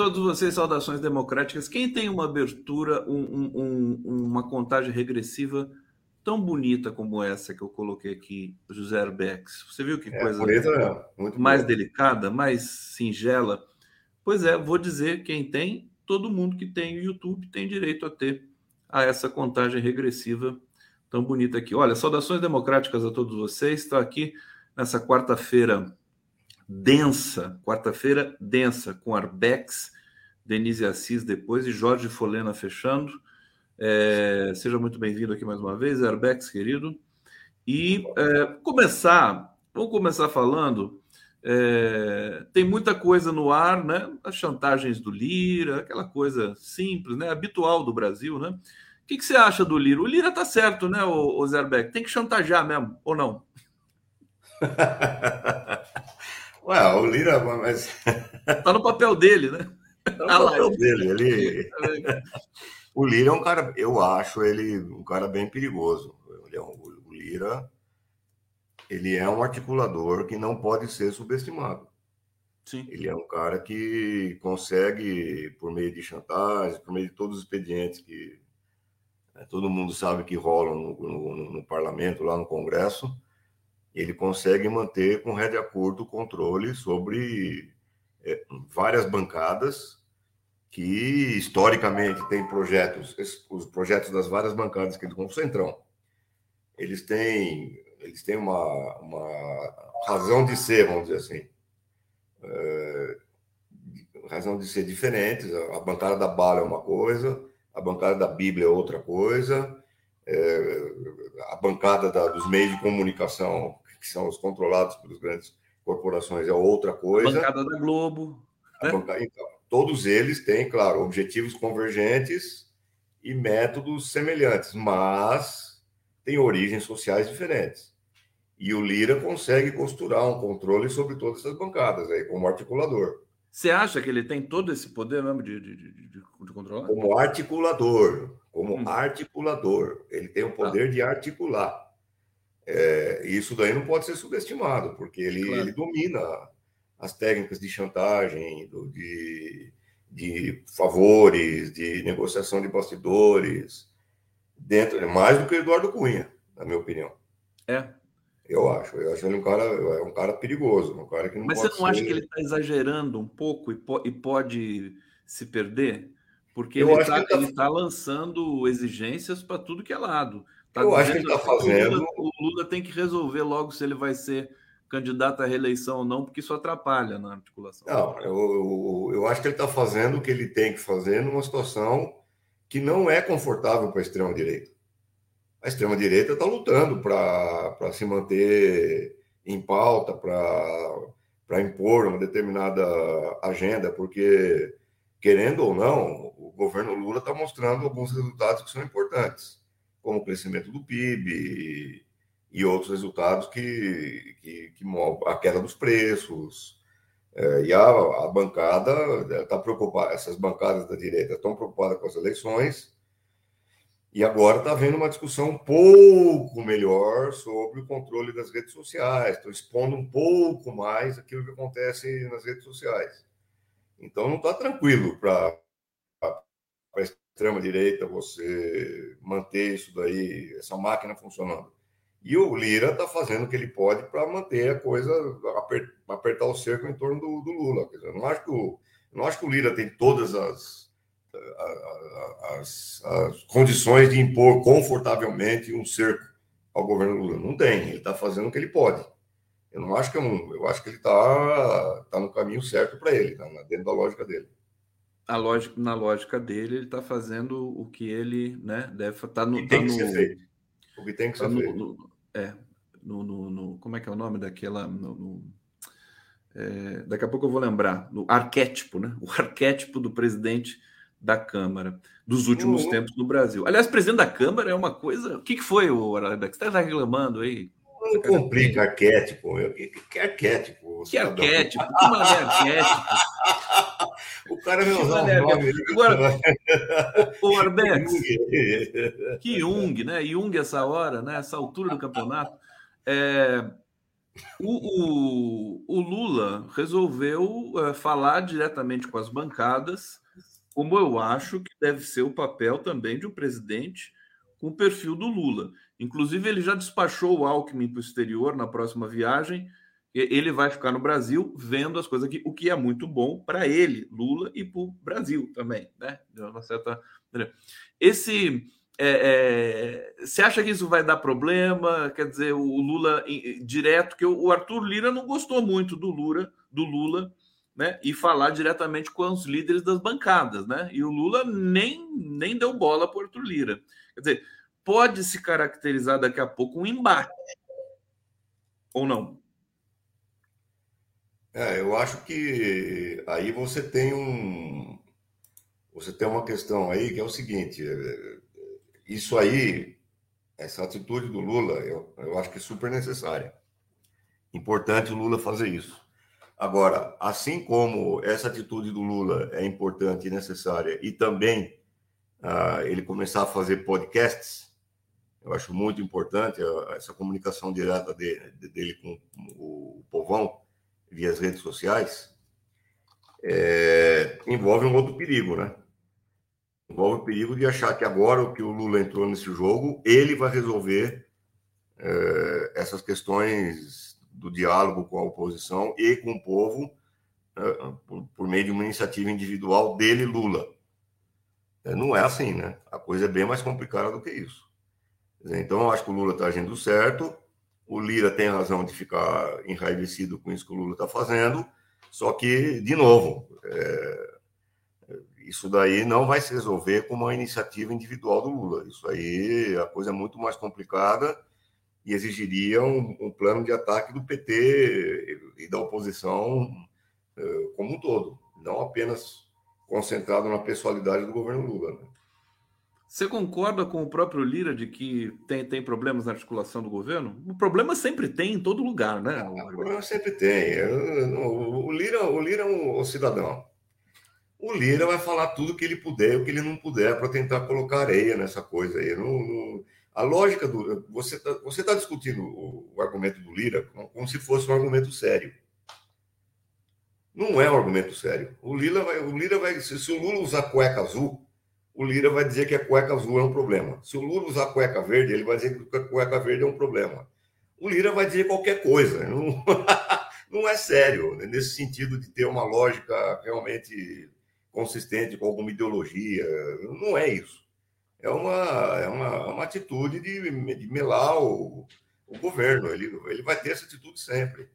Todos vocês, saudações democráticas. Quem tem uma abertura, um, um, uma contagem regressiva tão bonita como essa que eu coloquei aqui, José Arbex? Você viu que é, coisa bonita, mais boa. delicada, mais singela? Pois é, vou dizer quem tem, todo mundo que tem o YouTube tem direito a ter a essa contagem regressiva tão bonita aqui. Olha, saudações democráticas a todos vocês. Estou aqui nessa quarta-feira densa, quarta-feira densa, com Arbex, Denise Assis depois e Jorge Folena fechando. É, seja muito bem-vindo aqui mais uma vez, Arbex, querido. E é, começar, vamos começar falando. É, tem muita coisa no ar, né? As chantagens do Lira, aquela coisa simples, né? Habitual do Brasil, né? O que, que você acha do Lira? O Lira tá certo, né, o, o Zerbeck? Tem que chantagear mesmo, ou não? Ué, o Lira, mas. Tá no papel dele, né? Tá no ah, papel dele. Ele... o Lira é um cara, eu acho ele um cara bem perigoso. É o Lira, ele é um articulador que não pode ser subestimado. Sim. Ele é um cara que consegue, por meio de chantagem, por meio de todos os expedientes que né, todo mundo sabe que rolam no, no, no parlamento, lá no Congresso, ele consegue manter com rédea curta o controle sobre é, várias bancadas que historicamente têm projetos, os projetos das várias bancadas que eles Centrão, eles têm, eles têm uma, uma razão de ser, vamos dizer assim, é, razão de ser diferentes. A bancada da bala é uma coisa, a bancada da Bíblia é outra coisa, é, a bancada da, dos meios de comunicação, que são os controlados pelas grandes corporações, é outra coisa. A bancada da Globo. Né? Bancada, então, todos eles têm, claro, objetivos convergentes e métodos semelhantes, mas têm origens sociais diferentes. E o Lira consegue costurar um controle sobre todas essas bancadas aí, como articulador. Você acha que ele tem todo esse poder mesmo de, de, de, de controlar? Como articulador, como hum. articulador. Ele tem o poder ah. de articular. É, isso daí não pode ser subestimado, porque ele, claro. ele domina as técnicas de chantagem, do, de, de favores, de negociação de bastidores, dentro mais do que Eduardo Cunha, na minha opinião. É. Eu acho. Eu acho ele um cara, é um cara perigoso, um cara que não Mas você não ser... acha que ele está exagerando um pouco e, po e pode se perder? Porque eu ele está tá... tá lançando exigências para tudo que é lado. Tá eu acho que ele está fazendo. O Lula, o Lula, tem que resolver logo se ele vai ser candidato à reeleição ou não, porque isso atrapalha na articulação. Não, eu, eu, eu acho que ele está fazendo o que ele tem que fazer numa situação que não é confortável para a extrema-direita. A extrema-direita está lutando para se manter em pauta, para impor uma determinada agenda, porque, querendo ou não, o governo Lula está mostrando alguns resultados que são importantes como o crescimento do PIB e, outros resultados que, que, que a queda dos preços. É, e a, a bancada está preocupada, essas bancadas da direita estão preocupadas com as eleições, e agora está havendo uma discussão um pouco melhor sobre o controle das redes sociais, estão expondo um pouco mais aquilo que acontece nas redes sociais. Então não está tranquilo para extrema-direita, você manter isso daí, essa máquina funcionando. E o Lira está fazendo o que ele pode para manter a coisa, apertar o cerco em torno do, do Lula. Dizer, eu não acho que o, não acho que o Lira tem todas as, as, as condições de impor confortavelmente um cerco ao governo Lula. Não tem, ele está fazendo o que ele pode. Eu não acho que é um, eu acho que ele está tá no caminho certo para ele, tá dentro da lógica dele a lógica, na lógica dele, ele está fazendo o que ele né, deve estar tá no. O que tem tá que no, ser feito. O que tem que tá ser no, feito. No, é, no, no, Como é que é o nome daquela. No, é, daqui a pouco eu vou lembrar. No arquétipo, né? O arquétipo do presidente da Câmara dos últimos uhum. tempos no Brasil. Aliás, presidente da Câmara é uma coisa. O que, que foi, o Arabex? Você está reclamando aí? Não complica arquétipo. Meu. Que, que, que arquétipo? Que arquétipo? Arquétipo? o cara vai usar um nome. Agora, o, o Arbex, que Jung, né? Jung essa hora, né? Essa altura do campeonato. É... O, o, o Lula resolveu é, falar diretamente com as bancadas, como eu acho que deve ser o papel também de um presidente com o perfil do Lula. Inclusive, ele já despachou o Alckmin para o exterior na próxima viagem. Ele vai ficar no Brasil vendo as coisas aqui, o que é muito bom para ele, Lula, e para o Brasil também, né? De uma certa Esse é, é, você acha que isso vai dar problema? Quer dizer, o Lula direto, que o Arthur Lira não gostou muito do Lula, do Lula, né? E falar diretamente com os líderes das bancadas, né? E o Lula nem, nem deu bola para Arthur Lira. Quer dizer, pode se caracterizar daqui a pouco um embate ou não? É, eu acho que aí você tem um você tem uma questão aí que é o seguinte, é, isso aí, essa atitude do Lula, eu, eu acho que é super necessária. Importante o Lula fazer isso. Agora, assim como essa atitude do Lula é importante e necessária, e também uh, ele começar a fazer podcasts, eu acho muito importante uh, essa comunicação direta dele, dele com o povão via as redes sociais, é, envolve um outro perigo, né? envolve o perigo de achar que agora que o Lula entrou nesse jogo, ele vai resolver é, essas questões do diálogo com a oposição e com o povo é, por, por, meio de uma iniciativa individual dele, Lula. É, não é assim, né? A coisa é bem mais complicada do que isso. Então, eu acho que o Lula está agindo certo, o Lira tem razão de ficar enraivecido com isso que o Lula está fazendo, só que, de novo, é, isso daí não vai se resolver com uma iniciativa individual do Lula. Isso aí, a coisa é muito mais complicada e exigiria um, um plano de ataque do PT e da oposição eh, como um todo, não apenas concentrado na pessoalidade do governo Lula. Né? Você concorda com o próprio Lira de que tem, tem problemas na articulação do governo? O problema sempre tem em todo lugar, né? O problema sempre tem. O Lira, o Lira é um cidadão o Lira vai falar tudo que ele puder, o que ele não puder, para tentar colocar areia nessa coisa aí. Não, não... a lógica do. Você está você tá discutindo o, o, argumento do Lira como, como, se fosse um argumento sério. Não é um argumento sério. O Lira vai. O Lira vai se, se o Lula usar cueca azul, o Lira vai dizer que a cueca azul é um problema. Se o Lula usar cueca verde, ele vai dizer que a cueca verde é um problema. O Lira vai dizer qualquer coisa. Não, não é sério, né? nesse sentido de ter uma lógica realmente consistente com alguma ideologia. Não é isso. É uma, é uma, uma atitude de, de melar o, o governo. Ele, ele vai ter essa atitude sempre.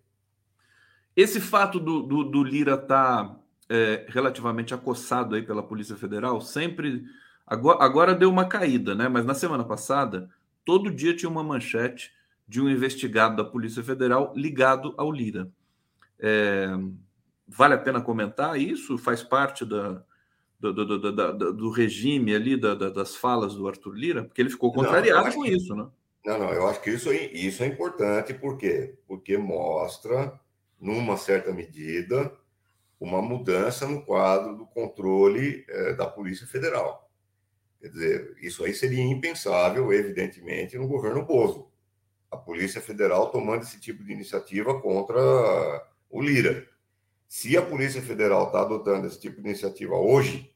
Esse fato do, do, do Lira estar tá, é, relativamente acossado aí pela Polícia Federal sempre. Agora, agora deu uma caída, né? Mas na semana passada, todo dia tinha uma manchete de um investigado da Polícia Federal ligado ao Lira. É, vale a pena comentar isso? Faz parte da, do, do, do, do regime ali da, das falas do Arthur Lira? Porque ele ficou contrariado com que, isso, né? Não, não, eu acho que isso, isso é importante, por quê? Porque mostra, numa certa medida, uma mudança no quadro do controle é, da Polícia Federal. Quer dizer, isso aí seria impensável, evidentemente, no governo Bozo. A Polícia Federal tomando esse tipo de iniciativa contra o Lira. Se a Polícia Federal está adotando esse tipo de iniciativa hoje,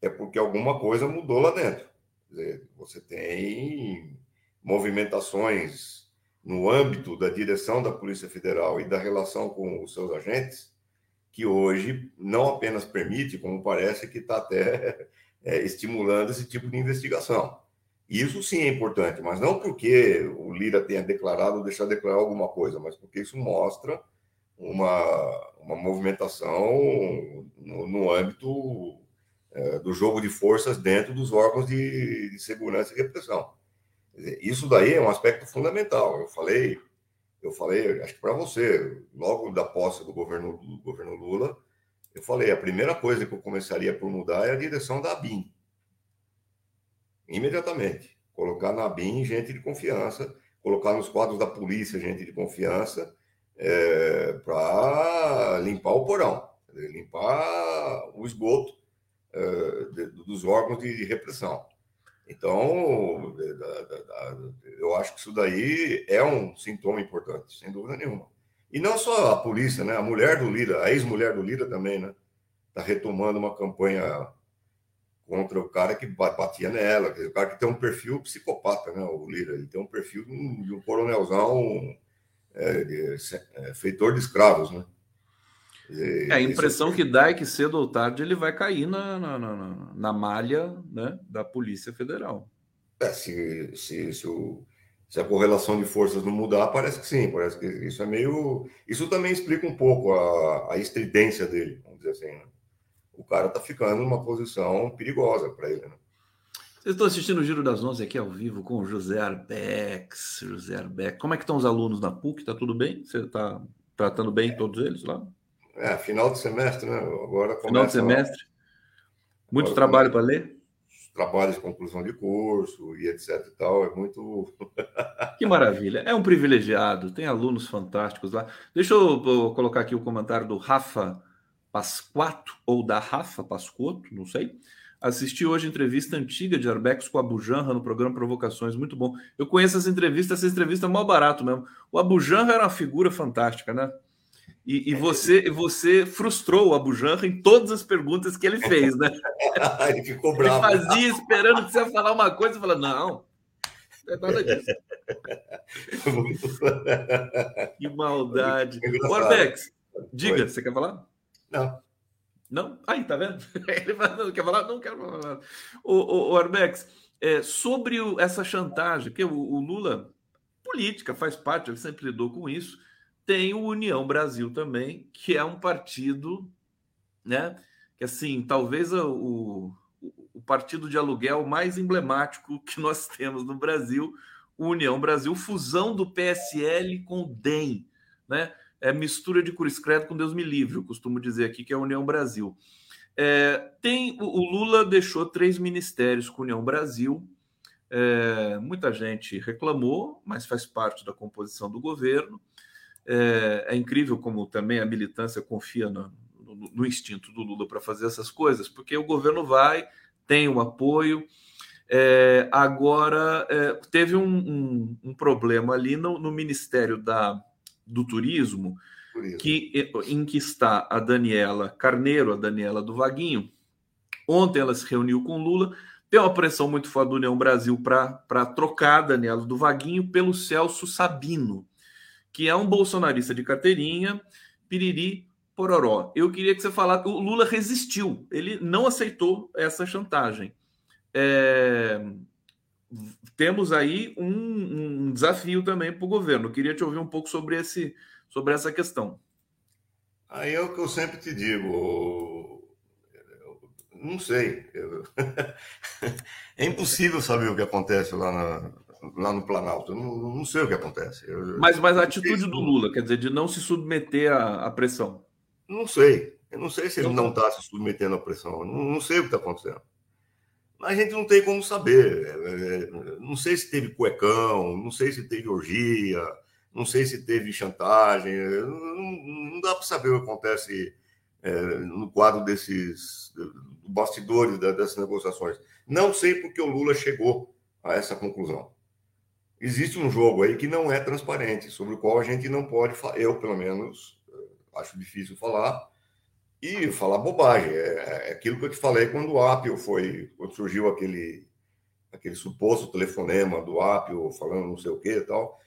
é porque alguma coisa mudou lá dentro. Dizer, você tem movimentações no âmbito da direção da Polícia Federal e da relação com os seus agentes, que hoje não apenas permite, como parece que está até é, estimulando esse tipo de investigação. Isso sim é importante, mas não porque o Lira tenha declarado ou deixado de declarar alguma coisa, mas porque isso mostra uma, uma movimentação no, no âmbito é, do jogo de forças dentro dos órgãos de, de segurança e repressão. Isso daí é um aspecto fundamental. Eu falei, eu falei, acho que para você, logo da posse do governo, do governo Lula, eu falei, a primeira coisa que eu começaria por mudar é a direção da ABIN. Imediatamente. Colocar na ABIN gente de confiança, colocar nos quadros da polícia gente de confiança, é, para limpar o porão, limpar o esgoto é, de, dos órgãos de, repressão. Então, eu acho que isso daí é um sintoma importante, sem dúvida nenhuma. E não só a polícia, né? A mulher do Lira, a ex-mulher do Lira também, né? Está retomando uma campanha contra o cara que batia nela, o cara que tem um perfil psicopata, né? O Lira, ele tem um perfil de de um coronelzão é, de, é, feitor de escravos, né? É, a impressão que dá é que cedo ou tarde ele vai cair na, na, na, na malha né, da Polícia Federal. É, se, se, se, o, se a correlação de forças não mudar, parece que sim, parece que isso é meio. Isso também explica um pouco a, a estridência dele, vamos dizer assim. Né? O cara tá ficando numa posição perigosa para ele, né? Vocês estão assistindo o Giro das Onze aqui ao vivo com o José Arbex. José Arbex. Como é que estão os alunos na PUC? Tá tudo bem? Você está tratando bem todos eles lá? É, final de semestre, né? Agora começa... Final de semestre. Muito trabalho para ler? Trabalhos de conclusão de curso e etc e tal. É muito. que maravilha. É um privilegiado. Tem alunos fantásticos lá. Deixa eu, colocar aqui o comentário do Rafa Pasquato, ou da Rafa Pasquoto, não sei. Assisti hoje entrevista antiga de Arbex com o Abujanra no programa Provocações, muito bom. Eu conheço essa entrevista, essa entrevista é mal barato mesmo. O Abujanra era uma figura fantástica, né? E, e, você, você frustrou o Abu Janra em todas as perguntas que ele fez, né? ele ficou bravo. Ele fazia esperando que você ia falar uma coisa e falou: não, não é nada disso. que maldade. Orbex, diga, Oi. você quer falar? Não. Não? Aí, tá vendo? Ele fala, não quer falar? Não quero falar. O, o, o Arbex, é, sobre o, essa chantagem, que o, o Lula, política, faz parte, ele sempre lidou com isso tem o União Brasil também, que é um partido, né? Que assim, talvez o, o partido de aluguel mais emblemático que nós temos no Brasil, o União Brasil, fusão do PSL com o DEM, né? É mistura de cruz credo com Deus me livre, eu costumo dizer aqui que é a União Brasil. É, tem o, Lula deixou três ministérios com a União Brasil. É, muita gente reclamou, mas faz parte da composição do governo. É, é incrível como também a militância confia no, no, no instinto do Lula para fazer essas coisas, porque o governo vai, tem o apoio. É, agora, é, teve um, um, um, problema ali no, no Ministério da, do Turismo, que, em que está a Daniela Carneiro, a Daniela do Vaguinho. Ontem ela se reuniu com Lula. Tem uma pressão muito forte do União Brasil para trocar a Daniela do Vaguinho pelo Celso Sabino que é um bolsonarista de carteirinha, piriri, pororó. Eu queria que você falasse. O Lula resistiu, ele não aceitou essa chantagem. É... Temos aí um, um desafio também para o governo. Eu queria te ouvir um pouco sobre, esse, sobre essa questão. Aí é o que eu sempre te digo. Não sei. é impossível saber o que acontece lá na, lá no Planalto. Eu não, não sei o que acontece. Eu, mas, mas a atitude do Lula, quer dizer, de não se submeter à, à pressão? Não sei. Eu não sei se ele não está se submetendo à pressão. Não, não sei o que está acontecendo. Mas a gente não tem como saber. É, é, não sei se teve cuecão, não sei se teve orgia, não sei se teve chantagem. Não, não dá para saber o que acontece é, no quadro desses bastidores dessas negociações. Não sei porque o Lula chegou a essa conclusão existe um jogo aí que não é transparente, sobre o qual a gente não pode, eu pelo menos, eh, acho difícil falar, e falar bobagem. É, é aquilo que eu te falei quando o Apio foi, quando surgiu aquele, aquele suposto telefonema do Apio falando não sei o que e tal.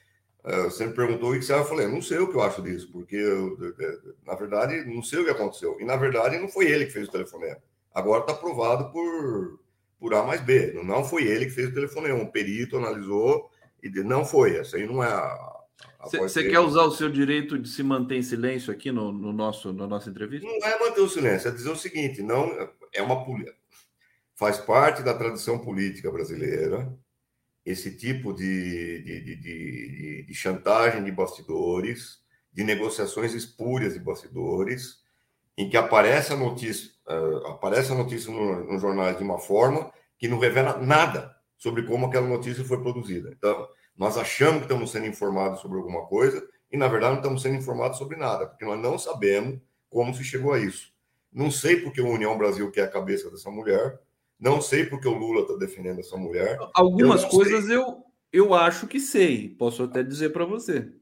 Eh, você me perguntou o que você eu falei, não sei o que eu acho disso, porque eu, na verdade não sei o que aconteceu. E na verdade não foi ele que fez o telefonema. Agora está provado por, por A mais B. Não foi ele que fez o telefonema. Um perito analisou e não foi, essa aí não é a. Você quer usar o seu direito de se manter em silêncio aqui no, no, nosso, na nossa entrevista? Não é manter o silêncio, é dizer o seguinte: não é uma faz parte da tradição política brasileira esse tipo de, de, de, de, de chantagem de bastidores, de negociações espúrias de bastidores, em que aparece a notícia, uh, aparece a notícia nos no jornais de uma forma que não revela nada sobre como aquela notícia foi produzida. Então, nós achamos que estamos sendo informados sobre alguma coisa e, na verdade, não estamos sendo informados sobre nada, porque nós não sabemos como se chegou a isso. Não sei porque o União Brasil quer a cabeça dessa mulher, não sei porque o Lula está defendendo essa mulher. Algumas eu coisas eu, eu acho que sei, posso até dizer para você.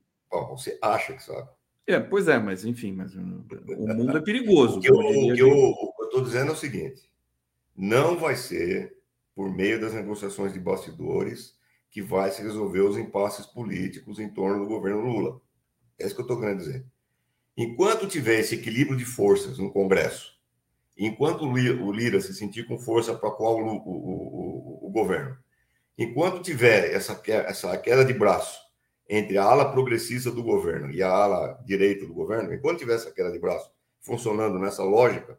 Você acha que sabe. É, pois é, mas enfim, mas o mundo é perigoso. o que eu estou dizendo é o seguinte: não vai ser por meio das negociações de bastidores que vai se resolver os impasses políticos em torno do governo Lula. É isso que eu estou querendo dizer. Enquanto tiver esse equilíbrio de forças no Congresso, enquanto o Lira se sentir com força para qual o, o, o, o, governo, enquanto tiver essa, essa queda de braço entre a ala progressista do governo e a ala direita do governo, enquanto tiver essa queda de braço funcionando nessa lógica,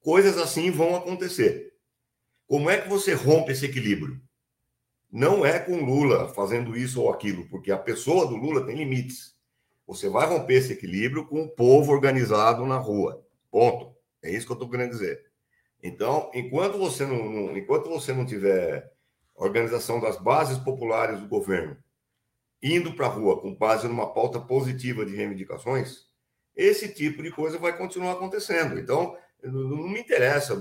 coisas assim vão acontecer. Como é que você rompe esse equilíbrio? Não é com Lula fazendo isso ou aquilo, porque a pessoa do Lula tem limites. Você vai romper esse equilíbrio com o povo organizado na rua. Ponto. É isso que eu estou querendo dizer. Então, enquanto você não, não, enquanto você não tiver organização das bases populares do governo indo para a rua com base numa pauta positiva de reivindicações, esse tipo de coisa vai continuar acontecendo. Então, não me interessa,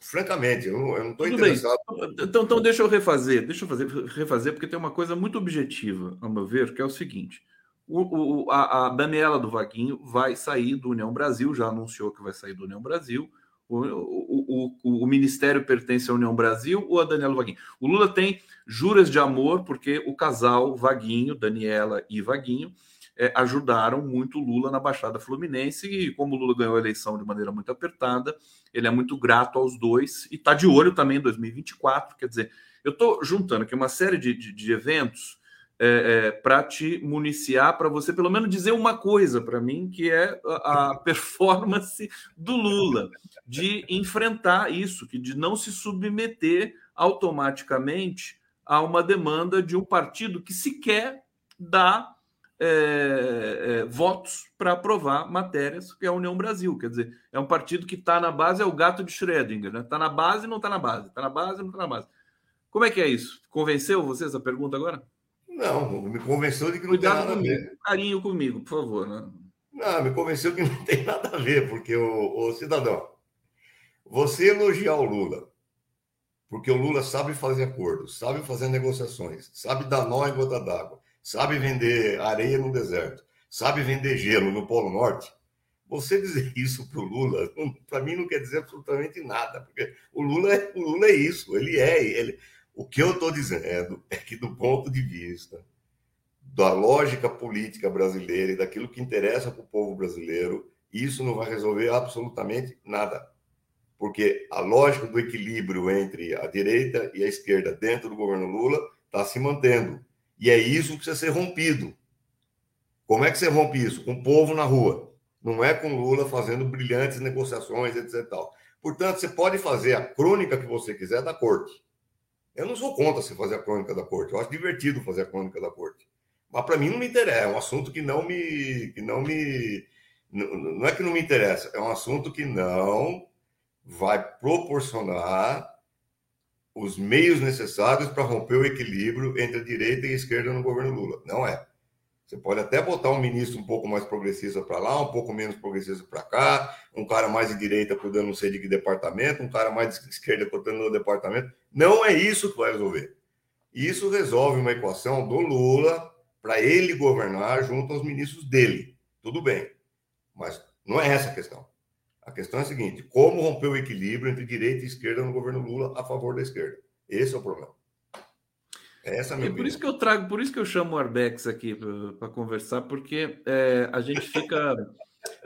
francamente, eu não estou interessado. Então, então, deixa eu refazer, deixa eu fazer, refazer, porque tem uma coisa muito objetiva, ao meu ver, que é o seguinte: o, o, a, a, Daniela do Vaguinho vai sair do União Brasil, já anunciou que vai sair do União Brasil. O, o, o, Ministério pertence à União Brasil ou a Daniela Vaguinho? O Lula tem juras de amor, porque o casal Vaguinho, Daniela e Vaguinho, é, ajudaram muito Lula na Baixada Fluminense. E como Lula ganhou a eleição de maneira muito apertada, ele é muito grato aos dois e está de olho também em 2024. Quer dizer, eu estou juntando aqui uma série de, de, de eventos é, é, para te municiar, para você pelo menos dizer uma coisa para mim, que é a, a performance do Lula, de enfrentar isso, que de não se submeter automaticamente a uma demanda de um partido que sequer dá é, é, votos para aprovar matérias, que é a União Brasil. Quer dizer, é um partido que está na base, é o gato de Schrödinger, né? Está na base não está na base, está na base não está na base. Como é que é isso? Convenceu você essa pergunta agora? Não, me convenceu de que não Cuidado tem nada comigo, a ver. Carinho comigo, por favor. Né? Não, me convenceu que não tem nada a ver, porque o, o cidadão, você elogiar o Lula, porque o Lula sabe fazer acordos, sabe fazer negociações, sabe dar nó em gota d'água, sabe vender areia no deserto, sabe vender gelo no Polo Norte. Você dizer isso para o Lula, para mim não quer dizer absolutamente nada, porque o Lula é, o Lula é isso, ele é, ele, o que eu estou dizendo é que, do ponto de vista da lógica política brasileira e daquilo que interessa para o povo brasileiro, isso não vai resolver absolutamente nada. Porque a lógica do equilíbrio entre a direita e a esquerda dentro do governo Lula está se mantendo. E é isso que precisa ser rompido. Como é que você rompe isso? Com o povo na rua. Não é com Lula fazendo brilhantes negociações, etc. Portanto, você pode fazer a crônica que você quiser da corte. Eu não sou contra você fazer a crônica da corte. Eu acho divertido fazer a crônica da corte. Mas para mim não me interessa. É um assunto que não me. Que não, me não é que não me interessa, é um assunto que não vai proporcionar os meios necessários para romper o equilíbrio entre a direita e a esquerda no governo Lula. Não é. Você pode até botar um ministro um pouco mais progressista para lá, um pouco menos progressista para cá, um cara mais de direita cuidando não sei de que departamento, um cara mais de esquerda cuidando no departamento. Não é isso que vai resolver. Isso resolve uma equação do Lula para ele governar junto aos ministros dele. Tudo bem. Mas não é essa a questão. A questão é a seguinte: como romper o equilíbrio entre direita e esquerda no governo Lula a favor da esquerda? Esse é o problema. Essa é, é por isso que eu trago, por isso que eu chamo o Arbex aqui para conversar, porque é, a gente fica.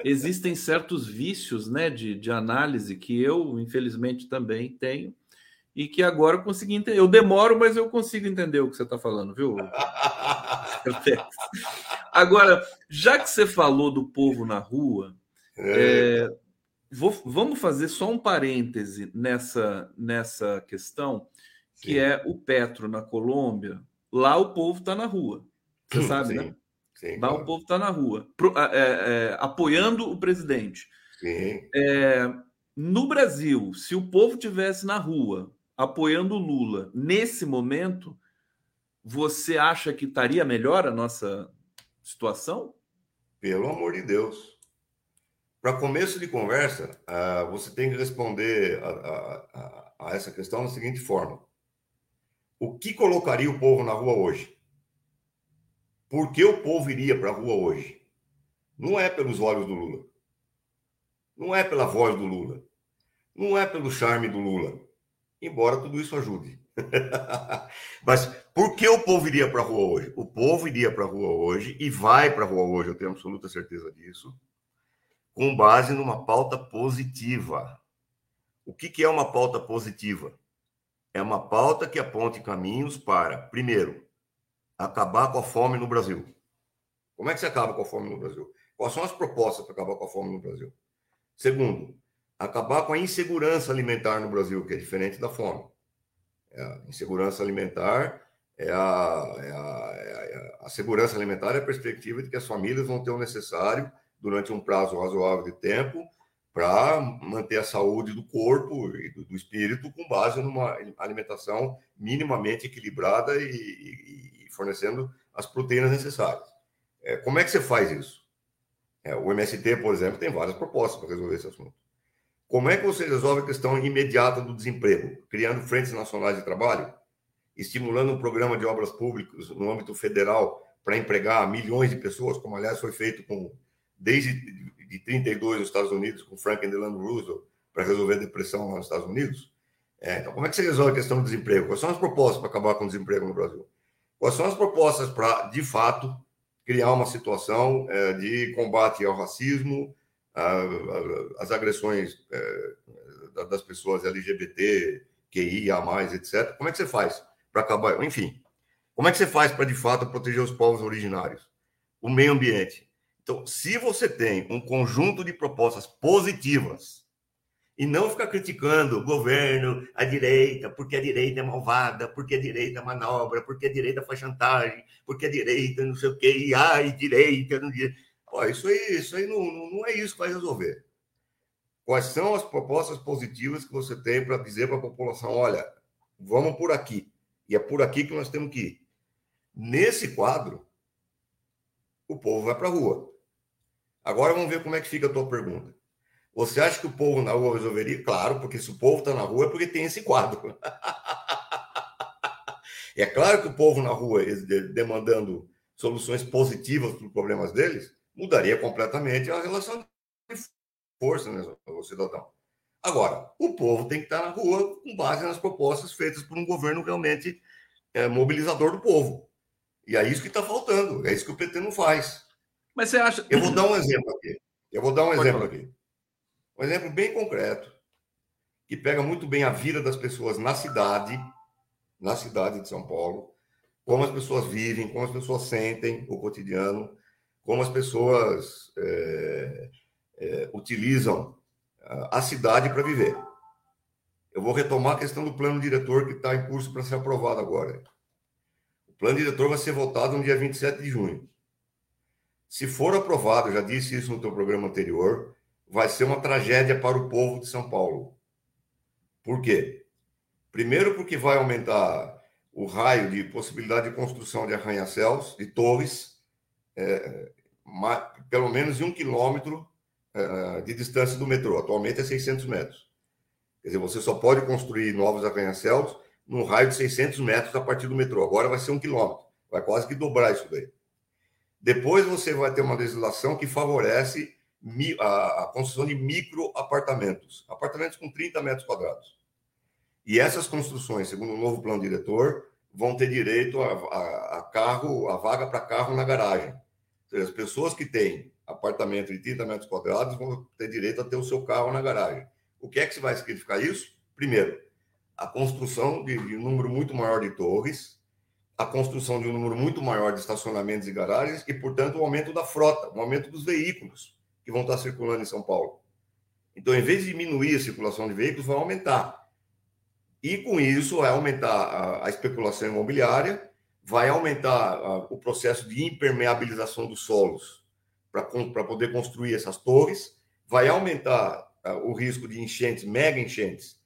Existem certos vícios né, de, de análise que eu, infelizmente, também tenho, e que agora eu consegui entender. Eu demoro, mas eu consigo entender o que você está falando, viu? agora, já que você falou do povo na rua, é. É, vou, vamos fazer só um parêntese nessa, nessa questão que Sim. é o Petro na Colômbia, lá o povo está na rua. Você sabe, Sim. né? Sim, lá claro. o povo está na rua, pro, é, é, apoiando o presidente. É, no Brasil, se o povo tivesse na rua apoiando o Lula nesse momento, você acha que estaria melhor a nossa situação? Pelo amor de Deus. Para começo de conversa, uh, você tem que responder a, a, a, a essa questão da seguinte forma: o que colocaria o povo na rua hoje? Por que o povo iria para a rua hoje? Não é pelos olhos do Lula. Não é pela voz do Lula. Não é pelo charme do Lula. Embora tudo isso ajude. Mas por que o povo iria para a rua hoje? O povo iria para a rua hoje e vai para a rua hoje, eu tenho absoluta certeza disso, com base numa pauta positiva. O que, que é uma pauta positiva? É uma pauta que aponte caminhos para, primeiro, acabar com a fome no Brasil. Como é que se acaba com a fome no Brasil? Quais são as propostas para acabar com a fome no Brasil? Segundo, acabar com a insegurança alimentar no Brasil, que é diferente da fome. É a insegurança alimentar é a, é a, é a, a, segurança alimentar é a perspectiva de que as famílias vão ter o necessário durante um prazo razoável de tempo para manter a saúde do corpo e do, do, espírito com base numa alimentação minimamente equilibrada e, e, e fornecendo as proteínas necessárias. É, como é que você faz isso? É, o MST, por exemplo, tem várias propostas para resolver esse assunto. Como é que você resolve a questão imediata do desemprego? Criando frentes nacionais de trabalho, estimulando um programa de obras públicas no âmbito federal para empregar milhões de pessoas, como aliás foi feito com desde de 32 nos Estados Unidos com Franklin Delano Roosevelt para resolver a depressão nos Estados Unidos. É, então, como é que você resolve a questão do desemprego? Quais são as propostas para acabar com o desemprego no Brasil? Quais são as propostas para, de fato, criar uma situação é, de combate ao racismo, as agressões é, das pessoas LGBT, QIA, etc. Como é que você faz para acabar? Enfim, como é que você faz para de fato proteger os povos originários? O meio ambiente. Então, se você tem um conjunto de propostas positivas e não ficar criticando o governo, a direita, porque a direita é malvada, porque a direita é manobra, porque a direita faz chantagem, porque a direita não sei o quê, e ai, direita, não. Pô, isso aí, isso aí não, não é isso que vai resolver. Quais são as propostas positivas que você tem para dizer para a população: olha, vamos por aqui, e é por aqui que nós temos que ir? Nesse quadro, o povo vai para a rua. Agora vamos ver como é que fica a tua pergunta. Você acha que o povo na rua resolveria? Claro, porque se o povo está na rua é porque tem esse quadro. é claro que o povo na rua demandando soluções positivas para os problemas deles, mudaria completamente a relação de força, né, cidadão. Agora, o povo tem que estar na rua com base nas propostas feitas por um governo realmente é, mobilizador do povo. E é isso que está faltando, é isso que o PT não faz. Mas você acha. Eu vou dar um exemplo aqui. Eu vou dar um Pode exemplo falar. aqui. Um exemplo bem concreto, que pega muito bem a vida das pessoas na cidade, na cidade de São Paulo, como as pessoas vivem, como as pessoas sentem o cotidiano como as pessoas é, é, utilizam a cidade para viver. Eu vou retomar a questão do plano diretor que está em curso para ser aprovado agora. O plano diretor vai ser votado no dia 27 de junho. Se for aprovado, já disse isso no teu programa anterior, vai ser uma tragédia para o povo de São Paulo. Por quê? Primeiro, porque vai aumentar o raio de possibilidade de construção de arranha-céus, de torres, é, pelo menos um quilômetro uh, de distância do metrô. Atualmente é 600 metros. Quer dizer, você só pode construir novos arranha-céus num raio de 600 metros a partir do metrô. Agora vai ser um quilômetro. Vai quase que dobrar isso daí. Depois você vai ter uma legislação que favorece a, construção de micro apartamentos, apartamentos com 30 metros quadrados. E essas construções, segundo o novo plano diretor, vão ter direito a, a, a carro, a vaga para carro na garagem seja, as pessoas que têm apartamento de 30 metros quadrados vão ter direito a ter o seu carro na garagem. O que é que se vai significar isso? Primeiro, a construção de, de um número muito maior de torres, a construção de um número muito maior de estacionamentos e garagens e, portanto, o aumento da frota, o aumento dos veículos que vão estar circulando em São Paulo. Então, em vez de diminuir a circulação de veículos, vai aumentar. E com isso, vai aumentar a, a especulação imobiliária vai aumentar uh, o processo de impermeabilização dos solos para poder construir essas torres, vai aumentar uh, o risco de enchentes, mega enchentes,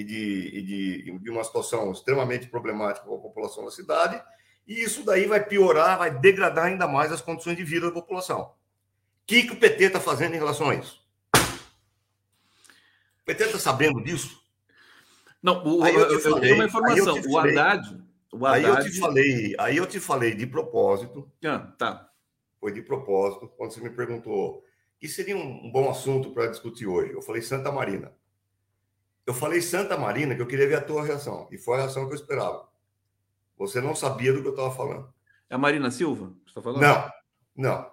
e de, e de, de uma situação extremamente problemática para a população da cidade, e isso daí vai piorar, vai degradar ainda mais as condições de vida da população. O que, que o PT está fazendo em relação a isso? O PT está sabendo disso? Não, o, eu, eu, eu, tenho uma informação. O Haddad, Haddad... Aí eu te falei, aí eu te falei de propósito. Ah, tá. foi de propósito, quando você me perguntou que seria um bom assunto para discutir hoje. Eu falei Santa Marina. Eu falei Santa Marina que eu queria ver a tua reação, e foi a reação que eu esperava. Você não sabia do que eu estava falando. É a Marina Silva que está falando? Não, não.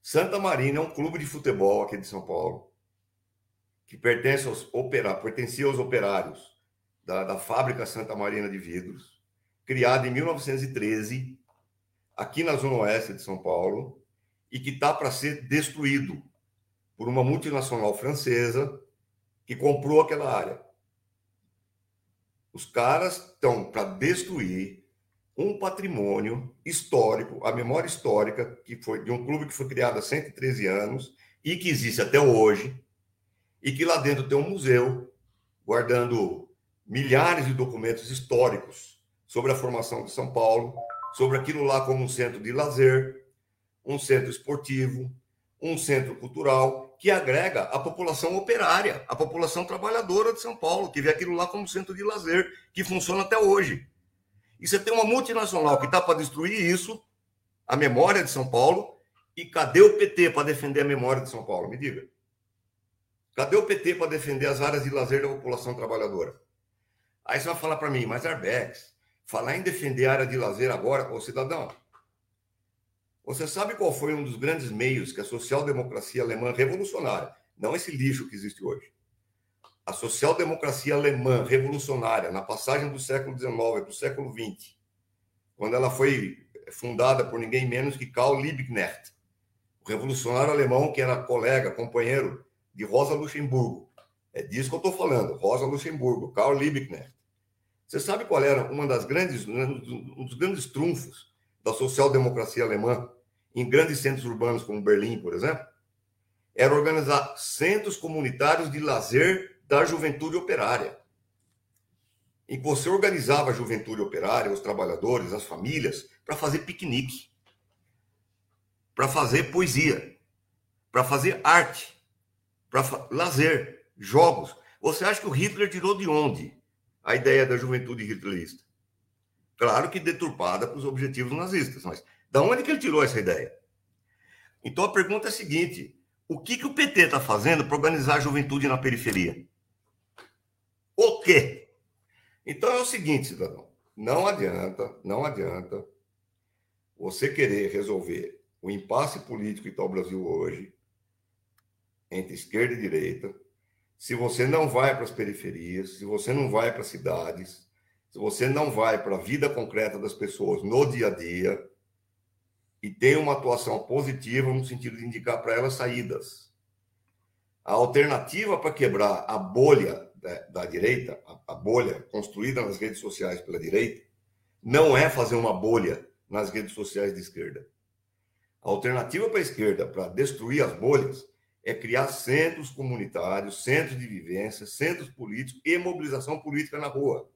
Santa Marina é um clube de futebol aqui de São Paulo, que pertence aos operários, pertencia aos operários da, da fábrica Santa Marina de Vidros, criada em 1913, aqui na Zona Oeste de São Paulo, e que está para ser destruído por uma multinacional francesa que comprou aquela área. Os caras estão para destruir um patrimônio histórico, a memória histórica que foi de um clube que foi criado há 113 anos e que existe até hoje, e que lá dentro tem um museu guardando milhares de documentos históricos sobre a formação de São Paulo, sobre aquilo lá como um centro de lazer, um centro esportivo, um centro cultural que agrega a população operária, a população trabalhadora de São Paulo, que vê aquilo lá como centro de lazer, que funciona até hoje. E você tem uma multinacional que está para destruir isso, a memória de São Paulo, e cadê o PT para defender a memória de São Paulo? Me diga. Cadê o PT para defender as áreas de lazer da população trabalhadora? Aí você vai falar para mim, mas Arbex, falar em defender a área de lazer agora, ô cidadão, você sabe qual foi um dos grandes meios que a social-democracia alemã revolucionária, não esse lixo que existe hoje, a social-democracia alemã revolucionária, na passagem do século XIX para o século XX, quando ela foi fundada por ninguém menos que Karl Liebknecht, o revolucionário alemão que era colega, companheiro de Rosa Luxemburgo. É disso que eu estou falando, Rosa Luxemburgo, Karl Liebknecht. Você sabe qual era uma das grandes, um dos grandes trunfos da social-democracia alemã em grandes centros urbanos como Berlim, por exemplo, era organizar centros comunitários de lazer da juventude operária. Que você organizava a juventude operária, os trabalhadores, as famílias, para fazer piquenique, para fazer poesia, para fazer arte, para lazer, jogos. Você acha que o Hitler tirou de onde a ideia da juventude hitlerista? Claro que deturpada para os objetivos nazistas, mas da onde que ele tirou essa ideia? Então a pergunta é a seguinte: o que, que o PT está fazendo para organizar a juventude na periferia? O quê? Então é o seguinte, cidadão: não adianta, não adianta você querer resolver o impasse político que está o Brasil hoje, entre esquerda e direita, se você não vai para as periferias, se você não vai para as cidades, se você não vai para a vida concreta das pessoas no dia a dia, e tem uma atuação positiva no sentido de indicar para elas saídas. A alternativa para quebrar a bolha da, da direita, a, a, bolha construída nas redes sociais pela direita, não é fazer uma bolha nas redes sociais de esquerda. A alternativa para a esquerda para destruir as bolhas é criar centros comunitários, centros de vivência, centros políticos e mobilização política na rua.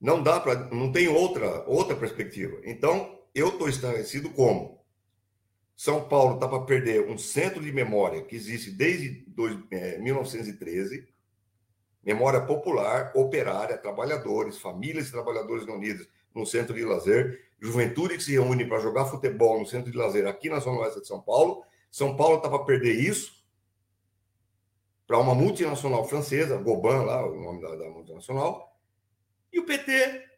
Não dá para, não tem outra outra perspectiva. Então, eu estou estarrecido como São Paulo está para perder um centro de memória que existe desde dois, é, 1913, memória popular, operária, trabalhadores, famílias e trabalhadores reunidos no centro de lazer, juventude que se reúne para jogar futebol no centro de lazer aqui na Zona Oeste de São Paulo. São Paulo está para perder isso para uma multinacional francesa, Goban, lá, o nome da, da multinacional, e o PT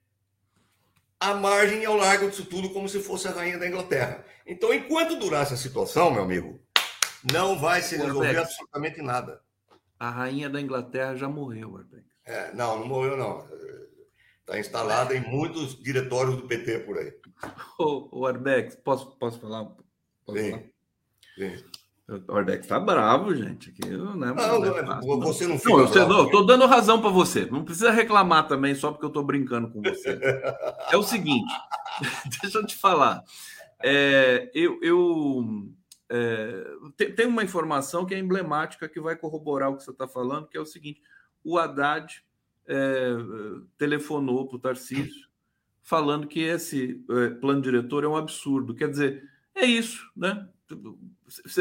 à margem e ao largo disso tudo, como se fosse a rainha da Inglaterra. Então, enquanto durar essa situação, meu amigo, não vai se resolver absolutamente nada. A rainha da Inglaterra já morreu, Arbex. É, não, não morreu, não. Está instalada em muitos diretórios do PT por aí. Ô, ô Arbex, posso, posso falar? Posso sim, falar? sim. O Ordex tá bravo, gente. Aqui, né? não, não, é fácil, você não fica. Não, eu, sei, não, eu tô dando razão para você. Não precisa reclamar também só porque eu tô brincando com você. é o seguinte, deixa eu te falar. É, eu eu é, tem, tem, uma informação que é emblemática que vai corroborar o que você está falando, que é o seguinte: o Haddad é, telefonou para o Tarcísio falando que esse é, plano diretor é um absurdo. Quer dizer, é isso, né?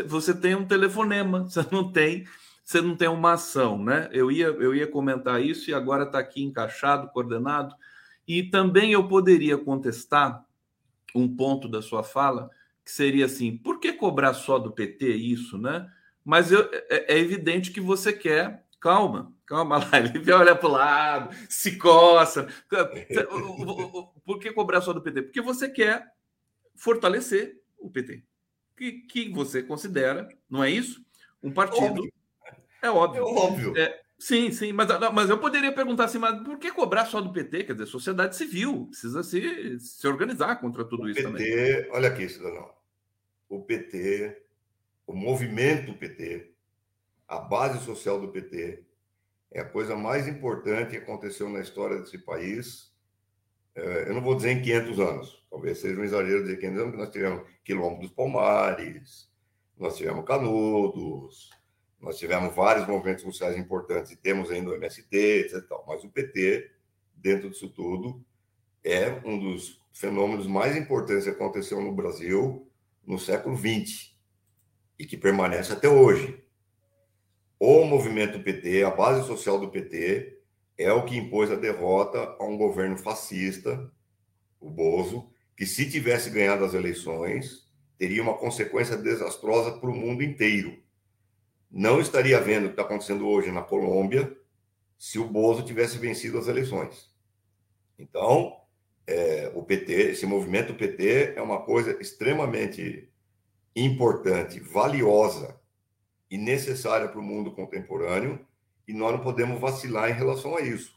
Você tem um telefonema, você não tem, você não tem uma ação, né? Eu ia, eu ia comentar isso e agora está aqui encaixado, coordenado. E também eu poderia contestar um ponto da sua fala que seria assim: por que cobrar só do PT isso, né? Mas eu, é, é evidente que você quer. Calma, calma lá. Ele olha para o lado, se coça. Por que cobrar só do PT? Porque você quer fortalecer o PT, que, que você considera, não é isso? Um partido. Óbvio. É óbvio. É óbvio. É, sim, sim, mas, mas eu poderia perguntar assim, mas por que cobrar só do PT? Quer dizer, sociedade civil precisa se, se organizar contra tudo o isso PT, também. Olha aqui, cidadão. O PT, o movimento PT, a base social do PT, é a coisa mais importante que aconteceu na história desse país. É, eu não vou dizer em 500 anos, talvez seja um exagero dizer 500 anos, porque nós tivemos Quilombo dos Palmares, nós tivemos Canudos, nós tivemos vários movimentos sociais importantes e temos ainda o MST, etc. Mas o PT, dentro disso tudo, é um dos fenômenos mais importantes que aconteceu no Brasil no século XX e que permanece até hoje. O movimento PT, a base social do PT, é o que impôs a derrota a um governo fascista, o Bozo, que se tivesse ganhado as eleições, teria uma consequência desastrosa para o mundo inteiro. Não estaria vendo o que está acontecendo hoje na Colômbia se o Bozo tivesse vencido as eleições. Então, é, o PT, esse movimento PT é uma coisa extremamente importante, valiosa e necessária para o mundo contemporâneo e nós não podemos vacilar em relação a isso.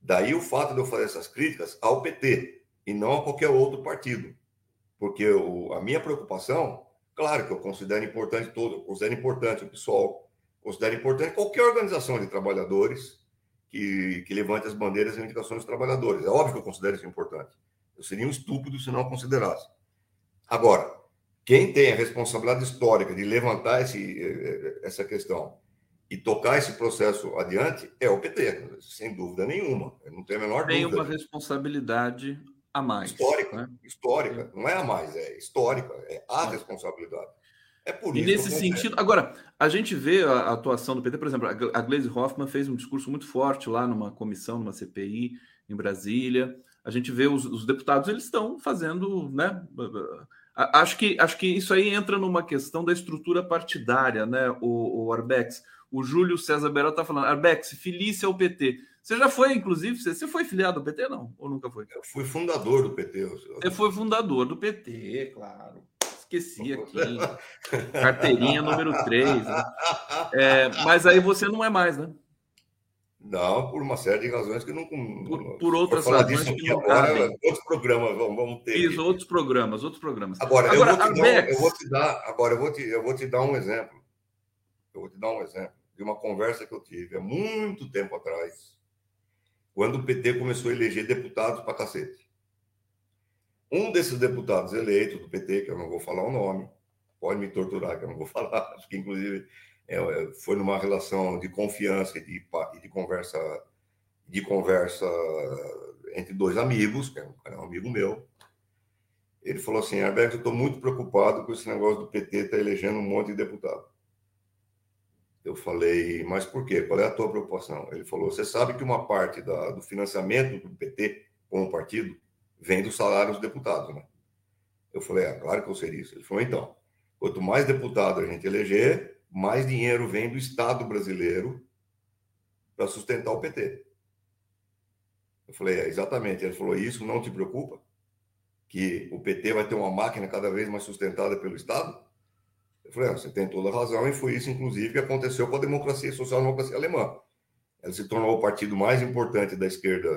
Daí o fato de eu fazer essas críticas ao PT e não a qualquer outro partido. Porque o, a minha preocupação, claro que eu considero importante todo, eu considero importante o pessoal, considero importante qualquer organização de trabalhadores que, que levante as bandeiras e reivindicações dos trabalhadores. É óbvio que eu considero isso importante. Eu seria um estúpido se não considerasse. Agora, quem tem a responsabilidade histórica de levantar esse, eh, essa questão e tocar esse processo adiante é o PT, sem dúvida nenhuma. Eu não tenho a menor tem dúvida. Tem uma responsabilidade a mais. Histórica, né? histórica. Não é a mais, é histórica, é a responsabilidade. É por e nesse sentido, agora, a gente vê a atuação do PT, por exemplo, a Gleisi Hoffmann fez um discurso muito forte lá numa comissão, numa CPI em Brasília. A gente vê os, os deputados, eles estão fazendo, né? Acho que, acho que isso aí entra numa questão da estrutura partidária, né, o, o Arbex? O Júlio César Beral está falando, Arbex, filice ao PT. Você já foi, inclusive, você, você foi filiado ao PT, não? Ou nunca foi? Eu fui fundador do PT. Você foi fundador do PT, claro. Esqueci aqui. Carteirinha número 3. Né? É, mas aí você não é mais, né? Não, por uma série de razões que não. Por, por outras razões que não agora, Outros programas vamos, ter. Isso, outros programas, outros programas. Agora, agora eu, vou te dar, eu vou te dar. Agora, eu vou te, eu vou te dar um exemplo. Eu vou te dar um exemplo de uma conversa que eu tive há muito tempo atrás, quando o PT começou a eleger deputados para cacete. Um desses deputados eleitos do PT, que eu não vou falar o nome, pode me torturar, que eu não vou falar, acho que inclusive é, é, foi numa relação de confiança e de, de conversa de conversa entre dois amigos, que é um, é amigo meu. Ele falou assim: Alberto, eu estou muito preocupado com esse negócio do PT estar tá elegendo um monte de deputado. Eu falei, mas por quê? Qual é a tua preocupação? Ele falou: você sabe que uma parte da, do financiamento do PT como partido vem do salário dos deputados, né? Eu falei, ah, claro que eu sei isso. Ele falou, então, quanto mais deputado a gente eleger, mais dinheiro vem do Estado brasileiro para sustentar o PT. Eu falei, é, exatamente. Ele falou, isso não te preocupa? Que o PT vai ter uma máquina cada vez mais sustentada pelo Estado? Eu falei, ah, você tem toda a razão, e foi isso, inclusive, que aconteceu com a democracia social-democracia alemã. Ela se tornou o partido mais importante da esquerda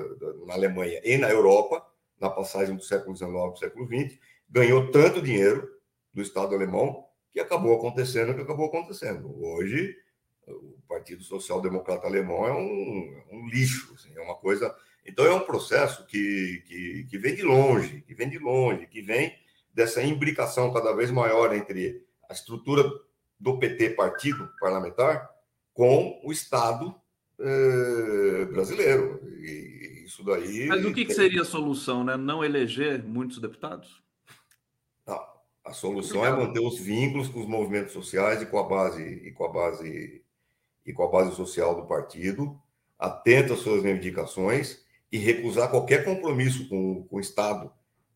na Alemanha e na Europa, na passagem do século XIX para o século XX, ganhou tanto dinheiro do Estado alemão que acabou acontecendo o que acabou acontecendo. Hoje, o Partido Social Democrata Alemão é um, é um lixo, assim, é uma coisa. Então, é um processo que, que, que vem de longe, que vem de longe, que vem dessa imbricação cada vez maior entre a estrutura do PT, partido parlamentar, com o Estado eh, brasileiro. E isso daí. Mas o que, que seria a solução, né? Não eleger muitos deputados? A solução é manter os vínculos com os movimentos sociais e com a base e com a base e com a base social do partido, atento às suas reivindicações e recusar qualquer compromisso com, com o Estado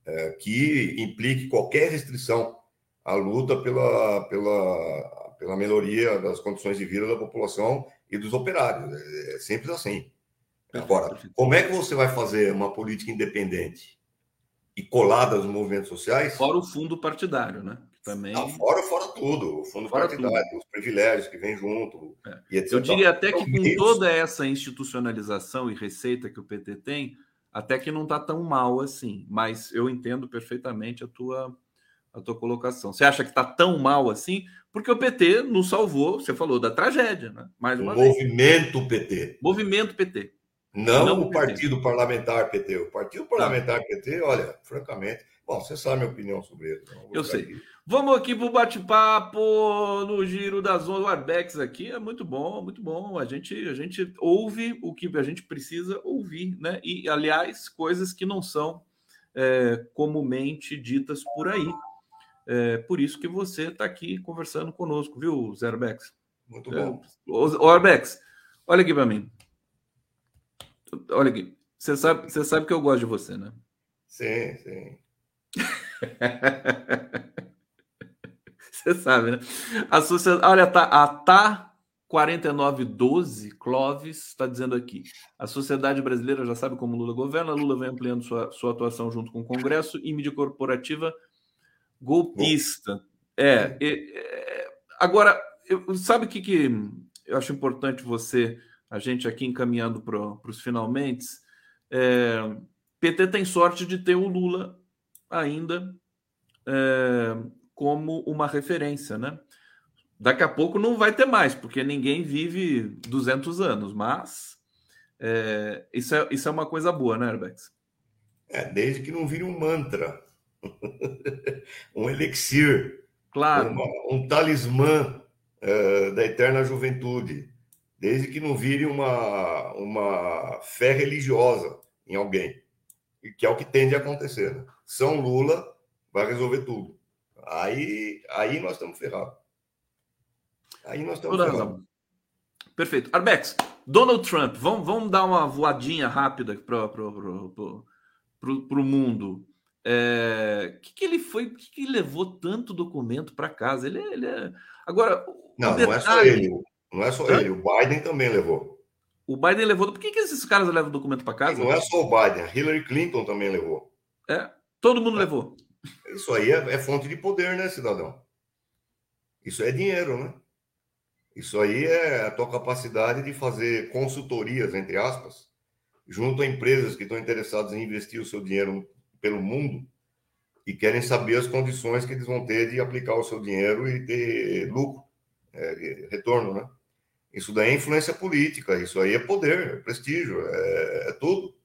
é, que implique qualquer restrição à luta pela, pela, pela melhoria das condições de vida da população e dos operários. É, é simples assim. Agora, como é que você vai fazer uma política independente e colada aos movimentos sociais? Fora o fundo partidário, né? Também. Ah, fora, fora tudo, o fundo fora partidário, tudo. os privilégios que vêm junto. É. Eu diria até que com toda essa institucionalização e receita que o PT tem, até que não está tão mal assim. Mas eu entendo perfeitamente a tua, a tua colocação. Você acha que está tão mal assim? Porque o PT nos salvou, você falou, da tragédia, né? Mais uma o vez. Movimento PT. Movimento PT. Não, não o, Partido PT. Parlamentar PT. O Partido Parlamentar tá. PT, olha, francamente. Bom, você sabe a minha opinião sobre ele. Então eu sei. Aqui. Vamos aqui para o bate-papo no giro das ondas. O Arbex aqui é muito bom, muito bom. A gente, a gente ouve o que a gente precisa ouvir, né? E, aliás, coisas que não são é, comumente ditas por aí. É, por isso que você está aqui conversando conosco, viu, Zé Arbex? Muito é, bom. Ô, Arbex, olha aqui para mim. Olha aqui. Você sabe, você sabe que eu gosto de você, né? Sim, sim. Você sabe, né? A sociedade, olha, tá, a TA 4912, Clóvis, está dizendo aqui. A sociedade brasileira já sabe como Lula governa. Lula vem ampliando sua, sua atuação junto com o Congresso e mídia corporativa golpista. É, é, é agora, eu, sabe o que, que eu acho importante você, a gente aqui encaminhando para os finalmente? É, PT tem sorte de ter o Lula ainda é, como uma referência, né? Daqui a pouco não vai ter mais, porque ninguém vive 200 anos, mas é, isso, é, isso é uma coisa boa, né, Herbex? É, desde que não vire um mantra, um elixir, claro. uma, um talismã uh, da eterna juventude, desde que não vire uma, uma fé religiosa em alguém, que é o que tende a acontecer. Né? São Lula vai resolver tudo. Aí, aí nós estamos ferrados. Aí nós estamos ferrados. Perfeito. Arbex, Donald Trump, vamos, vamos dar uma voadinha rápida para o mundo. É, que, que ele foi? que, que levou tanto documento para casa? Ele, é, ele é... Agora. Não, detalhe... não é só ele. Não é só Hã? ele. O Biden também levou. O Biden levou. Por que, que esses caras levam documento para casa? Não é só o Biden. Hillary Clinton também levou. É. Todo mundo é. levou. Isso aí é, é, fonte de poder, né, cidadão? Isso é dinheiro, né? Isso aí é a tua capacidade de fazer consultorias, entre aspas, junto a empresas que estão interessadas em investir o seu dinheiro pelo mundo e querem saber as condições que eles vão ter de aplicar o seu dinheiro e ter lucro, é, retorno, né? Isso daí é influência política, isso aí é poder, é prestígio, é, é tudo.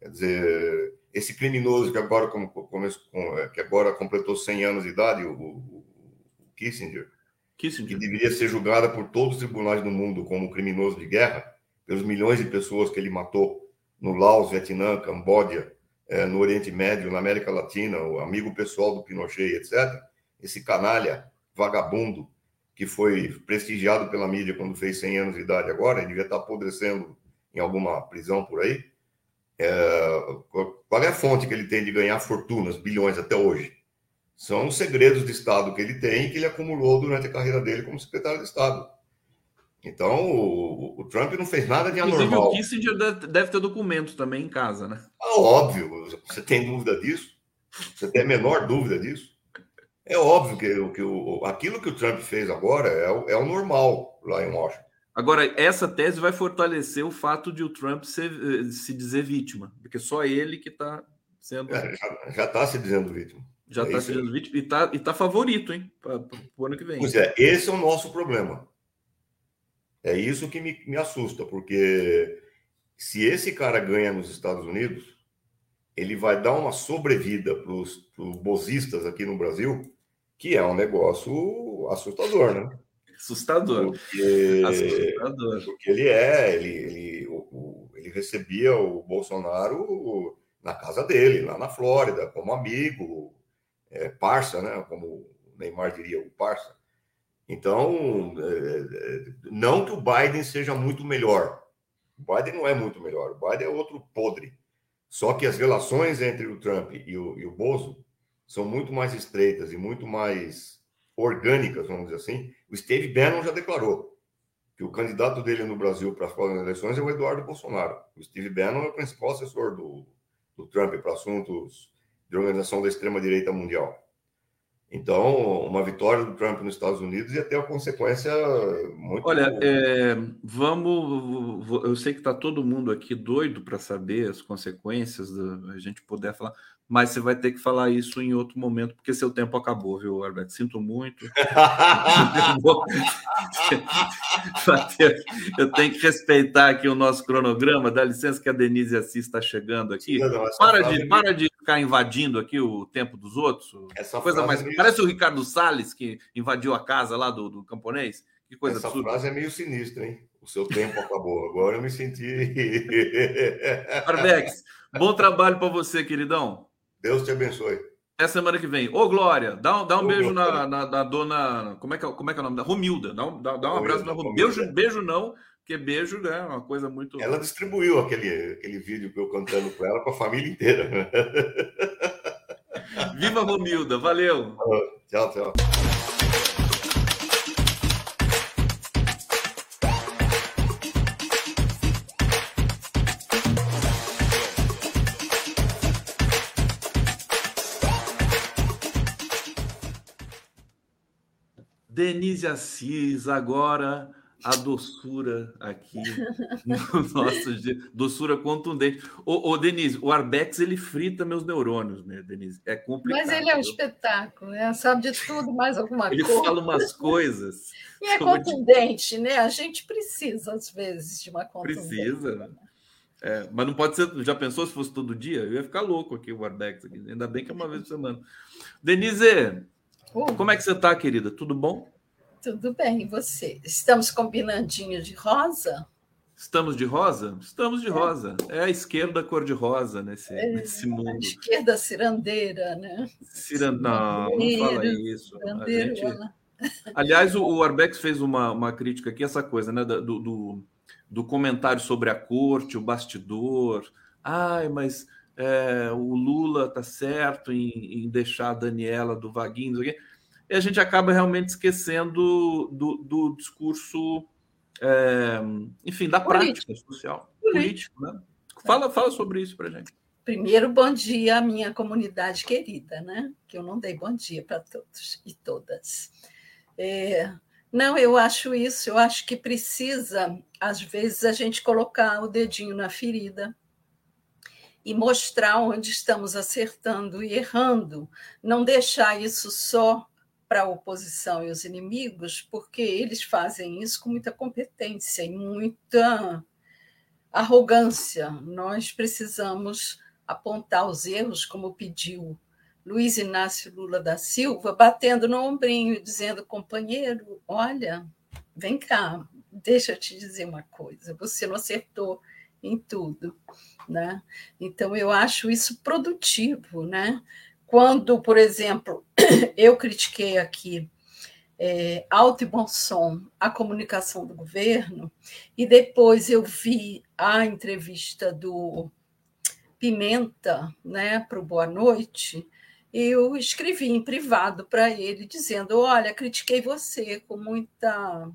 Quer dizer, esse criminoso que agora, como, é, que agora completou 100 anos de idade, o, o Kissinger, Kissinger, que deveria ser julgado por todos os tribunais do mundo como criminoso de guerra, pelos milhões de pessoas que ele matou no Laos, Vietnã, Camboja, é, no Oriente Médio, na América Latina, o amigo pessoal do Pinochet, etc. Esse canalha vagabundo que foi prestigiado pela mídia quando fez 100 anos de idade agora, ele devia estar apodrecendo em alguma prisão por aí. É, qual é a fonte que ele tem de ganhar fortunas, bilhões até hoje? São os segredos de Estado que ele tem e que ele acumulou durante a carreira dele como secretário de Estado. Então, o, o Trump não fez nada de anormal. Inclusive, o Kissinger deve ter documentos também em casa, né? Ah, óbvio. Você tem dúvida disso? Você tem a menor dúvida disso? É óbvio que, que o, aquilo que o Trump fez agora é o, é o normal lá em Washington. Agora, essa tese vai fortalecer o fato de o Trump ser, eh, se dizer vítima, porque só ele que está sendo. É, já está se dizendo vítima. Já está é se dizendo vítima e está tá favorito, hein, para o ano que vem. Pois é, esse é o nosso problema. É isso que me, me assusta, porque se esse cara ganha nos Estados Unidos, ele vai dar uma sobrevida para os bozistas aqui no Brasil, que é um negócio assustador, né? Assustador. Porque, Assustador. Porque ele é, ele, ele, o, ele recebia o Bolsonaro na casa dele, lá na Flórida, como amigo, é, parça, né? Como o Neymar diria, o parça. Então, é, é, não que o Biden seja muito melhor. O Biden não é muito melhor. O Biden é outro podre. Só que as relações entre o Trump e o, e o Bozo são muito mais estreitas e muito mais orgânicas, vamos dizer assim. O Steve Bannon já declarou que o candidato dele no Brasil para as próximas eleições é o Eduardo Bolsonaro. O Steve Bannon é o principal assessor do, do Trump para assuntos de organização da extrema-direita mundial. Então, uma vitória do Trump nos Estados Unidos ia ter uma consequência muito. Olha, é, vamos. Eu sei que está todo mundo aqui doido para saber as consequências, da, a gente puder falar mas você vai ter que falar isso em outro momento, porque seu tempo acabou, viu, Alberto? Sinto muito. Eu tenho que respeitar aqui o nosso cronograma. Dá licença que a Denise Assis está chegando aqui. para, de, é para de ficar invadindo aqui o tempo dos outros. Essa coisa mais. É meio... Parece o Ricardo Salles, que invadiu a casa lá do, do camponês. Que coisa Essa absurda. frase é meio sinistra, hein? O seu tempo acabou. Agora eu me senti. Arbex, bom trabalho para você, queridão. Deus te abençoe. Até semana que vem. Ô, Glória, dá, dá um Ô, beijo na, na, na, dona. Como é, que, é, como é que é o nome da? Romilda. Dá um, dá, dá um abraço na Romilda. Beijo, beijo não, porque beijo né, é uma coisa muito. Ela distribuiu aquele, aquele vídeo que eu cantando com ela para a família inteira. Viva Romilda, valeu. Tchau, tchau. Denise Assis, agora a doçura aqui no nosso dia, doçura contundente. Ô, ô, Denise, o Arbex ele frita meus neurônios, né, Denise? É complicado. Mas ele é um espetáculo, né? sabe de tudo, mais alguma ele coisa. Ele fala umas coisas. e é contundente, de... né? A gente precisa, às vezes, de uma contundência. Precisa, né? É, mas não pode ser. Já pensou se fosse todo dia? Eu ia ficar louco aqui, o Arbex. Aqui. Ainda bem que é uma vez por semana. Denise, Uh. Como é que você está, querida? Tudo bom? Tudo bem, e você? Estamos combinandinho de rosa? Estamos de rosa? Estamos de é. rosa. É a esquerda cor-de-rosa nesse, é, nesse mundo. A esquerda cirandeira, né? Cirand... Não, não fala isso. Gente... Aliás, o, o Arbex fez uma, uma crítica aqui, essa coisa, né? Do, do, do comentário sobre a corte, o bastidor. Ai, mas é, o Lula tá certo em, em, deixar a Daniela do Vaguinho, e a gente acaba realmente esquecendo do, do discurso, é, enfim, da político. prática social, político, né? Fala, fala sobre isso para gente. Primeiro, bom dia à minha comunidade querida, né? Que eu não dei bom dia para todos e todas. É, não, eu acho isso, eu acho que precisa, às vezes, a gente colocar o dedinho na ferida e mostrar onde estamos acertando e errando, não deixar isso só para a oposição e os inimigos, porque eles fazem isso com muita competência e muita arrogância. Nós precisamos apontar os erros, como pediu Luiz Inácio Lula da Silva, batendo no ombrinho e dizendo: companheiro, olha, vem cá, deixa eu te dizer uma coisa, você não acertou em tudo. Né? Então, eu acho isso produtivo. Né? Quando, por exemplo, eu critiquei aqui é, alto e bom som a comunicação do governo, e depois eu vi a entrevista do Pimenta né, para o Boa Noite, eu escrevi em privado para ele, dizendo: Olha, critiquei você com muita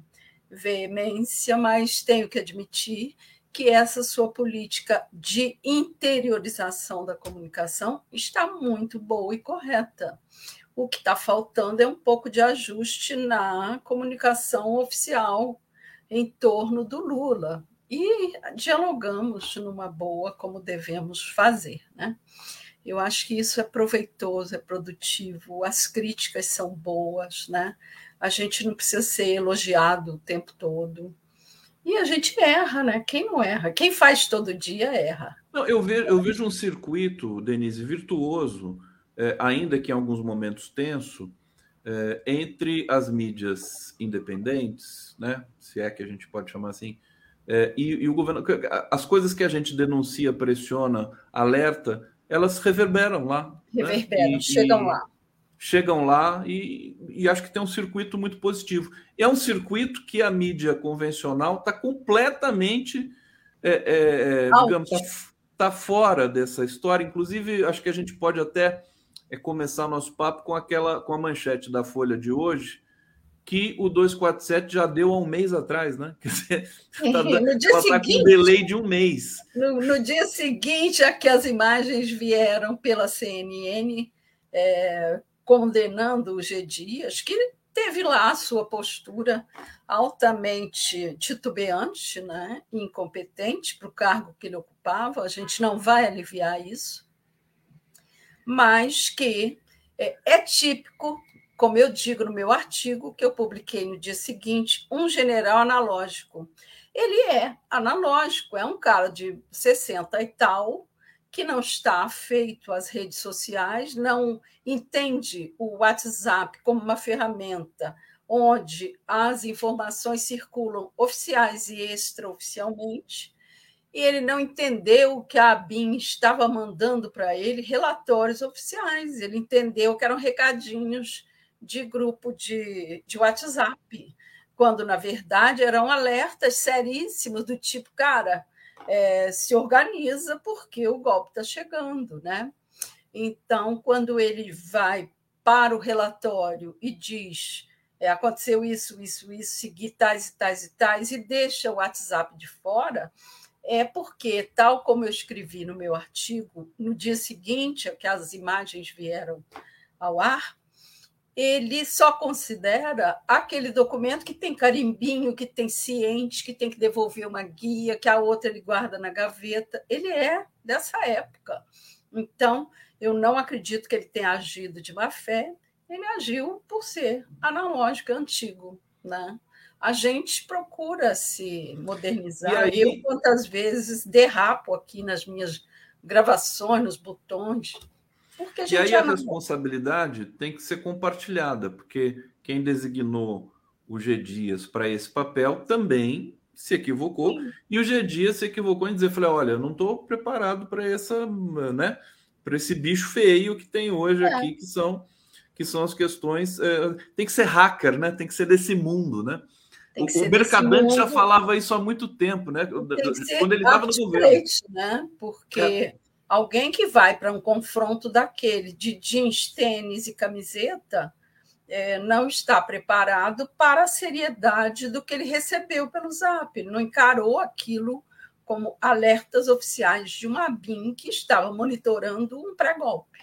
veemência, mas tenho que admitir que essa sua política de interiorização da comunicação está muito boa e correta. O que está faltando é um pouco de ajuste na comunicação oficial em torno do Lula. E dialogamos numa boa, como devemos fazer. Né? Eu acho que isso é proveitoso, é produtivo, as críticas são boas, né? a gente não precisa ser elogiado o tempo todo e a gente erra, né? Quem não erra? Quem faz todo dia erra. Não, eu, vejo, eu vejo um circuito, Denise, virtuoso, é, ainda que em alguns momentos tenso, é, entre as mídias independentes, né? Se é que a gente pode chamar assim, é, e, e, o governo. As coisas que a gente denuncia, pressiona, alerta, elas reverberam lá. Né? Reverberam, né? e, chegam e, lá chegam lá e, e, acho que tem um circuito muito positivo. É um circuito que a mídia convencional está completamente, é, é, é digamos, está fora dessa história. Inclusive, acho que a gente pode até é, começar nosso papo com aquela com a manchete da Folha de hoje, que o 247 já deu há um mês atrás, né? Quer dizer, tá, no dia ela está com um delay de um mês. No, no, dia seguinte, a que as imagens vieram pela CNN é, condenando o G. Dias, que teve lá a sua postura altamente titubeante, né? incompetente para o cargo que ele ocupava. A gente não vai aliviar isso, mas que é, é típico como eu digo no meu artigo, que eu publiquei no dia seguinte, um general analógico. Ele é analógico, é um cara de 60 e tal, que não está afeito às redes sociais, não entende o WhatsApp como uma ferramenta onde as informações circulam oficiais e extraoficialmente, e ele não entendeu que a ABIN estava mandando para ele relatórios oficiais, ele entendeu que eram recadinhos de grupo de, de WhatsApp, quando, na verdade, eram alertas seríssimos do tipo, cara, é, se organiza porque o golpe está chegando, né? Então, quando ele vai para o relatório e diz é, aconteceu isso, isso, isso, seguir tais e tais e tais, e deixa o WhatsApp de fora, é porque, tal como eu escrevi no meu artigo, no dia seguinte que as imagens vieram ao ar, ele só considera aquele documento que tem carimbinho, que tem ciente, que tem que devolver uma guia, que a outra ele guarda na gaveta. Ele é dessa época. Então, eu não acredito que ele tenha agido de má fé, ele agiu por ser analógico, antigo. Né? A gente procura se modernizar. Aí... Eu, quantas vezes, derrapo aqui nas minhas gravações, nos botões porque e aí a responsabilidade tem que ser compartilhada, porque quem designou o G Dias para esse papel também se equivocou Sim. e o G Dias se equivocou em dizer, falei, olha, eu não estou preparado para essa, né, para esse bicho feio que tem hoje é. aqui, que são que são as questões, é, tem que ser hacker, né? Tem que ser desse mundo, né? O, o Mercadante já falava isso há muito tempo, né? Quando ele estava no governo. Né? Porque é. Alguém que vai para um confronto daquele de jeans, tênis e camiseta é, não está preparado para a seriedade do que ele recebeu pelo Zap. Não encarou aquilo como alertas oficiais de uma BIM que estava monitorando um pré-golpe.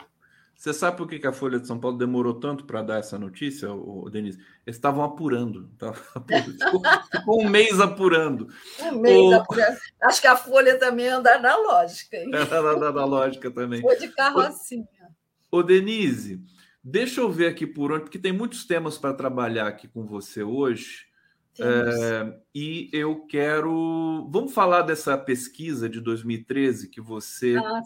Você sabe por que a Folha de São Paulo demorou tanto para dar essa notícia, Denise? Eles estavam apurando. Ficou, ficou, um mês apurando. Um mês o... apurando. Acho que a Folha também anda na lógica. Hein? Anda na lógica também. Foi de carrocinha. Ô, Denise, deixa eu ver aqui por onde, porque tem muitos temas para trabalhar aqui com você hoje. É, e eu quero. Vamos falar dessa pesquisa de 2013 que você ah,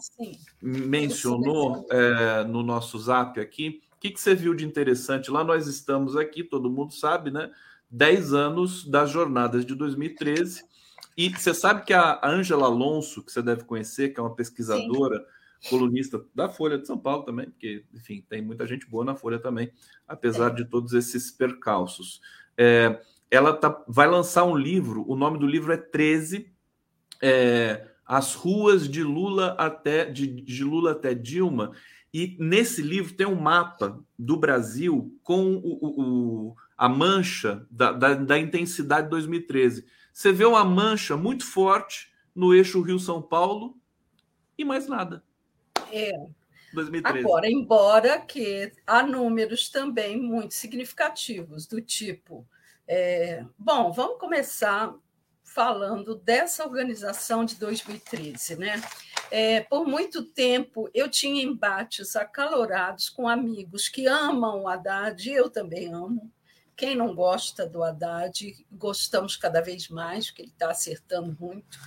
mencionou é, no nosso zap aqui. O que, que você viu de interessante? Lá nós estamos aqui, todo mundo sabe, né? 10 anos das jornadas de 2013. E você sabe que a Ângela Alonso, que você deve conhecer, que é uma pesquisadora, Sim. colunista da Folha de São Paulo também, porque, enfim, tem muita gente boa na Folha também, apesar é. de todos esses percalços. É, ela tá, vai lançar um livro, o nome do livro é 13, é, As Ruas de Lula até de, de, Lula até Dilma. E nesse livro tem um mapa do Brasil com o, o, a mancha da, da, da intensidade de 2013. Você vê uma mancha muito forte no eixo Rio-São Paulo e mais nada. É. 2013. Agora, embora que há números também muito significativos, do tipo é, bom, vamos começar falando dessa organização de 2013, né? É, por muito tempo eu tinha embates acalorados com amigos que amam o Haddad, eu também amo. Quem não gosta do Haddad, gostamos cada vez mais, porque ele está acertando muito.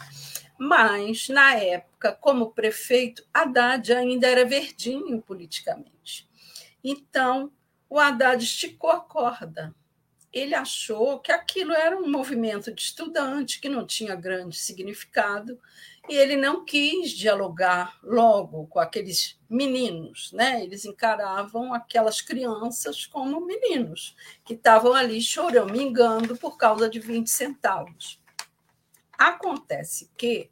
Mas, na época, como prefeito, Haddad ainda era verdinho politicamente. Então, o Haddad esticou a corda ele achou que aquilo era um movimento de estudante que não tinha grande significado e ele não quis dialogar logo com aqueles meninos, né? Eles encaravam aquelas crianças como meninos que estavam ali chorando, mingando por causa de 20 centavos. Acontece que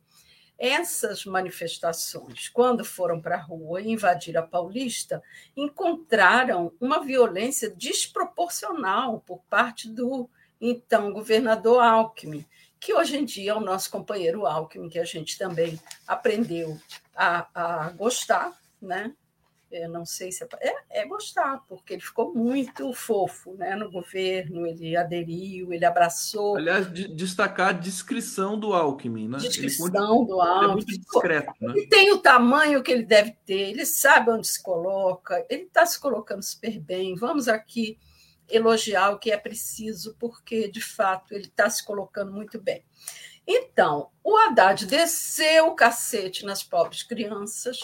essas manifestações, quando foram para a rua e invadiram a Paulista, encontraram uma violência desproporcional por parte do então governador Alckmin, que hoje em dia é o nosso companheiro Alckmin, que a gente também aprendeu a, a gostar, né? Eu não sei se é, é, é, gostar, porque ele ficou muito fofo né, no governo, ele aderiu, ele abraçou. Aliás, de, destacar a descrição do Alckmin, né? Descrição do Alckmin. É muito discreto. Né? Ele tem o tamanho que ele deve ter, ele sabe onde se coloca, ele está se colocando super bem. Vamos aqui elogiar o que é preciso, porque, de fato, ele está se colocando muito bem. Então, o Haddad desceu o cacete nas pobres crianças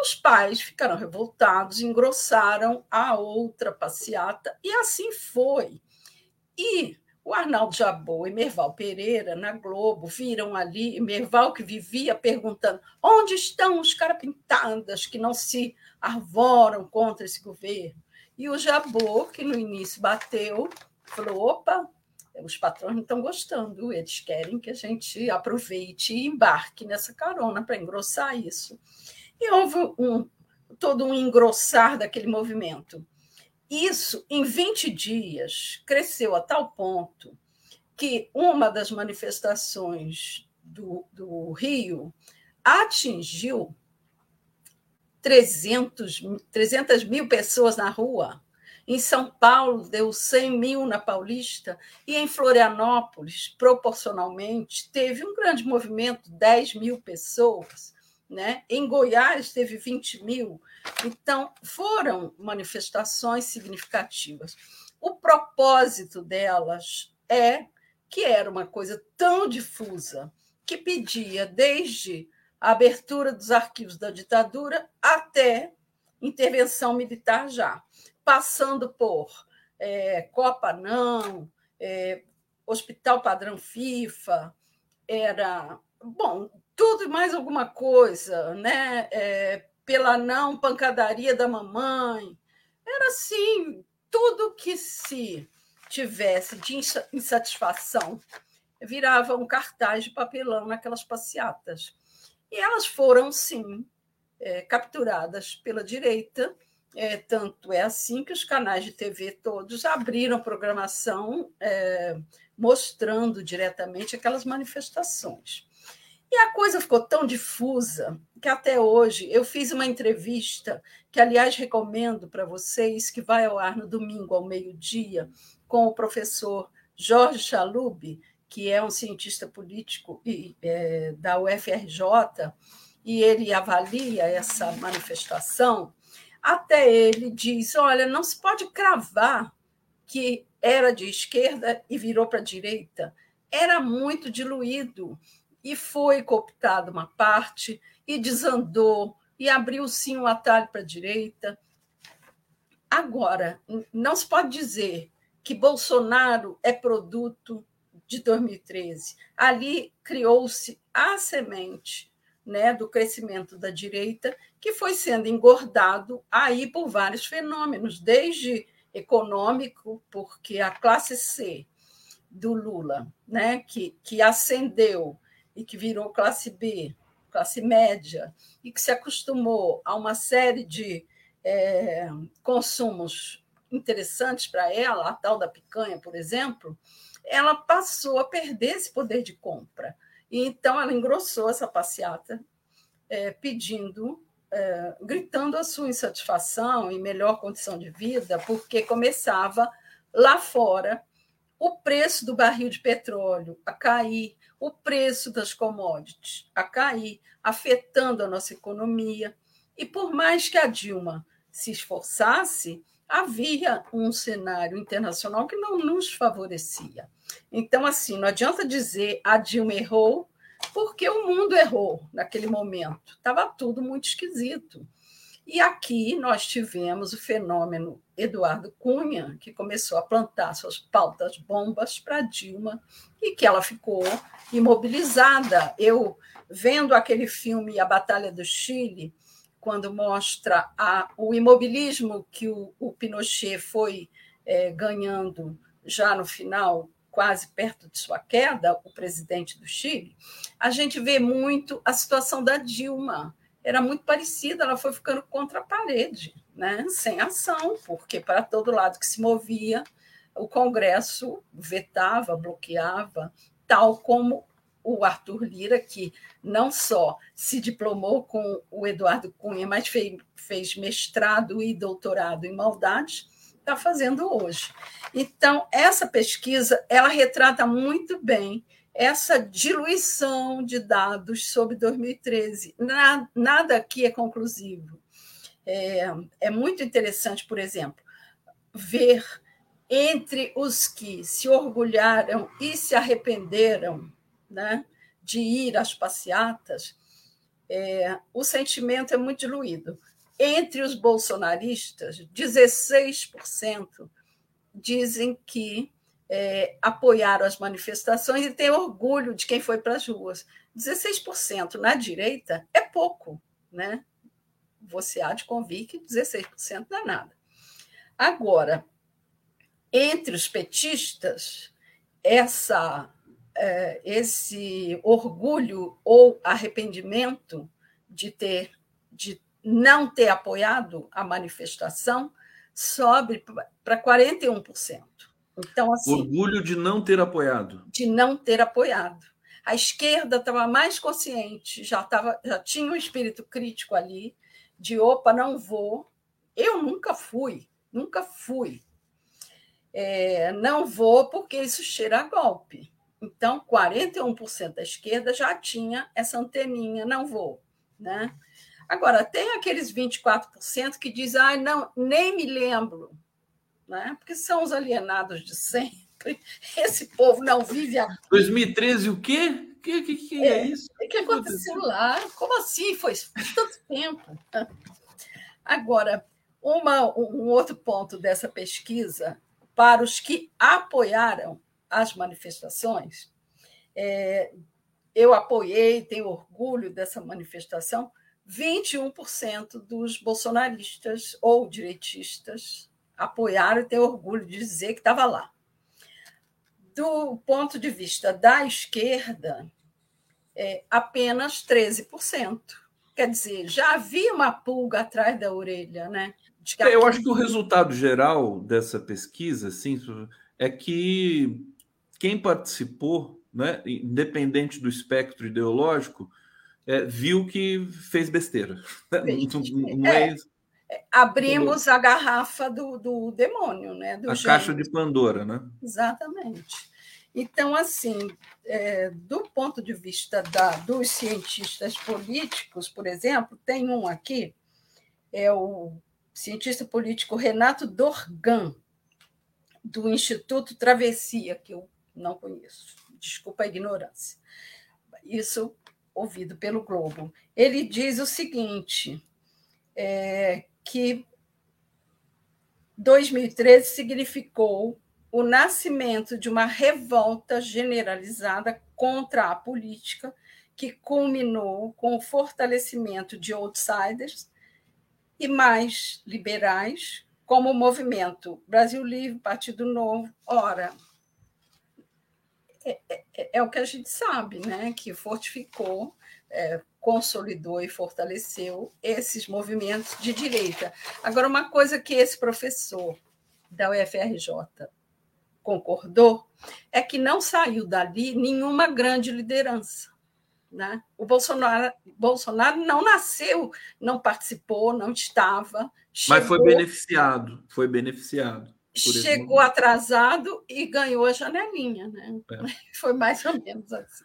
os pais ficaram revoltados, engrossaram a outra passeata, e assim foi. E o Arnaldo Jabô e Merval Pereira, na Globo, viram ali Merval que vivia perguntando onde estão os carapintadas que não se arvoram contra esse governo. E o Jabô, que no início bateu, falou: opa, os patrões não estão gostando, eles querem que a gente aproveite e embarque nessa carona para engrossar isso. E houve um, todo um engrossar daquele movimento. Isso, em 20 dias, cresceu a tal ponto que uma das manifestações do, do Rio atingiu 300, 300 mil pessoas na rua. Em São Paulo, deu 100 mil na Paulista. E em Florianópolis, proporcionalmente, teve um grande movimento 10 mil pessoas. Né? Em Goiás teve 20 mil. Então, foram manifestações significativas. O propósito delas é que era uma coisa tão difusa que pedia desde a abertura dos arquivos da ditadura até intervenção militar já, passando por é, Copa Não, é, Hospital Padrão FIFA, era bom tudo e mais alguma coisa, né? É, pela não pancadaria da mamãe. Era assim, tudo que se tivesse de insatisfação virava um cartaz de papelão naquelas passeatas. E elas foram, sim, é, capturadas pela direita. É, tanto é assim que os canais de TV todos abriram programação é, mostrando diretamente aquelas manifestações. E a coisa ficou tão difusa que até hoje eu fiz uma entrevista, que aliás recomendo para vocês, que vai ao ar no domingo ao meio-dia, com o professor Jorge Chalub, que é um cientista político e, é, da UFRJ, e ele avalia essa manifestação. Até ele diz: olha, não se pode cravar que era de esquerda e virou para a direita. Era muito diluído e foi cooptado uma parte e desandou e abriu sim um atalho para a direita. Agora, não se pode dizer que Bolsonaro é produto de 2013. Ali criou-se a semente né, do crescimento da direita, que foi sendo engordado aí por vários fenômenos, desde econômico, porque a classe C do Lula, né, que, que ascendeu e que virou classe B, classe média, e que se acostumou a uma série de é, consumos interessantes para ela, a tal da picanha, por exemplo, ela passou a perder esse poder de compra. E então ela engrossou essa passeata, é, pedindo, é, gritando a sua insatisfação e melhor condição de vida, porque começava lá fora o preço do barril de petróleo a cair, o preço das commodities a cair, afetando a nossa economia. E por mais que a Dilma se esforçasse, havia um cenário internacional que não nos favorecia. Então, assim, não adianta dizer a Dilma errou, porque o mundo errou naquele momento. Estava tudo muito esquisito. E aqui nós tivemos o fenômeno Eduardo Cunha, que começou a plantar suas pautas bombas para Dilma e que ela ficou imobilizada. Eu, vendo aquele filme A Batalha do Chile, quando mostra a, o imobilismo que o, o Pinochet foi é, ganhando já no final quase perto de sua queda, o presidente do Chile, a gente vê muito a situação da Dilma. Era muito parecida, ela foi ficando contra a parede, né? sem ação, porque para todo lado que se movia, o Congresso vetava, bloqueava, tal como o Arthur Lira, que não só se diplomou com o Eduardo Cunha, mas fez, mestrado e doutorado em maldade, está fazendo hoje. Então, essa pesquisa ela retrata muito bem essa diluição de dados sobre 2013. Nada aqui é conclusivo. É, é muito interessante, por exemplo, ver entre os que se orgulharam e se arrependeram né, de ir às passeatas, é, o sentimento é muito diluído. Entre os bolsonaristas, 16% dizem que é, apoiaram as manifestações e têm orgulho de quem foi para as ruas. 16% na direita é pouco, né? Você há de convir que 16% não é nada. Agora, entre os petistas, essa, é, esse orgulho ou arrependimento de ter de não ter apoiado a manifestação sobe para 41%. Então, assim, orgulho de não ter apoiado. De não ter apoiado. A esquerda estava mais consciente, já, tava, já tinha um espírito crítico ali, de opa, não vou. Eu nunca fui, nunca fui é, não vou porque isso cheira a golpe. Então, 41% da esquerda já tinha essa anteninha, não vou. Né? Agora, tem aqueles 24% que dizem, ah, não, nem me lembro, né? porque são os alienados de sempre. Esse povo não vive a. 2013, o quê? O que, que, que é, é, isso? O que aconteceu lá? Como assim? Foi tanto tempo. Agora, uma, um outro ponto dessa pesquisa para os que apoiaram as manifestações, é, eu apoiei, tenho orgulho dessa manifestação, 21% dos bolsonaristas ou direitistas apoiaram e tenho orgulho de dizer que estava lá. Do ponto de vista da esquerda, é, apenas 13%. Quer dizer, já havia uma pulga atrás da orelha, né? É, eu acho que o resultado geral dessa pesquisa, assim, é que quem participou, né, independente do espectro ideológico, é, viu que fez besteira. Né? Não, não é, é abrimos a garrafa do, do demônio, né? Do a gênero. caixa de Pandora, né? Exatamente. Então, assim, é, do ponto de vista da, dos cientistas políticos, por exemplo, tem um aqui, é o cientista político Renato Dorgan, do Instituto Travessia, que eu não conheço. Desculpa a ignorância. Isso ouvido pelo Globo. Ele diz o seguinte: é, que 2013 significou o nascimento de uma revolta generalizada contra a política, que culminou com o fortalecimento de outsiders e mais liberais, como o movimento Brasil Livre, Partido Novo. Ora, é, é, é o que a gente sabe, né? que fortificou, é, consolidou e fortaleceu esses movimentos de direita. Agora, uma coisa que esse professor da UFRJ concordou é que não saiu dali nenhuma grande liderança. Né? O Bolsonaro, Bolsonaro não nasceu, não participou, não estava. Chegou, Mas foi beneficiado, foi beneficiado. Chegou atrasado e ganhou a janelinha. Né? É. Foi mais ou menos assim.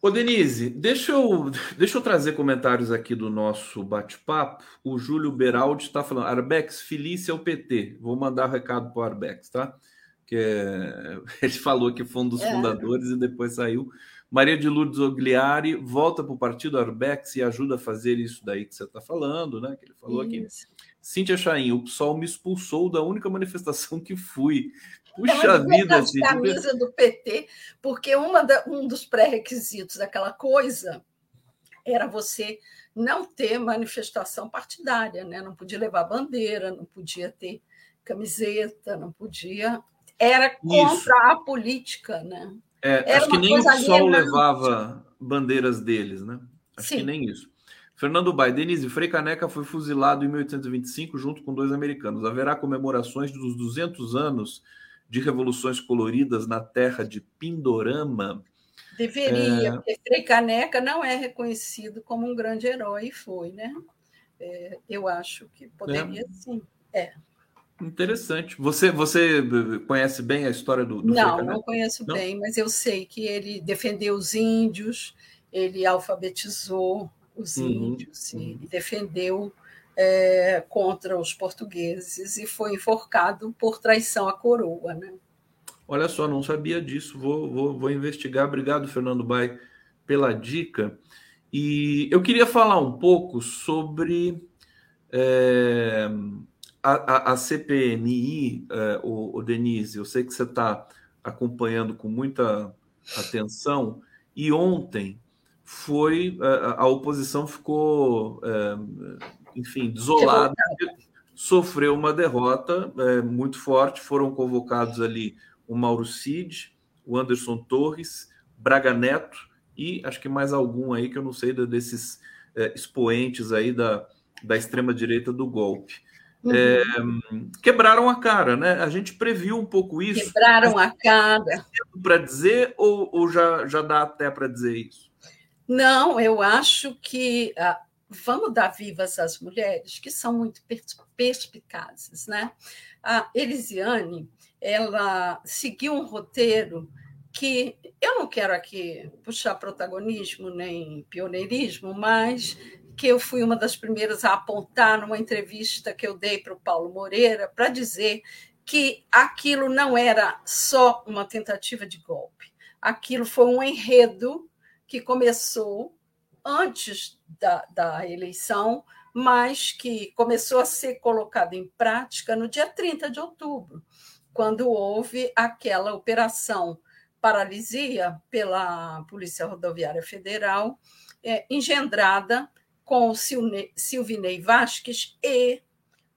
Ô, Denise, deixa eu, deixa eu trazer comentários aqui do nosso bate-papo. O Júlio Beraldi está falando: Arbex, Felícia é o PT. Vou mandar o um recado para o Arbex, tá? Que é... ele falou que foi um dos é. fundadores e depois saiu. Maria de Lourdes Ogliari volta para o partido Arbex e ajuda a fazer isso daí que você está falando, né? Que ele falou isso. aqui. Cíntia Chaim, o PSOL me expulsou da única manifestação que fui. Puxa vida, Cíntia. camisa do PT, porque uma da, um dos pré-requisitos daquela coisa era você não ter manifestação partidária, né? Não podia levar bandeira, não podia ter camiseta, não podia era contra Isso. a política, né? É, acho que nem o PSOL levava bandeiras deles, né? Acho Sim. que nem isso. Fernando Bai, Denise Frei Caneca foi fuzilado em 1825 junto com dois americanos. Haverá comemorações dos 200 anos de revoluções coloridas na terra de Pindorama? Deveria, é... porque Frei Caneca não é reconhecido como um grande herói, e foi, né? É, eu acho que poderia é. sim. É. Interessante. Você, você conhece bem a história do, do Não, não conheço não? bem, mas eu sei que ele defendeu os índios, ele alfabetizou os uhum, índios uhum. e defendeu é, contra os portugueses e foi enforcado por traição à coroa. Né? Olha só, não sabia disso, vou, vou, vou investigar. Obrigado, Fernando Bai, pela dica. E eu queria falar um pouco sobre é, a, a, a, CPMI, é, o, o, Denise. Eu sei que você está acompanhando com muita atenção, e ontem foi é, a oposição ficou, é, enfim, desolada, sofreu uma derrota é, muito forte. Foram convocados ali o Mauro Cid, o Anderson Torres, Braga Neto e acho que mais algum aí que eu não sei desses é, expoentes aí da, da extrema direita do golpe. Uhum. É, quebraram a cara, né? A gente previu um pouco isso. Quebraram a cara. Para dizer ou, ou já, já dá até para dizer isso? Não, eu acho que ah, vamos dar vivas às mulheres que são muito perspicazes, né? A Elisiane, ela seguiu um roteiro que eu não quero aqui puxar protagonismo nem pioneirismo, mas que eu fui uma das primeiras a apontar numa entrevista que eu dei para o Paulo Moreira para dizer que aquilo não era só uma tentativa de golpe, aquilo foi um enredo que começou antes da, da eleição, mas que começou a ser colocado em prática no dia 30 de outubro, quando houve aquela operação paralisia pela Polícia Rodoviária Federal, é, engendrada com o Silvinei Vasques e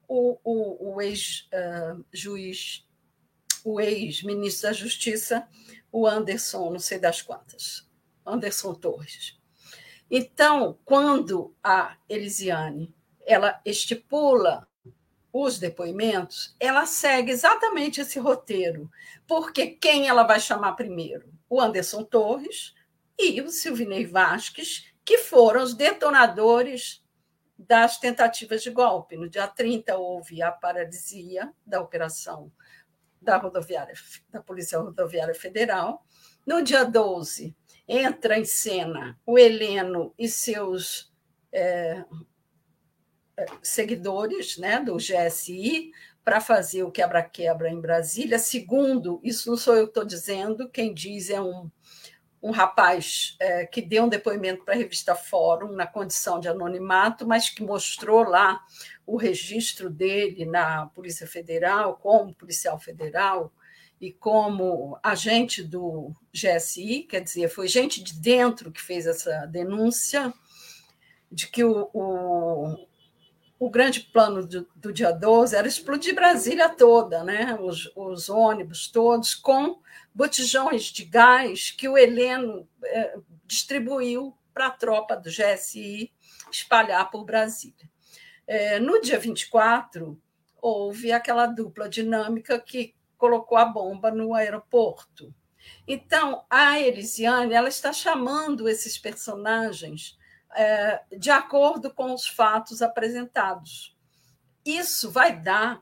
o, o, o ex-juiz, uh, o ex-ministro da Justiça, o Anderson, não sei das quantas. Anderson Torres. Então, quando a Elisiane ela estipula os depoimentos, ela segue exatamente esse roteiro, porque quem ela vai chamar primeiro? O Anderson Torres e o Silvinei Vasques, que foram os detonadores das tentativas de golpe. No dia 30 houve a paralisia da operação da rodoviária da Polícia Rodoviária Federal. No dia 12, entra em cena o Heleno e seus é, é seguidores né, do GSI para fazer o quebra-quebra em Brasília. Segundo, isso não sou eu que estou dizendo, quem diz é um, um rapaz é, que deu um depoimento para a revista Fórum na condição de anonimato, mas que mostrou lá o registro dele na Polícia Federal, como policial federal, e como agente do GSI, quer dizer, foi gente de dentro que fez essa denúncia de que o, o, o grande plano do, do, dia 12 era explodir Brasília toda, né? os, os ônibus todos, com botijões de gás que o Heleno é, distribuiu para a tropa do GSI espalhar por Brasília. É, no dia 24, houve aquela dupla dinâmica que colocou a bomba no aeroporto. Então, a Elisiane ela está chamando esses personagens é, de acordo com os fatos apresentados. Isso vai dar,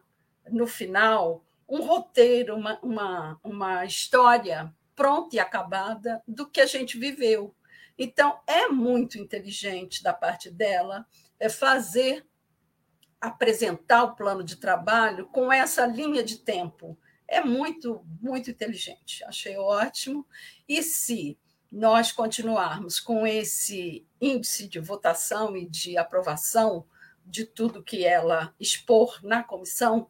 no final, um roteiro, uma, uma, uma história pronta e acabada do que a gente viveu. Então, é muito inteligente da parte dela é fazer, apresentar o plano de trabalho com essa linha de tempo é muito, muito inteligente. Achei ótimo. E se nós continuarmos com esse índice de votação e de aprovação de tudo que ela expor na comissão,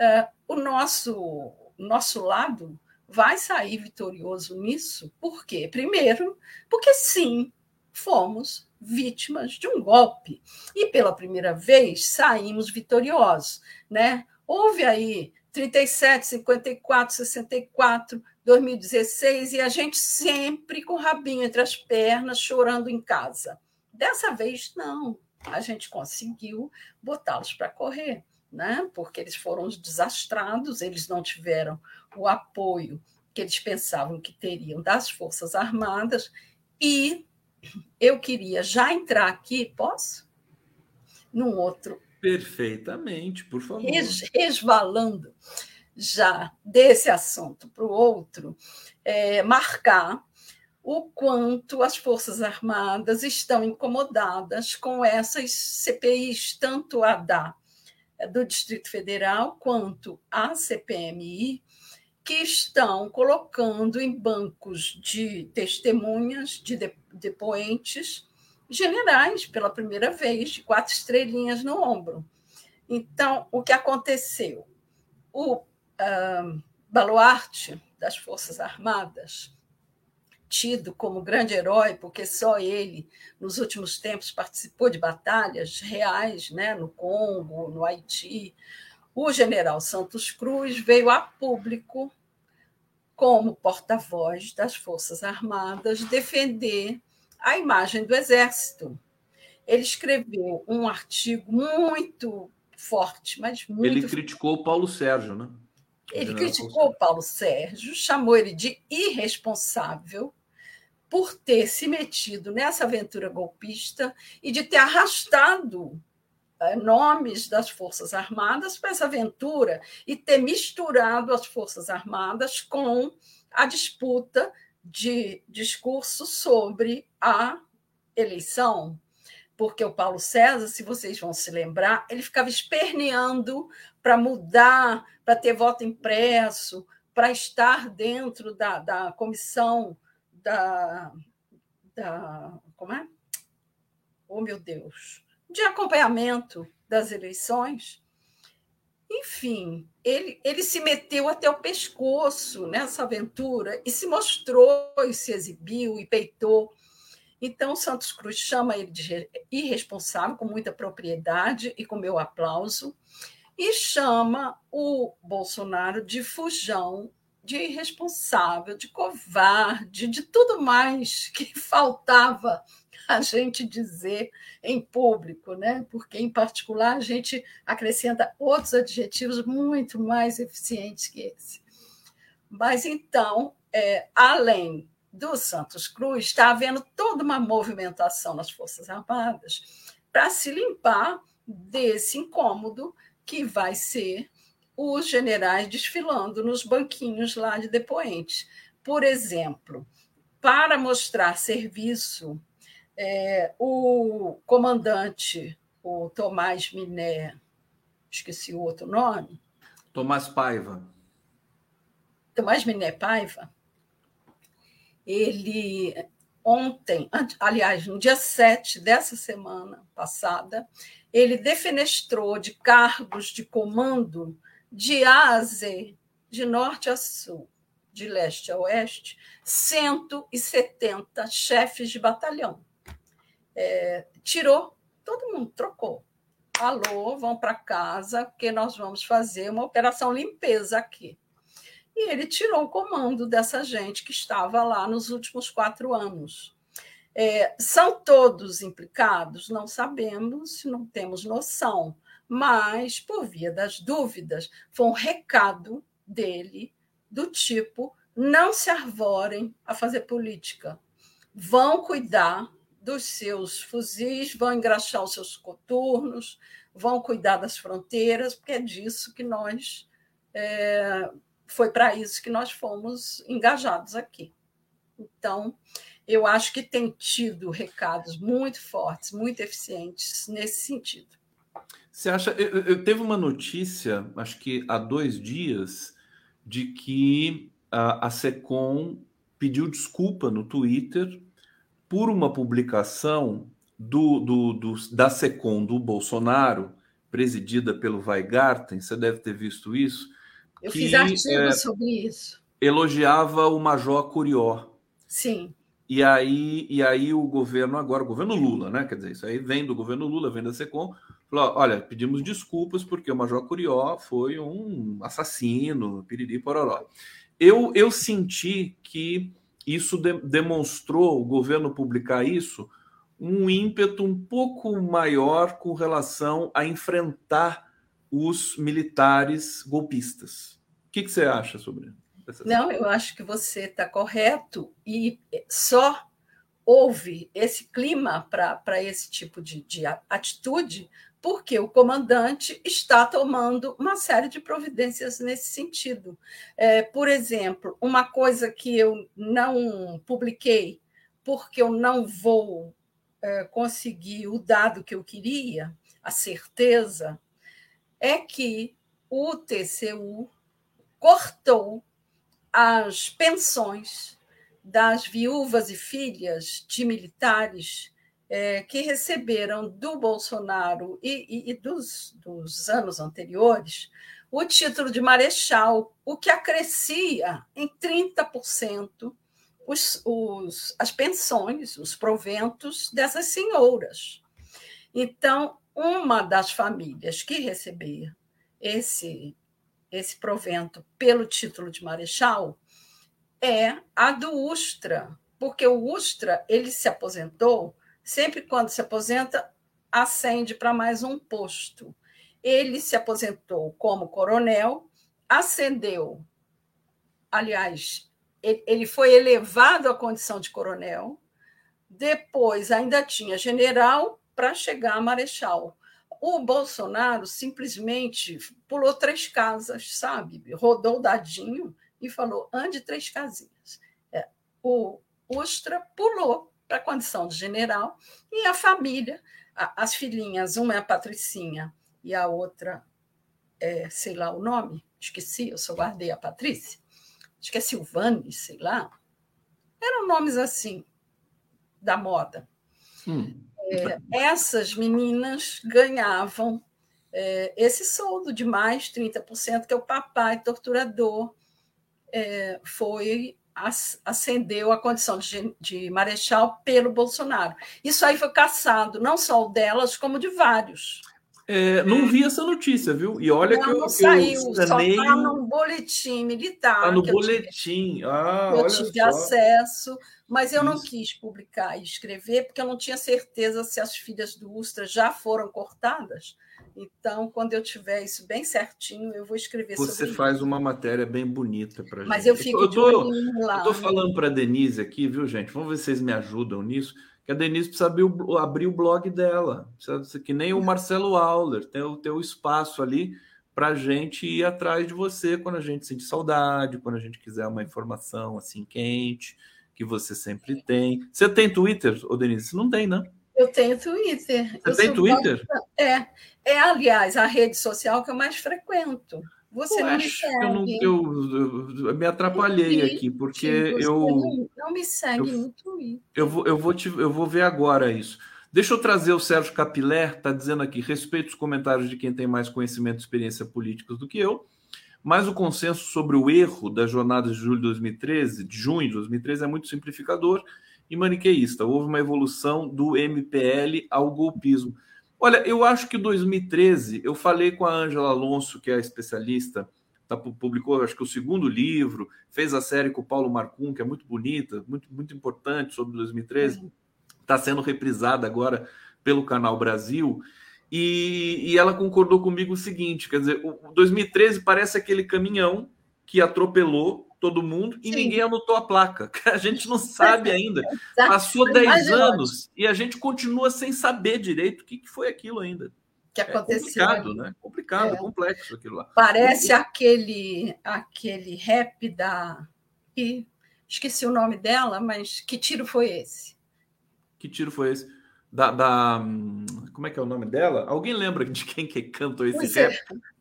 uh, o nosso, nosso lado vai sair vitorioso nisso. Por quê? Primeiro, porque sim, fomos vítimas de um golpe. E pela primeira vez saímos vitoriosos. Né? Houve aí 37, 54, 64, 2016, e a gente sempre com o rabinho entre as pernas, chorando em casa. Dessa vez, não. A gente conseguiu botá-los para correr, né? porque eles foram desastrados, eles não tiveram o apoio que eles pensavam que teriam das Forças Armadas, e eu queria já entrar aqui, posso? Num outro. Perfeitamente, por favor. Resvalando já desse assunto para o outro, é, marcar o quanto as Forças Armadas estão incomodadas com essas CPIs, tanto a da do Distrito Federal quanto a CPMI, que estão colocando em bancos de testemunhas, de depoentes, generais pela primeira vez, de quatro estrelinhas no ombro. Então, o que aconteceu? O uh, baluarte das Forças Armadas, tido como grande herói, porque só ele, nos últimos tempos, participou de batalhas reais né, no Congo, no Haiti, o general Santos Cruz veio a público, como porta-voz das Forças Armadas, defender a imagem do Exército. Ele escreveu um artigo muito forte, mas muito. Ele criticou o Paulo Sérgio, né? Ele criticou o Paulo Sérgio, chamou ele de irresponsável por ter se metido nessa aventura golpista e de ter arrastado eh, nomes das Forças Armadas para essa aventura e ter misturado as Forças Armadas com a disputa de discurso sobre a eleição. Porque o Paulo César, se vocês vão se lembrar, ele ficava esperneando para mudar, para ter voto impresso, para estar dentro da, da comissão da, da. Como é? Oh, meu Deus! de acompanhamento das eleições. Enfim, ele, ele se meteu até o pescoço nessa aventura e se mostrou e se exibiu e peitou. Então, Santos Cruz chama ele de irresponsável, com muita propriedade e com meu aplauso, e chama o Bolsonaro de fujão, de irresponsável, de covarde, de tudo mais que faltava a gente dizer em público, né? porque, em particular, a gente acrescenta outros adjetivos muito mais eficientes que esse. Mas, então, é, além do Santos Cruz, está havendo toda uma movimentação nas Forças Armadas para se limpar desse incômodo que vai ser os generais desfilando nos banquinhos lá de depoentes. Por exemplo, para mostrar serviço é, o comandante, o Tomás Miné, esqueci o outro nome. Tomás Paiva. Tomás Miné Paiva, ele ontem, aliás, no dia 7 dessa semana passada, ele defenestrou de cargos de comando de A a Z, de norte a sul, de leste a oeste, 170 chefes de batalhão é, tirou, todo mundo trocou. Alô, vão para casa, porque nós vamos fazer uma operação limpeza aqui. E ele tirou o comando dessa gente que estava lá nos últimos quatro anos. É, são todos implicados? Não sabemos, não temos noção, mas, por via das dúvidas, foi um recado dele do tipo: não se arvorem a fazer política, vão cuidar dos seus fuzis, vão engraxar os seus coturnos, vão cuidar das fronteiras, porque é disso que nós. É, foi para isso que nós fomos engajados aqui. Então, eu acho que tem tido recados muito fortes, muito eficientes nesse sentido. Você acha? Eu, eu teve uma notícia, acho que há dois dias, de que a, a SECOM pediu desculpa no Twitter por uma publicação do, do, do, da SECOM do Bolsonaro, presidida pelo Weigarten, você deve ter visto isso. Eu que, fiz artigo é, sobre isso. Elogiava o Major Curió. Sim. E aí, e aí o governo agora, o governo Lula, né? Quer dizer, isso aí vem do governo Lula, vem da SECOM, Falou, olha, pedimos desculpas porque o Major Curió foi um assassino, piriri pororó. Eu, eu senti que isso de, demonstrou, o governo publicar isso, um ímpeto um pouco maior com relação a enfrentar os militares golpistas. O que, que você acha sobre isso? Não, eu acho que você está correto e só houve esse clima para esse tipo de, de atitude porque o comandante está tomando uma série de providências nesse sentido. É, por exemplo, uma coisa que eu não publiquei, porque eu não vou é, conseguir o dado que eu queria, a certeza, é que o TCU cortou as pensões das viúvas e filhas de militares é, que receberam do Bolsonaro e, e, e dos, dos anos anteriores o título de marechal, o que acrescia em 30% os, os, as pensões, os proventos dessas senhoras. Então, uma das famílias que recebia esse, esse provento pelo título de marechal é a do Ustra, porque o Ustra ele se aposentou, sempre quando se aposenta, ascende para mais um posto. Ele se aposentou como coronel, ascendeu, aliás, ele foi elevado à condição de coronel, depois ainda tinha general para chegar a marechal. O Bolsonaro simplesmente pulou três casas, sabe? Rodou dadinho e falou: ande três casinhas. É, o Ustra pulou para a condição de general e a família, a, as filhinhas, uma é a Patricinha e a outra, é, sei lá o nome, esqueci, eu só guardei a Patrícia, acho que é Silvane, sei lá. Eram nomes assim, da moda. Hum. É, essas meninas ganhavam é, esse soldo de mais 30%, que é o papai torturador é, foi ascendeu a condição de, de, marechal pelo Bolsonaro. Isso aí foi caçado, não só o delas, como de vários. É, não vi essa notícia, viu? E olha não, que eu. Não saiu, eu só está no boletim militar. Está no boletim. Eu tive, ah, eu tive acesso, mas eu Isso. não quis publicar e escrever, porque eu não tinha certeza se as filhas do Ustra já foram cortadas. Então, quando eu tiver isso bem certinho, eu vou escrever Você sobre Você faz uma matéria bem bonita para gente. Mas eu fico eu tô, lá. Estou falando para a Denise aqui, viu, gente? Vamos ver se vocês me ajudam nisso. Que a Denise precisa abrir o, abrir o blog dela. Precisa, que nem o Marcelo Auler. Tem o teu espaço ali para a gente ir atrás de você quando a gente sente saudade, quando a gente quiser uma informação assim quente, que você sempre tem. Você tem Twitter, ô Denise? Você não tem, né? Eu tenho Twitter. Você eu tem Twitter? É. É, aliás, a rede social que eu mais frequento. Você eu não me segue. Eu, não, eu, eu me atrapalhei aqui, porque eu. Não, não, me segue eu, no Twitter. Eu vou, eu, vou te, eu vou ver agora isso. Deixa eu trazer o Sérgio Capilé, está dizendo aqui: respeito os comentários de quem tem mais conhecimento e experiência política do que eu, mas o consenso sobre o erro da jornada de julho de 2013, de junho de 2013, é muito simplificador e maniqueísta. Houve uma evolução do MPL ao golpismo. Olha, eu acho que 2013, eu falei com a Ângela Alonso, que é especialista, tá, publicou acho que o segundo livro, fez a série com o Paulo Marcum, que é muito bonita, muito, muito importante sobre 2013, está sendo reprisada agora pelo Canal Brasil. E, e, ela concordou comigo o seguinte: quer dizer, o 2013 parece aquele caminhão que atropelou todo mundo e Sim. ninguém anotou a placa. A gente não sabe ainda. Passou 10 anos e a gente continua sem saber direito o que, foi aquilo ainda. Que é aconteceu. É complicado, né? Complicado, é. complexo aquilo lá. Parece aquele, aquele rap da. E esqueci o nome dela, mas que tiro foi esse? Que tiro foi esse? Da, da, como é que é o nome dela? Alguém lembra de quem que cantou esse pois é. rap? É.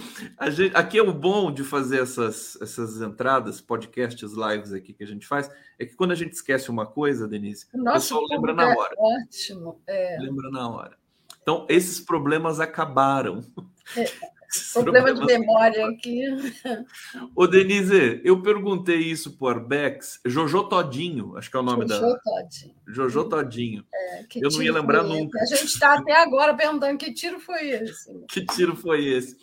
Gente, aqui é o bom de fazer essas, essas entradas, podcasts, lives aqui que a gente faz, é que quando a gente esquece uma coisa, Denise, o, o pessoal lembra na hora. É ótimo. É. Lembra na hora. Então, esses problemas acabaram. É. Problema de memória aqui. Ô, Denise, eu perguntei isso para o Arbex, Jojo Todinho, acho que é o nome Jojo da. Todinho. Jojo Todinho. É, eu não ia lembrar esse? nunca. A gente está até agora perguntando que tiro foi esse. Que tiro foi esse?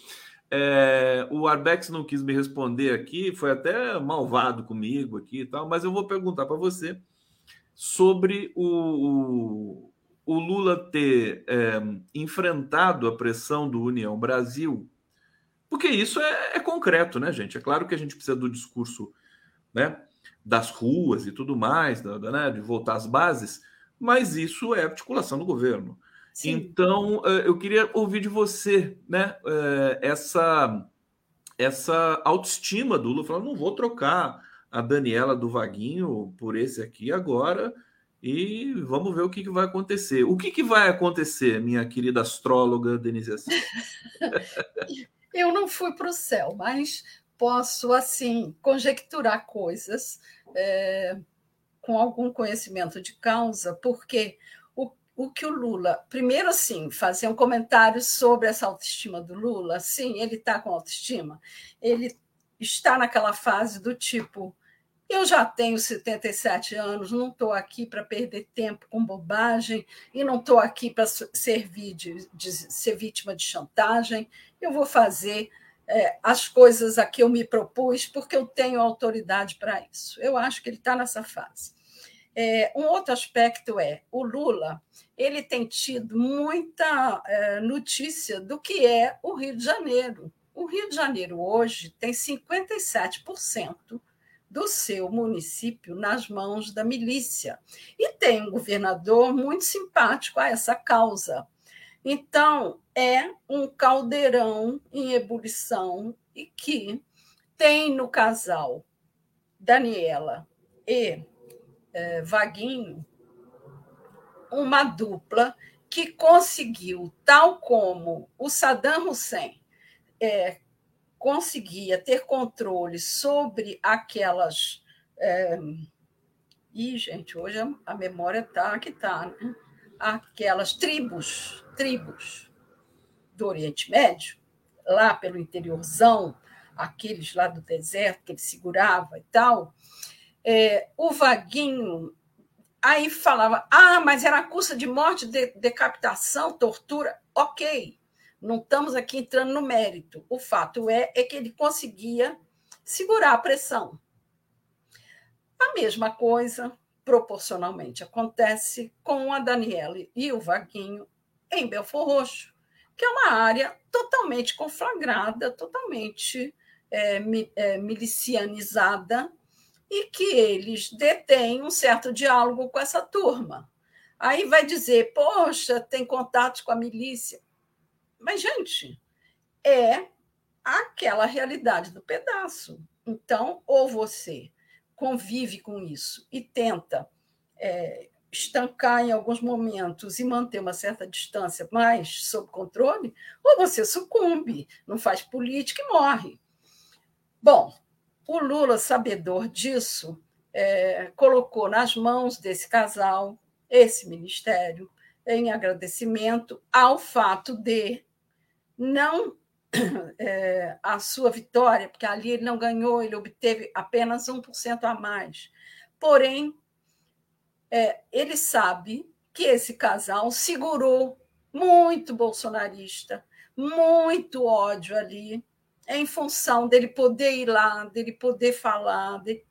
É, o Arbex não quis me responder aqui, foi até malvado comigo aqui e tal, mas eu vou perguntar para você sobre o, o, o Lula ter é, enfrentado a pressão do União Brasil, porque isso é, é concreto, né, gente? É claro que a gente precisa do discurso né, das ruas e tudo mais, da, da, né, de voltar às bases, mas isso é articulação do governo. Sim. Então, eh, eu queria ouvir de você, né, eh, essa essa autoestima do Lula, falando, não vou trocar a Daniela do Vaguinho por esse aqui agora e vamos ver o que, que vai acontecer. O que, que vai acontecer, minha querida astróloga Denise Assis? Eu não fui para o céu, mas posso, assim, conjecturar coisas é, com algum conhecimento de causa, porque o, que o Lula. Primeiro, assim, fazer um comentário sobre essa autoestima do Lula. Sim, ele está com autoestima. Ele está naquela fase do tipo. Eu já tenho 77 anos, não estou aqui para perder tempo com bobagem e não estou aqui para servir de, de ser vítima de chantagem. Eu vou fazer é, as coisas a que eu me propus porque eu tenho autoridade para isso. Eu acho que ele está nessa fase. É, um outro aspecto é o Lula ele tem tido muita é, notícia do que é o Rio de Janeiro. O Rio de Janeiro hoje tem 57% do seu município nas mãos da milícia e tem um governador muito simpático a essa causa. Então, é um caldeirão em ebulição e que tem no casal Daniela e Vaguinho uma dupla que conseguiu, tal como o Saddam Hussein é, conseguia ter controle sobre aquelas. É... Ih, gente, hoje a memória está que está, né? Aquelas tribos, tribos do Oriente Médio, lá pelo interiorzão, aqueles lá do deserto que ele segurava e tal. É, o Vaguinho aí falava: ah, mas era custa de morte, de, decapitação, tortura. Ok, não estamos aqui entrando no mérito. O fato é, é que ele conseguia segurar a pressão. A mesma coisa, proporcionalmente, acontece com a Daniela e o Vaguinho em Belfor Roxo, que é uma área totalmente conflagrada, totalmente é, é, milicianizada, e que eles detêm um certo diálogo com essa turma. Aí vai dizer, poxa, tem contatos com a milícia. Mas, gente, é aquela realidade do pedaço. Então, ou você convive com isso e tenta é, estancar em alguns momentos e manter uma certa distância mais sob controle, ou você sucumbe, não faz política e morre. Bom, o Lula, sabedor disso, é, colocou nas mãos desse casal esse ministério em agradecimento ao fato de não é, a sua vitória, porque ali ele não ganhou, ele obteve apenas 1% a mais. Porém, é, ele sabe que esse casal segurou muito bolsonarista, muito ódio ali, em função dele poder ir lá, dele poder falar, de,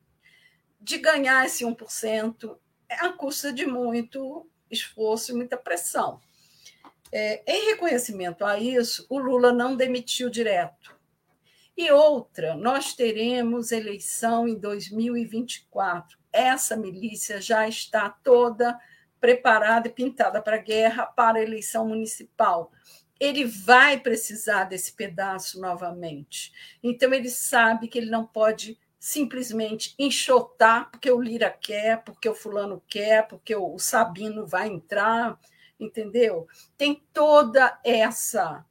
de ganhar esse 1%, é a custa de muito esforço e muita pressão. É, em reconhecimento a isso, o Lula não demitiu direto. E outra, nós teremos eleição em 2024. Essa milícia já está toda preparada e pintada para a guerra para a eleição municipal. Ele vai precisar desse pedaço novamente. Então, ele sabe que ele não pode simplesmente enxotar porque o Lira quer, porque o fulano quer, porque o Sabino vai entrar entendeu? Tem toda essa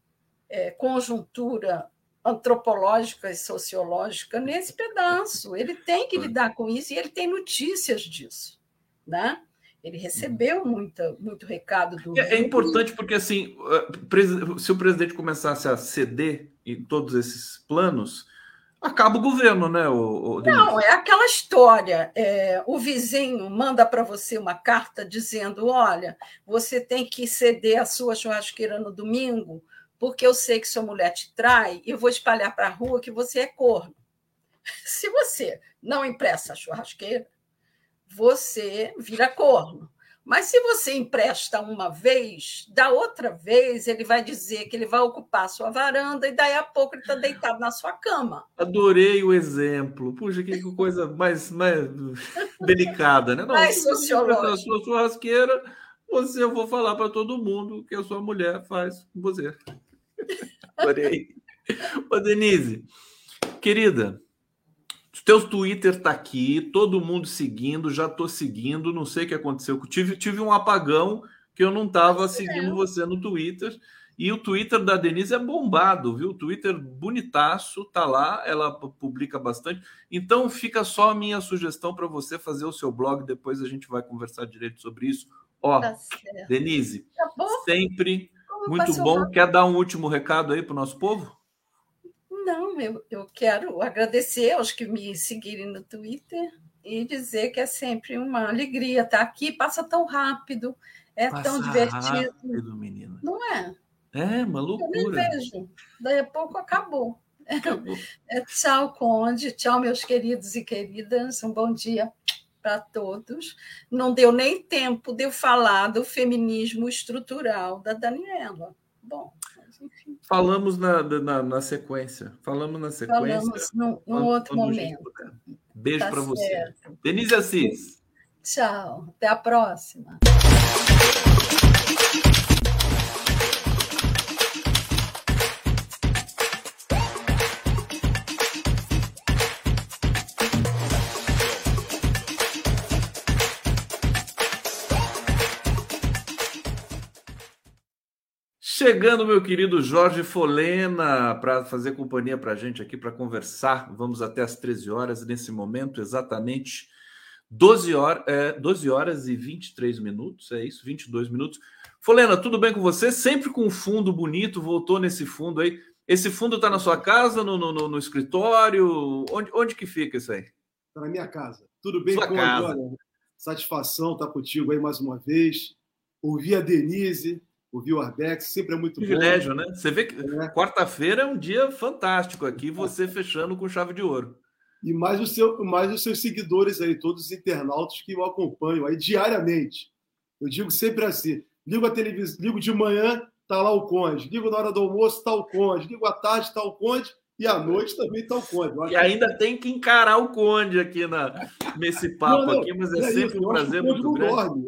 é, conjuntura antropológica e sociológica nesse pedaço. Ele tem que lidar com isso e ele tem notícias disso, né? Ele recebeu muita, muito recado do. É, é importante porque, assim, se o presidente começasse a ceder em todos esses planos, acaba o governo, né? O, o Não, é aquela história. É, o vizinho manda para você uma carta dizendo: olha, você tem que ceder a sua churrasqueira no domingo, porque eu sei que sua mulher te trai, e eu vou espalhar para a rua que você é corno. Se você não empresta a churrasqueira, você vira corno. Mas se você empresta uma vez, da outra vez ele vai dizer que ele vai ocupar a sua varanda e daí a pouco ele está deitado na sua cama. Adorei o exemplo. Puxa, que coisa mais, mais delicada, né? Não, mais sociológica. A sua churrasqueira, você eu vou falar para todo mundo que a sua mulher faz com você. Adorei. Ô, Denise, querida, teu Twitter tá aqui, todo mundo seguindo, já tô seguindo, não sei o que aconteceu. Tive, tive um apagão que eu não estava seguindo você no Twitter. E o Twitter da Denise é bombado, viu? O Twitter bonitaço, tá lá, ela publica bastante. Então fica só a minha sugestão para você fazer o seu blog, depois a gente vai conversar direito sobre isso. Ó, tá Denise, tá sempre Como muito bom. Quer dar um último recado aí para o nosso povo? Não, eu, eu quero agradecer aos que me seguirem no Twitter e dizer que é sempre uma alegria estar aqui. Passa tão rápido, é passa tão divertido. Rápido, menina. Não é? É, uma loucura. Eu nem vejo. Daí a pouco acabou. acabou. É, tchau, Conde. Tchau, meus queridos e queridas. Um bom dia para todos. Não deu nem tempo de eu falar do feminismo estrutural da Daniela. Bom. Falamos na, na, na, sequência. Falamos na sequência. Falamos num, num outro momento. Beijo tá para você. Denise Assis. Tchau. Até a próxima. Chegando, meu querido Jorge Folena, para fazer companhia para a gente aqui, para conversar. Vamos até as 13 horas, nesse momento, exatamente 12 horas, é, 12 horas e 23 minutos, é isso? 22 minutos. Folena, tudo bem com você? Sempre com um fundo bonito, voltou nesse fundo aí. Esse fundo está na sua casa, no, no, no, escritório? Onde, onde que fica isso aí? Está na minha casa. Tudo bem sua com casa. Satisfação estar contigo aí mais uma vez. Ouvi a Denise, ouvir o Arbex, sempre é muito Privilégio, bom. né? Você vê que é. quarta-feira é um dia fantástico aqui, você fechando com chave de ouro. E mais, o seu, mais os seus seguidores aí, todos os internautas que o acompanham aí diariamente. Eu digo sempre assim: ligo a televisão, ligo de manhã, tá lá o Conde, ligo na hora do almoço, tá o Conde, ligo à tarde, tá o Conde, e à noite também está o Conde. E ainda tem que encarar o Conde aqui na, nesse papo não, não, aqui, mas é, é sempre isso, um prazer muito grande.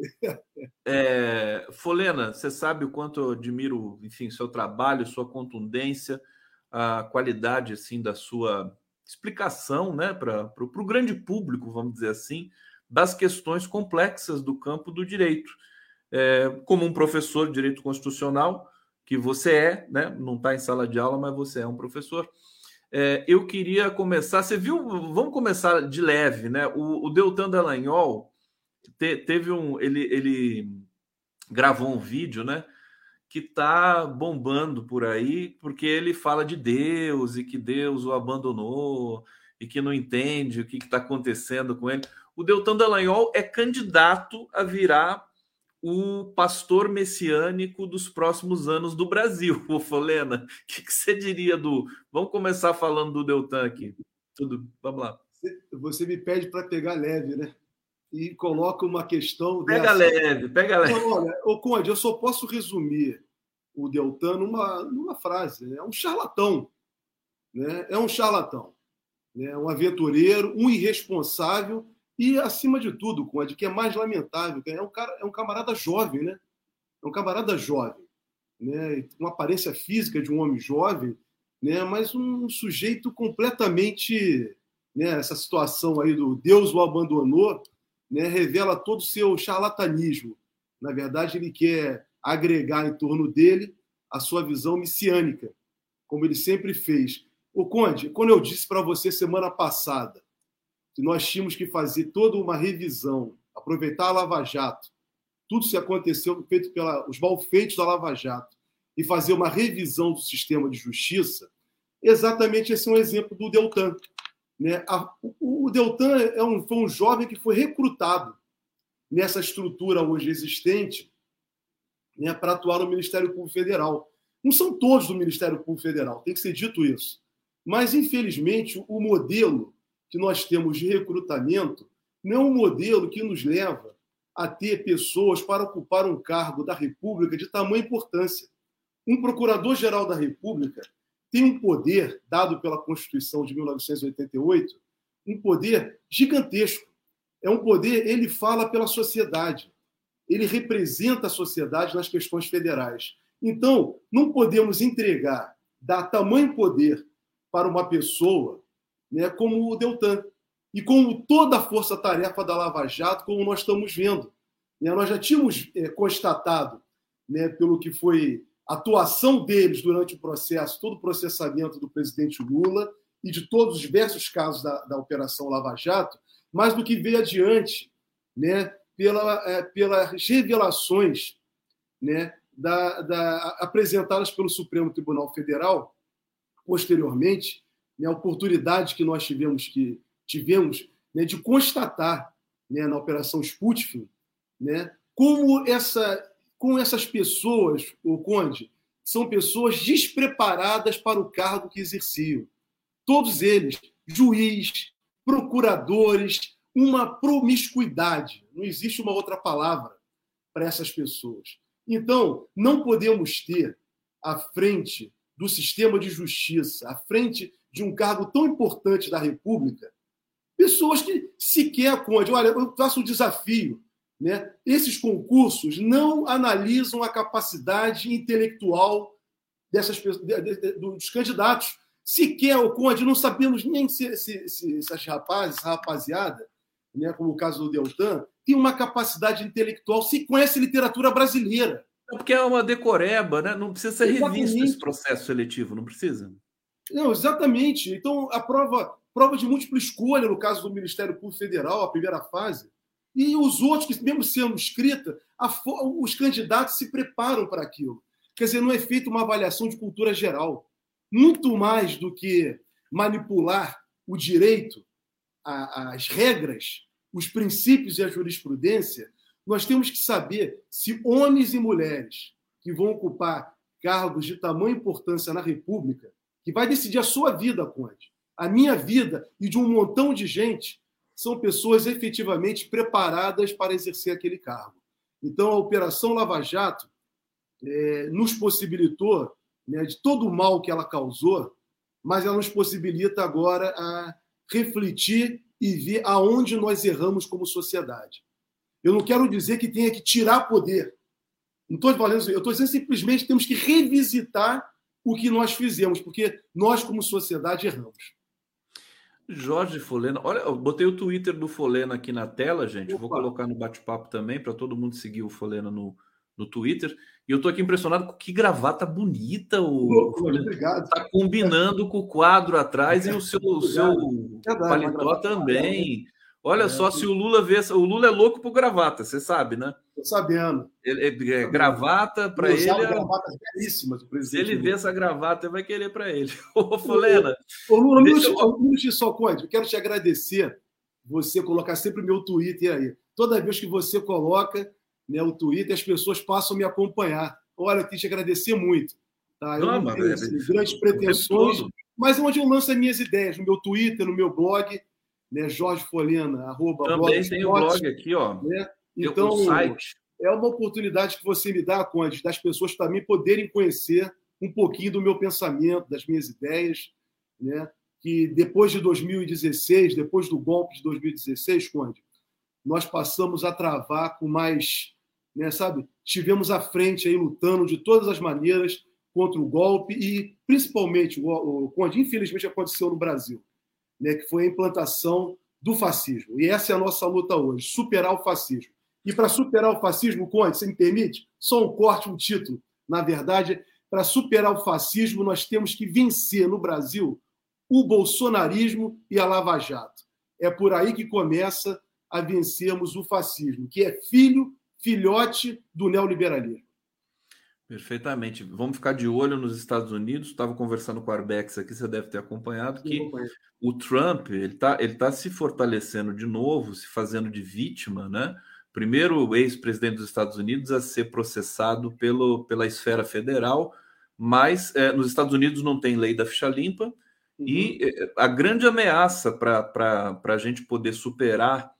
É, Folena, você sabe o quanto eu admiro, enfim, seu trabalho, sua contundência, a qualidade assim da sua explicação, né, para o grande público, vamos dizer assim, das questões complexas do campo do direito. É, como um professor de direito constitucional, que você é, né, não está em sala de aula, mas você é um professor é, eu queria começar. Você viu? Vamos começar de leve, né? O, o Deltan Dallagnol te, teve um. Ele, ele gravou um vídeo, né? Que tá bombando por aí, porque ele fala de Deus e que Deus o abandonou e que não entende o que está acontecendo com ele. O Deltan Dallagnol é candidato a virar o pastor messiânico dos próximos anos do Brasil. Ô, Folena, o que, que, você diria do. Vamos começar falando do Deltan aqui. Tudo, vamos lá. Você me pede para pegar leve, né? E coloca uma questão. Pega dessa. leve, pega leve. Não, olha, ô Conde, eu só posso resumir o Deltan numa, numa frase: né? é um charlatão. Né? É um charlatão. Né? Um aventureiro, um irresponsável e, acima de tudo, Conde, que é mais lamentável, é um, cara, é um camarada jovem, né? É um camarada jovem, né? Com aparência física de um homem jovem, né? Mas um sujeito completamente... Né? Essa situação aí do Deus o abandonou, né? Revela todo o seu charlatanismo. Na verdade, ele quer agregar em torno dele a sua visão messiânica, como ele sempre fez. O Conde, quando eu disse para você semana passada que nós tínhamos que fazer toda uma revisão, aproveitar a Lava Jato tudo se aconteceu feito pelos malfeitos da Lava Jato e fazer uma revisão do sistema de justiça, exatamente esse é um exemplo do Deltan. Né? o, Deltan é um, foi um jovem que foi recrutado nessa estrutura hoje existente né, para atuar no Ministério Público Federal. Não são todos do Ministério Público Federal, tem que ser dito isso. Mas, infelizmente, o modelo que nós temos de recrutamento não é um modelo que nos leva a ter pessoas para ocupar um cargo da República de tamanha importância. Um procurador-geral da República tem um poder, dado pela Constituição de 1988, um poder gigantesco. É um poder, ele fala pela sociedade, ele representa a sociedade nas questões federais. Então, não podemos entregar, dar tamanho poder para uma pessoa né, como o Deltan. E com toda a força-tarefa da Lava Jato, como nós estamos vendo. Né, nós já tínhamos é, constatado, né, pelo que foi a atuação deles durante o processo, todo o processamento do presidente Lula e de todos os diversos casos da, da Operação Lava Jato, mas do que veio adiante, né, pela, é, pelas revelações né, da, da, apresentadas pelo Supremo Tribunal Federal, posteriormente, né, a oportunidade que nós tivemos, que, tivemos né, de constatar né, na Operação Sputnik né, como essa, com essas pessoas, o Conde, são pessoas despreparadas para o cargo que exerciam. Todos eles, juiz, procuradores, uma promiscuidade. Não existe uma outra palavra para essas pessoas. Então, não podemos ter à frente do sistema de justiça, à frente de um cargo tão importante da República, pessoas que sequer, Conde, olha, eu faço um desafio. Né? Esses concursos não analisam a capacidade intelectual dessas, dos candidatos. Sequer o Conde, não sabemos nem se, se, se essas rapazes, essa rapaziada, né, como o caso do Deltan, tem uma capacidade intelectual, se conhece literatura brasileira. É porque é uma decoreba, né? Não precisa ser exatamente. revisto esse processo seletivo, não precisa? Não, exatamente. Então, a prova, prova de múltipla escolha, no caso do Ministério Público Federal, a primeira fase, e os outros, que mesmo sendo escrita, os candidatos se preparam para aquilo. Quer dizer, não é feita uma avaliação de cultura geral. Muito mais do que manipular o direito, a, as regras, os princípios e a jurisprudência, nós temos que saber se homens e mulheres que vão ocupar cargos de tamanha importância na República, que vai decidir a sua vida, Conde, a minha vida e de um montão de gente, são pessoas efetivamente preparadas para exercer aquele cargo. Então, a Operação Lava Jato é, nos possibilitou, né, de todo o mal que ela causou, mas ela nos possibilita agora a refletir e ver aonde nós erramos como sociedade. Eu não quero dizer que tenha que tirar poder. Não estou falando isso. Eu estou dizendo simplesmente que temos que revisitar o que nós fizemos, porque nós, como sociedade, erramos. Jorge Folena, olha, eu botei o Twitter do Folena aqui na tela, gente. Vou colocar no bate-papo também para todo mundo seguir o Folena no, no Twitter. E eu estou aqui impressionado com que gravata bonita o, Obrigado. Está combinando com o quadro atrás e o seu, o seu paletó também. Olha é, só, se o Lula vê. O Lula é louco por gravata, você sabe, né? Tô sabendo. Ele, é, é, gravata para ele. É... gravatas belíssimas, Se ele vê essa gravata, vai querer para ele. Ô, Fulena. Ô, Lula, deixa eu... Lula, só, Conde, eu quero te agradecer você colocar sempre o meu Twitter aí. Toda vez que você coloca né, o Twitter, as pessoas passam a me acompanhar. Olha, eu que te agradecer muito. Tá? Eu não, não tenho assim, grandes pretensões, mas é onde eu lanço as minhas ideias, no meu Twitter, no meu blog né? Jorge Folena, arroba Também tem o blog aqui, ó. Né? Então, é uma oportunidade que você me dá, Conde, das pessoas também poderem conhecer um pouquinho do meu pensamento, das minhas ideias, né? Que depois de 2016, depois do golpe de 2016, Conde, nós passamos a travar com mais, né, sabe? Tivemos à frente aí lutando de todas as maneiras contra o golpe e principalmente o, o Conde, infelizmente aconteceu no Brasil né, que foi a implantação do fascismo. E essa é a nossa luta hoje, superar o fascismo. E para superar o fascismo, Conde, você me permite? Só um corte, um título. Na verdade, para superar o fascismo, nós temos que vencer no Brasil o bolsonarismo e a Lava Jato. É por aí que começa a vencermos o fascismo, que é filho, filhote do neoliberalismo. Perfeitamente. Vamos ficar de olho nos Estados Unidos. Estava conversando com o Arbex aqui, você deve ter acompanhado que o Trump ele está ele tá se fortalecendo de novo, se fazendo de vítima, né? Primeiro ex-presidente dos Estados Unidos a ser processado pelo, pela esfera federal, mas é, nos Estados Unidos não tem lei da ficha limpa, uhum. e é, a grande ameaça para a gente poder superar,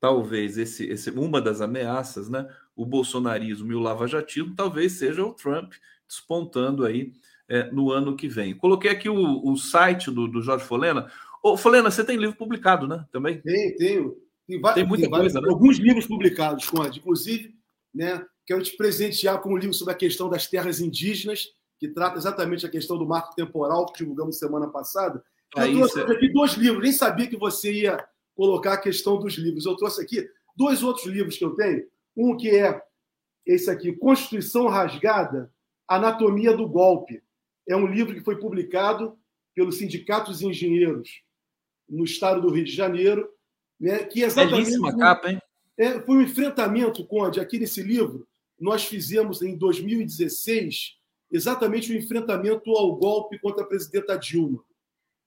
talvez, esse, esse, uma das ameaças, né? O bolsonarismo e o lavajatismo, talvez seja o Trump despontando aí é, no ano que vem. Coloquei aqui o, o site do, do, Jorge Folena. Ô, Folena, você tem livro publicado, né? Também? Tem, tenho. Tem, tem muita tem coisa, né? Alguns livros publicados, Conde. Inclusive, né, quero te presentear com um livro sobre a questão das terras indígenas, que trata exatamente a questão do marco temporal que divulgamos semana passada. Eu Aí, trouxe você... aqui dois livros, nem sabia que você ia colocar a questão dos livros. Eu trouxe aqui dois outros livros que eu tenho. Um que é esse aqui, Constituição Rasgada, Anatomia do Golpe. É um livro que foi publicado pelo Sindicato dos Engenheiros no estado do Rio de Janeiro, né, que é exatamente Belíssima capa, hein? É, foi um enfrentamento, Conde, aqui nesse livro, nós fizemos em 2016 exatamente o um enfrentamento ao golpe contra a presidenta Dilma.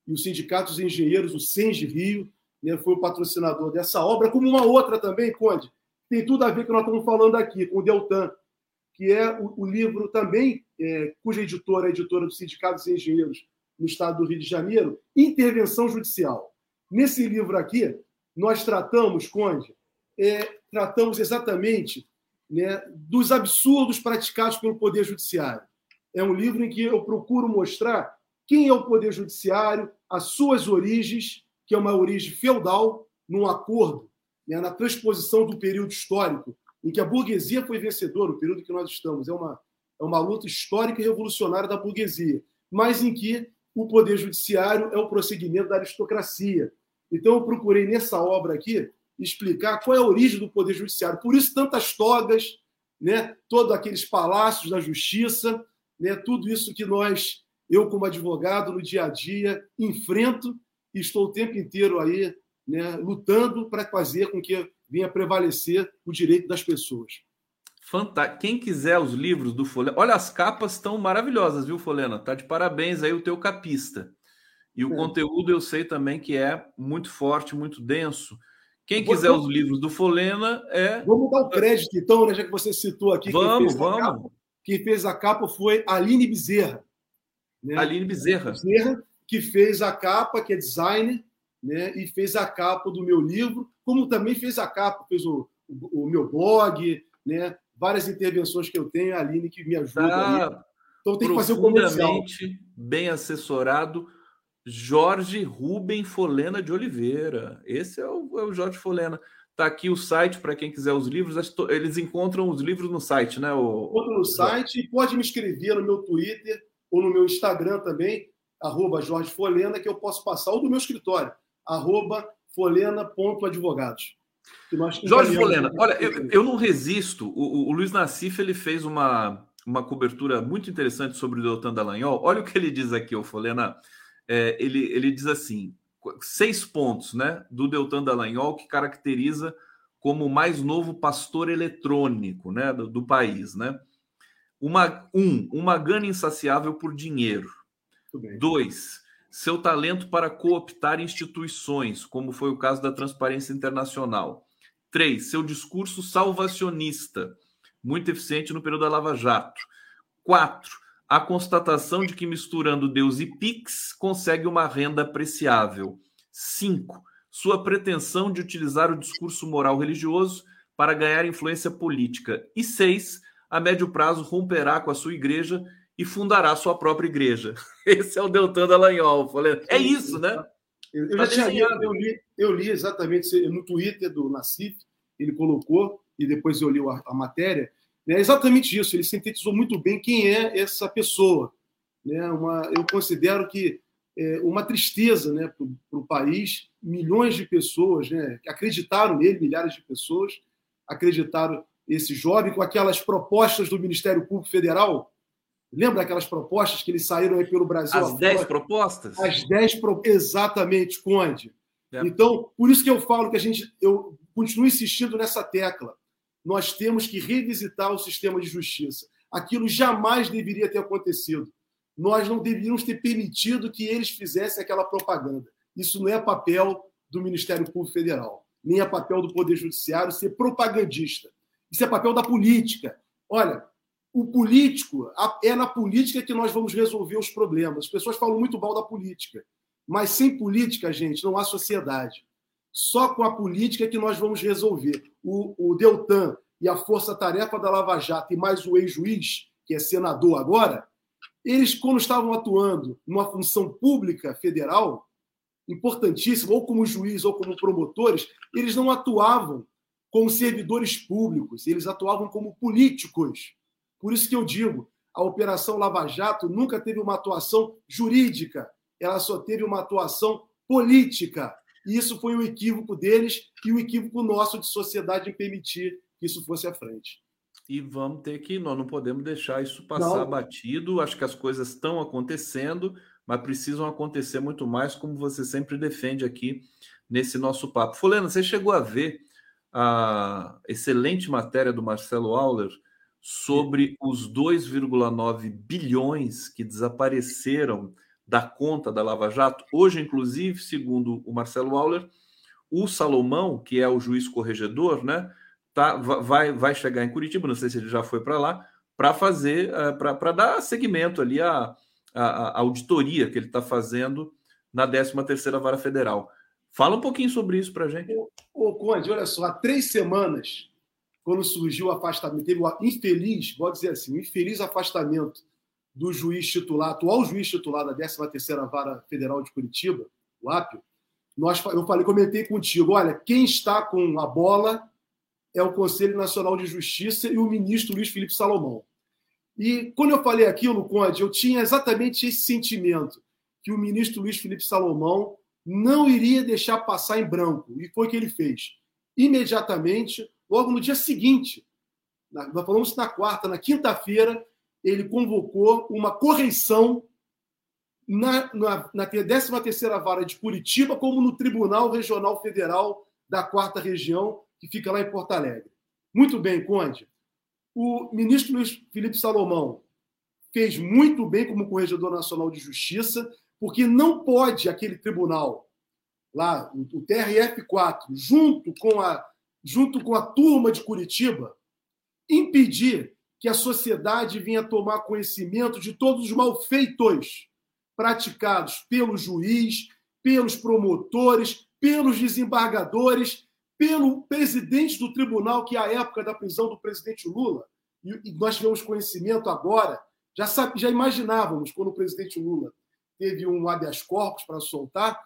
E o Sindicato dos Engenheiros, o SENGE Rio, né, foi o patrocinador dessa obra, como uma outra também, Conde, tem tudo a ver com o que nós estamos falando aqui, com o Deltan, que é o, o livro também, é, cuja editora é a editora do Sindicato dos Engenheiros no estado do Rio de Janeiro, Intervenção Judicial. Nesse livro aqui, nós tratamos, Conde, é, tratamos exatamente né, dos absurdos praticados pelo Poder Judiciário. É um livro em que eu procuro mostrar quem é o Poder Judiciário, as suas origens, que é uma origem feudal, num acordo né, na transposição do período histórico em que a burguesia foi vencedora, o período que nós estamos, é uma, é uma luta histórica e revolucionária da burguesia, mas em que o poder judiciário é o prosseguimento da aristocracia. Então, eu procurei nessa obra aqui explicar qual é a origem do poder judiciário. Por isso, tantas togas, né, todos aqueles palácios da justiça, né, tudo isso que nós, eu como advogado, no dia a dia, enfrento e estou o tempo inteiro aí né, lutando para fazer com que venha prevalecer o direito das pessoas. Fantástico. Quem quiser os livros do Folena, olha, as capas estão maravilhosas, viu, Folena? Tá de parabéns aí o teu capista. E o é. conteúdo eu sei também que é muito forte, muito denso. Quem quiser os livros do Folena é. Vamos dar o crédito, então, né, já que você citou aqui. Vamos, quem vamos. Capa, quem fez a capa foi Aline Bezerra. Né? Aline Bezerra. Bezerra, que fez a capa, que é designer, né, e fez a capa do meu livro, como também fez a capa, fez o, o, o meu blog, né, várias intervenções que eu tenho, a Aline que me ajuda. Tá então tem que fazer o comercial. bem assessorado, Jorge Rubem Folena de Oliveira. Esse é o, é o Jorge Folena. Está aqui o site para quem quiser os livros. Eles encontram os livros no site, né? O... Encontro no site. Pode me escrever no meu Twitter ou no meu Instagram também, arroba Jorge Folena, que eu posso passar, ou do meu escritório, arroba folena.advogados. Jorge Folena, olha, eu, eu não resisto. O, o, Luiz Nassif ele fez uma, uma cobertura muito interessante sobre o Deltan Dallagnol. Olha o que ele diz aqui, o Folena. É, ele, ele diz assim: seis pontos né, do Deltan Dallagnol que caracteriza como o mais novo pastor eletrônico né, do, do país. Né? Uma, um, uma gana insaciável por dinheiro. Dois, seu talento para cooptar instituições, como foi o caso da Transparência Internacional. Três, seu discurso salvacionista, muito eficiente no período da Lava Jato. Quatro, a constatação de que misturando Deus e Pix consegue uma renda apreciável. Cinco, sua pretensão de utilizar o discurso moral religioso para ganhar influência política. E seis, a médio prazo romperá com a sua igreja e fundará sua própria igreja. Esse é o Deltan Dallagnol. Falei, é isso, né? Eu, tá já tinha lido, eu li, eu li exatamente no Twitter do Nassif, ele colocou, e depois eu li a, a matéria, é exatamente isso, ele sintetizou muito bem quem é essa pessoa. Né? Uma, eu considero que é uma tristeza né, para o país, milhões de pessoas né, que acreditaram nele, milhares de pessoas acreditaram esse jovem com aquelas propostas do Ministério Público Federal, Lembra aquelas propostas que eles saíram aí pelo Brasil? As 10 propostas? As 10 pro... Exatamente, Conde. É. Então, por isso que eu falo que a gente, eu continuo insistindo nessa tecla. nós temos que revisitar o sistema de justiça. Aquilo jamais deveria ter acontecido. Nós não deveríamos ter permitido que eles fizessem aquela propaganda. Isso não é papel do Ministério Público Federal, nem é papel do Poder Judiciário ser propagandista. Isso é papel da política. Olha, o político, é na política que nós vamos resolver os problemas. As pessoas falam muito mal da política, mas sem política, gente, não há sociedade. Só com a política que nós vamos resolver. O, o Deltan e a força-tarefa da Lava Jato e mais o ex-juiz, que é senador agora, eles, quando estavam atuando numa função pública federal, importantíssima, ou como juiz ou como promotores, eles não atuavam como servidores públicos, eles atuavam como políticos. Por isso que eu digo, a Operação Lava Jato nunca teve uma atuação jurídica, ela só teve uma atuação política. E isso foi o equívoco deles e o equívoco nosso de sociedade em permitir que isso fosse à frente. E vamos ter que, nós não podemos deixar isso passar não. batido. Acho que as coisas estão acontecendo, mas precisam acontecer muito mais, como você sempre defende aqui nesse nosso papo. Fulano, você chegou a ver a excelente matéria do Marcelo Auler sobre os 2,9 bilhões que desapareceram da conta da Lava Jato. Hoje, inclusive, segundo o Marcelo Auler, o Salomão, que é o juiz corregedor, né, tá, vai, vai chegar em Curitiba, não sei se ele já foi para lá, para fazer, eh, para dar seguimento ali à, à, à auditoria que ele está fazendo na 13ª Vara Federal. Fala um pouquinho sobre isso para a gente. Ô, ô, Conde, olha só, há três semanas, quando surgiu o afastamento, teve o infeliz, vou dizer assim, o infeliz afastamento do juiz titular, atual juiz titular da 13ª Vara Federal de Curitiba, o Apio, nós, eu falei, comentei contigo, olha, quem está com a bola é o Conselho Nacional de Justiça e o ministro Luiz Felipe Salomão. E quando eu falei aquilo, Conde, eu tinha exatamente esse sentimento, que o ministro Luiz Felipe Salomão não iria deixar passar em branco. E foi o que ele fez. Imediatamente, logo no dia seguinte, nós falamos na quarta, na quinta-feira, ele convocou uma correição na, na, na 13ª Vara de Curitiba, como no Tribunal Regional Federal da Quarta Região, que fica lá em Porto Alegre. Muito bem, Conde. O ministro Luiz Felipe Salomão fez muito bem como Corregedor Nacional de Justiça, porque não pode aquele tribunal lá, o TRF4, junto com a junto com a turma de Curitiba, impedir que a sociedade vinha tomar conhecimento de todos os malfeitos praticados pelo juiz, pelos promotores, pelos desembargadores, pelo presidente do tribunal, que é a época da prisão do presidente Lula, e nós tivemos conhecimento agora, já, sabe, já imaginávamos, quando o presidente Lula teve um habeas corpus para soltar,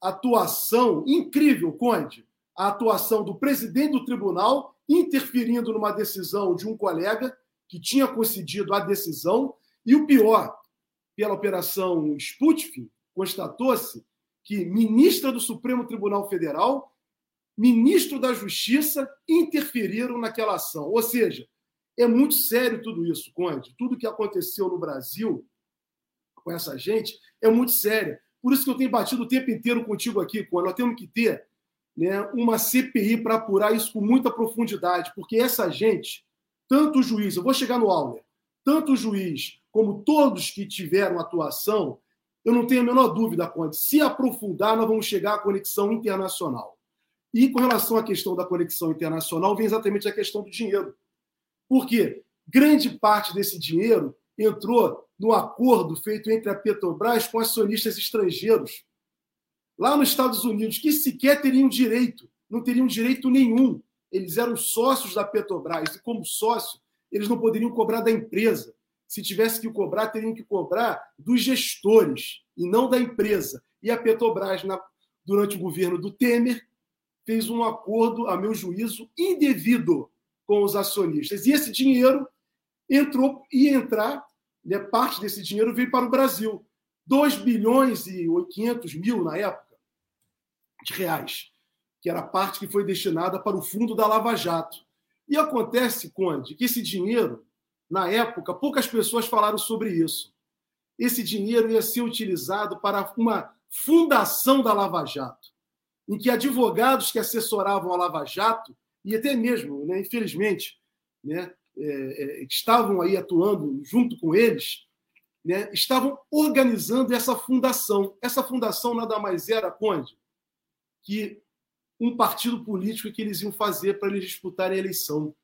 atuação incrível, Conde, a atuação do presidente do tribunal interferindo numa decisão de um colega que tinha concedido a decisão, e o pior, pela operação Sputnik, constatou-se que ministra do Supremo Tribunal Federal, ministro da Justiça interferiram naquela ação. Ou seja, é muito sério tudo isso, Conde. Tudo que aconteceu no Brasil com essa gente é muito sério. Por isso que eu tenho batido o tempo inteiro contigo aqui, quando nós temos que ter né, uma CPI para apurar isso com muita profundidade, porque essa gente, tanto o juiz, eu vou chegar no Auler, tanto o juiz como todos que tiveram atuação, eu não tenho a menor dúvida, Conde, se aprofundar, nós vamos chegar à conexão internacional. E com relação à questão da conexão internacional, vem exatamente a questão do dinheiro. Porque grande parte desse dinheiro entrou no acordo feito entre a Petrobras com acionistas estrangeiros, lá nos Estados Unidos, que sequer teriam direito, não teriam direito nenhum. Eles eram sócios da Petrobras e, como sócio, eles não poderiam cobrar da empresa. Se tivesse que cobrar, teriam que cobrar dos gestores e não da empresa. E a Petrobras, na, durante o governo do Temer, fez um acordo, a meu juízo, indevido com os acionistas. E esse dinheiro entrou e entrar né, parte desse dinheiro veio para o Brasil. 2 bilhões e 500 mil na época de reais, que era a parte que foi destinada para o fundo da Lava Jato. E acontece, Conde, que esse dinheiro, na época, poucas pessoas falaram sobre isso. Esse dinheiro ia ser utilizado para uma fundação da Lava Jato, em que advogados que assessoravam a Lava Jato e até mesmo, né, infelizmente, né, é, é, estavam aí atuando junto com eles, né, estavam organizando essa fundação. Essa fundação nada mais era, Conde, que um partido político que eles iam fazer para eles disputarem a eleição.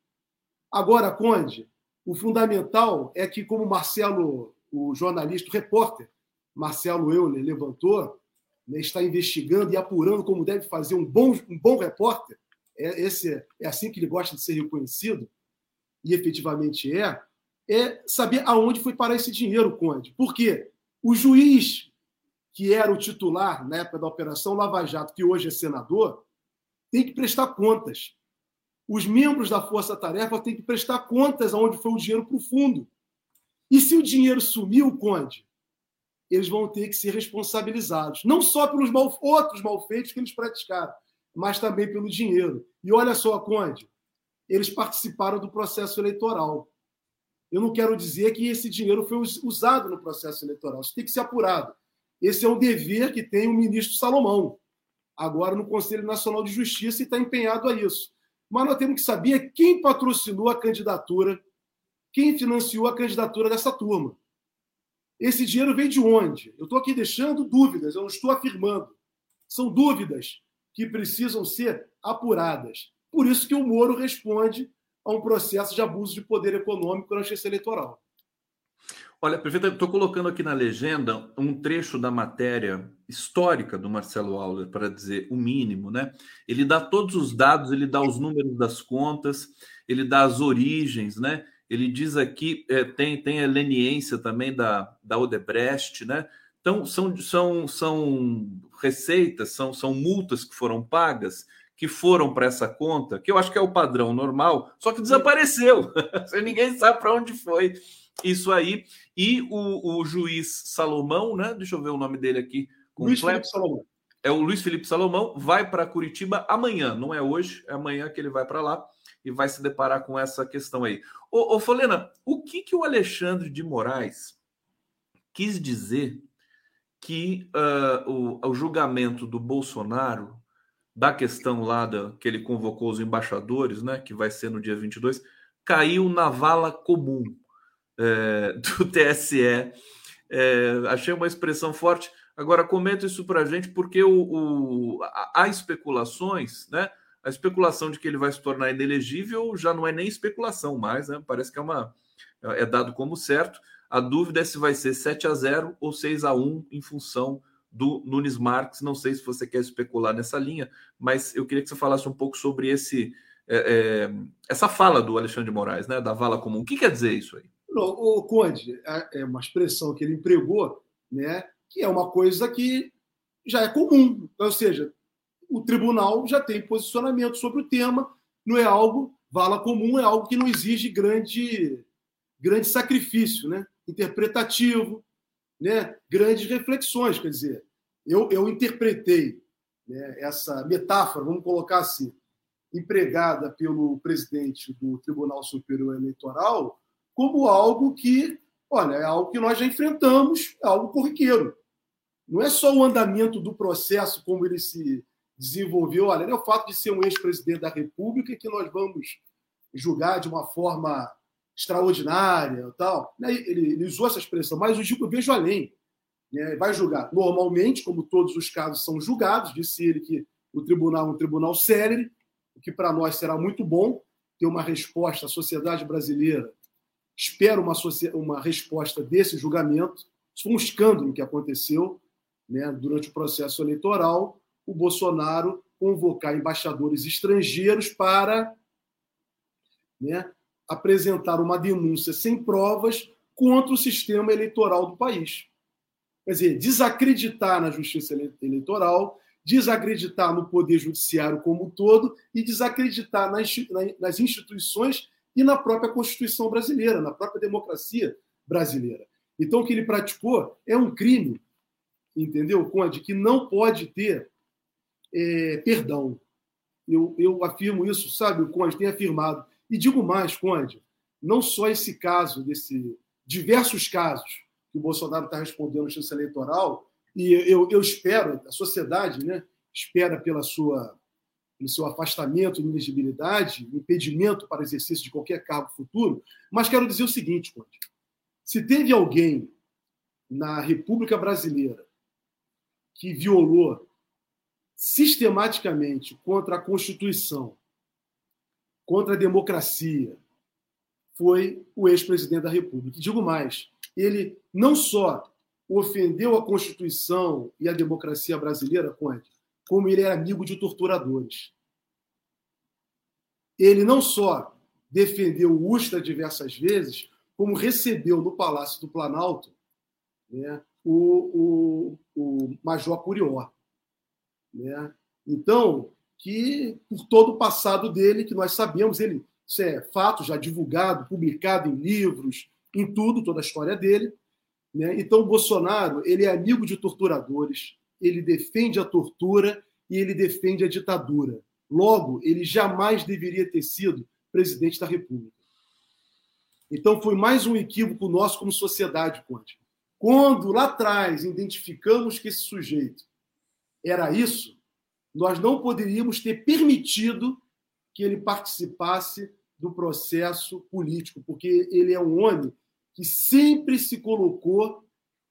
Agora, Conde, o fundamental é que, como Marcelo, o jornalista, o repórter Marcelo Euler levantou, né, está investigando e apurando como deve fazer um bom, um bom repórter, é, esse é, é assim que ele gosta de ser reconhecido, e efetivamente é, é saber aonde foi parar esse dinheiro, Conde. Por quê? O juiz, que era o titular na época da Operação Lava Jato, que hoje é senador, tem que prestar contas. Os membros da Força Tarefa têm que prestar contas aonde foi o dinheiro para o fundo. E se o dinheiro sumiu, Conde, eles vão ter que ser responsabilizados. Não só pelos mal, outros malfeitos que eles praticaram, mas também pelo dinheiro. E olha só, Conde, eles participaram do processo eleitoral. Eu não quero dizer que esse dinheiro foi usado no processo eleitoral. Isso tem que ser apurado. Esse é o dever que tem o ministro Salomão, agora no Conselho Nacional de Justiça, e está empenhado a isso. Mas nós temos que saber quem patrocinou a candidatura, quem financiou a candidatura dessa turma. Esse dinheiro veio de onde? Eu estou aqui deixando dúvidas, eu não estou afirmando. São dúvidas que precisam ser apuradas. Por isso que o Moro responde a um processo de abuso de poder econômico na justiça eleitoral. Olha, prefeito, estou colocando aqui na legenda um trecho da matéria histórica do Marcelo Auler, para dizer o mínimo, né? Ele dá todos os dados, ele dá os números das contas, ele dá as origens, né? Ele diz aqui, é, tem, tem a leniência também da, da Odebrecht, né? Então, são, são, são receitas, são, são multas que foram pagas que foram para essa conta, que eu acho que é o padrão normal, só que desapareceu. Ninguém sabe para onde foi isso aí. E o, o, juiz Salomão, né? Deixa eu ver o nome dele aqui. Luiz Felipe Salomão. É o Luiz Felipe Salomão, vai para Curitiba amanhã, não é hoje, é amanhã que ele vai para lá e vai se deparar com essa questão aí. Ô, ô Folena, o que, que o Alexandre de Moraes quis dizer que uh, o, o julgamento do Bolsonaro da questão lá da, que ele convocou os embaixadores, né, que vai ser no dia 22, caiu na vala comum é, do TSE. É, achei uma expressão forte. Agora, comenta isso para a gente, porque o, o, há especulações, né? A especulação de que ele vai se tornar inelegível já não é nem especulação mais, né? Parece que é, uma, é dado como certo. A dúvida é se vai ser 7 a 0 ou 6 a 1 em função do Nunes Marques. Não sei se você quer especular nessa linha, mas eu queria que você falasse um pouco sobre esse é, é, essa fala do Alexandre de Moraes, né, da vala comum. O que quer dizer isso aí? O Conde, é, é uma expressão que ele empregou, né, que é uma coisa que já é comum. Ou seja, o tribunal já tem posicionamento sobre o tema, não é algo, vala comum é algo que não exige grande, grande sacrifício né? interpretativo, né, grandes reflexões. Quer dizer, eu, eu interpretei né, essa metáfora, vamos colocar assim, empregada pelo presidente do Tribunal Superior Eleitoral, como algo que, olha, é algo que nós já enfrentamos, é algo corriqueiro. Não é só o andamento do processo, como ele se desenvolveu, olha, é o fato de ser um ex-presidente da República que nós vamos julgar de uma forma extraordinária tal. Ele, ele usou essa expressão, mas eu vejo além. Né? Vai julgar normalmente, como todos os casos são julgados, disse ele que o tribunal é um tribunal célere, o que para nós será muito bom ter uma resposta, a sociedade brasileira espera uma, uma resposta desse julgamento. Isso foi um escândalo que aconteceu né, durante o processo eleitoral, o Bolsonaro convocar embaixadores estrangeiros para né, apresentar uma denúncia sem provas contra o sistema eleitoral do país. Quer dizer, desacreditar na justiça eleitoral, desacreditar no poder judiciário como um todo e desacreditar nas instituições e na própria Constituição brasileira, na própria democracia brasileira. Então, o que ele praticou é um crime, entendeu, Conde, que não pode ter é, perdão. Eu, eu afirmo isso, sabe, o Conde tem afirmado e digo mais, Conde, não só esse caso, desse diversos casos que o Bolsonaro está respondendo na justiça eleitoral, e eu, eu espero, a sociedade né, espera pela sua, no seu afastamento, inelegibilidade, impedimento para exercício de qualquer cargo futuro. Mas quero dizer o seguinte, Conde: se teve alguém na República Brasileira que violou sistematicamente contra a Constituição, contra a democracia, foi o ex-presidente da República. Digo mais, ele não só ofendeu a Constituição e a democracia brasileira, como ele era amigo de torturadores. Ele não só defendeu o Ustra diversas vezes, como recebeu no Palácio do Planalto né, o, o, o Major Curió. Né? Então, que por todo o passado dele, que nós sabemos, ele, isso é fato já divulgado, publicado em livros, em tudo, toda a história dele. Né? Então, Bolsonaro ele é amigo de torturadores, ele defende a tortura e ele defende a ditadura. Logo, ele jamais deveria ter sido presidente da República. Então, foi mais um equívoco nosso como sociedade, Conte. Quando lá atrás identificamos que esse sujeito era isso, nós não poderíamos ter permitido que ele participasse do processo político, porque ele é um homem que sempre se colocou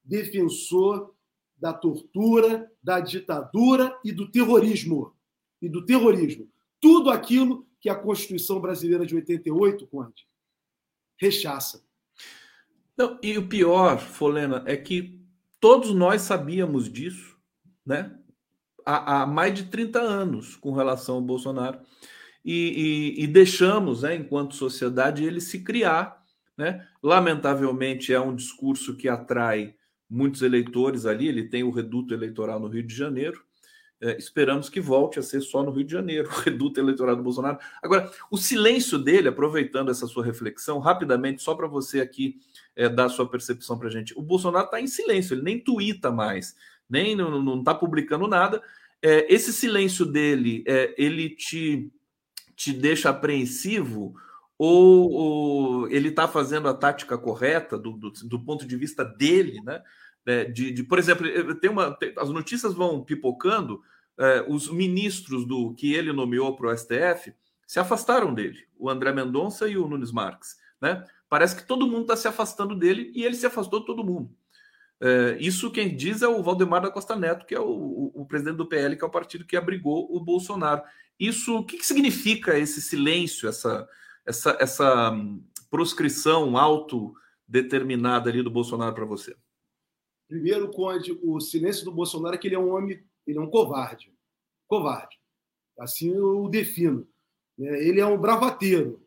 defensor da tortura, da ditadura e do terrorismo. E do terrorismo. Tudo aquilo que a Constituição Brasileira de 88, Conde, rechaça. Não, e o pior, Folena, é que todos nós sabíamos disso, né? Há, há mais de 30 anos com relação ao Bolsonaro. E, e, e deixamos, né, enquanto sociedade, ele se criar. Né? Lamentavelmente, é um discurso que atrai muitos eleitores ali. Ele tem o reduto eleitoral no Rio de Janeiro. É, esperamos que volte a ser só no Rio de Janeiro, o reduto eleitoral do Bolsonaro. Agora, o silêncio dele, aproveitando essa sua reflexão, rapidamente, só para você aqui é, dar sua percepção para a gente. O Bolsonaro está em silêncio, ele nem tuita mais, nem não está publicando nada. É, esse silêncio dele, é, ele te, te deixa apreensivo ou, ou ele está fazendo a tática correta do, do, do, ponto de vista dele, né? É, de, de, por exemplo, tem uma, tem, as notícias vão pipocando, é, os ministros do que ele nomeou para o STF se afastaram dele, o André Mendonça e o Nunes Marques, né? Parece que todo mundo está se afastando dele e ele se afastou de todo mundo. É, isso quem diz é o Valdemar da Costa Neto, que é o, o, o, presidente do PL, que é o partido que abrigou o Bolsonaro. Isso, o que, que significa esse silêncio, essa, essa, essa hum, proscrição autodeterminada ali do Bolsonaro para você? Primeiro, Conde, o silêncio do Bolsonaro é que ele é um homem, ele é um covarde. Covarde. Assim eu o defino. Né? Ele é um bravateiro,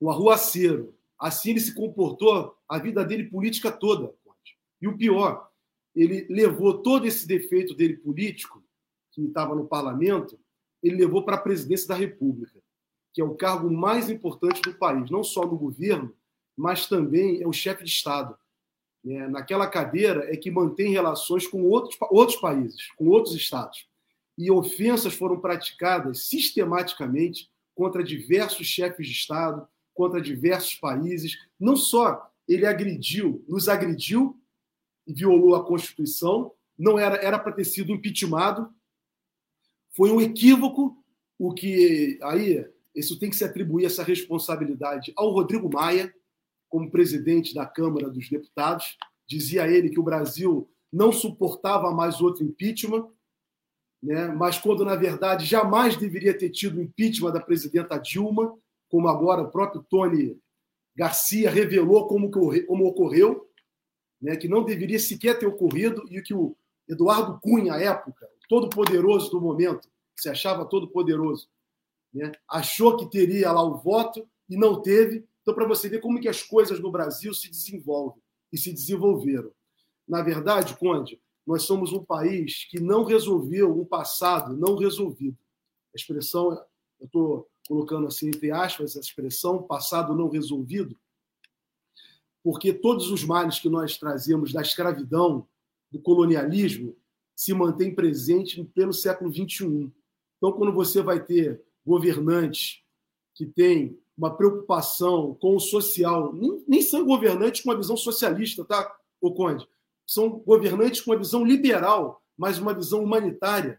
um arruaceiro. Assim ele se comportou a vida dele política toda. E o pior, ele levou todo esse defeito dele político, que estava no parlamento, ele levou para a presidência da República, que é o cargo mais importante do país, não só no governo, mas também é o chefe de Estado. É, naquela cadeira é que mantém relações com outros, outros países, com outros estados. E ofensas foram praticadas sistematicamente contra diversos chefes de Estado, contra diversos países. Não só ele agrediu, nos agrediu violou a Constituição, não era era para ter sido impeachmentado. Foi um equívoco o que aí isso tem que se atribuir essa responsabilidade ao Rodrigo Maia, como presidente da Câmara dos Deputados. Dizia ele que o Brasil não suportava mais outro impeachment, né? mas quando, na verdade, jamais deveria ter tido impeachment da presidenta Dilma, como agora o próprio Tony Garcia revelou como, como ocorreu, né, que não deveria sequer ter ocorrido e que o Eduardo Cunha, à época, todo poderoso do momento, se achava todo poderoso, né, achou que teria lá o voto e não teve. Então, para você ver como que as coisas no Brasil se desenvolvem e se desenvolveram. Na verdade, Conde, nós somos um país que não resolveu um passado não resolvido. A expressão, eu estou colocando assim entre aspas essa expressão, passado não resolvido, porque todos os males que nós trazemos da escravidão, do colonialismo, se mantêm presentes pelo século XXI. Então, quando você vai ter governantes que têm uma preocupação com o social, nem, nem são governantes com uma visão socialista, tá, o Conde? São governantes com uma visão liberal, mas uma visão humanitária,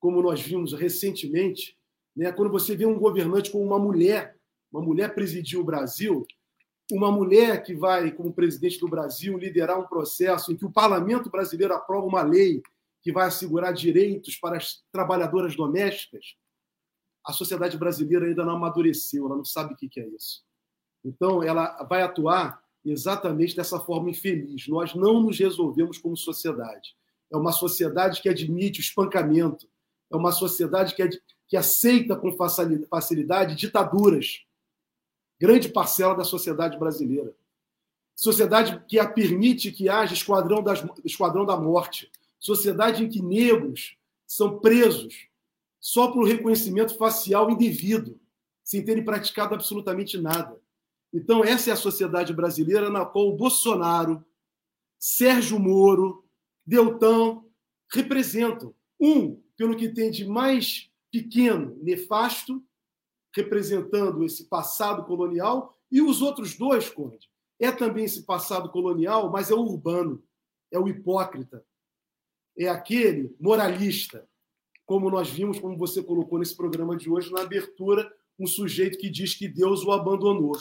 como nós vimos recentemente né? quando você vê um governante como uma mulher, uma mulher presidir o Brasil, uma mulher que vai, como presidente do Brasil, liderar um processo em que o parlamento brasileiro aprova uma lei que vai assegurar direitos para as trabalhadoras domésticas, a sociedade brasileira ainda não amadureceu, ela não sabe o que é isso. Então, ela vai atuar exatamente dessa forma infeliz. Nós não nos resolvemos como sociedade. É uma sociedade que admite o espancamento, é uma sociedade que, que aceita com facilidade ditaduras. Grande parcela da sociedade brasileira. Sociedade que a permite que haja esquadrão, das, esquadrão da morte. Sociedade em que negros são presos só por reconhecimento facial indevido, sem terem praticado absolutamente nada. Então, essa é a sociedade brasileira na qual o Bolsonaro, Sérgio Moro, Deltan representam. Um, pelo que tem de mais pequeno, nefasto, representando esse passado colonial, e os outros dois, Conde, é também esse passado colonial, mas é o urbano, é o hipócrita, é aquele moralista, como nós vimos, como você colocou nesse programa de hoje, na abertura, um sujeito que diz que Deus o abandonou.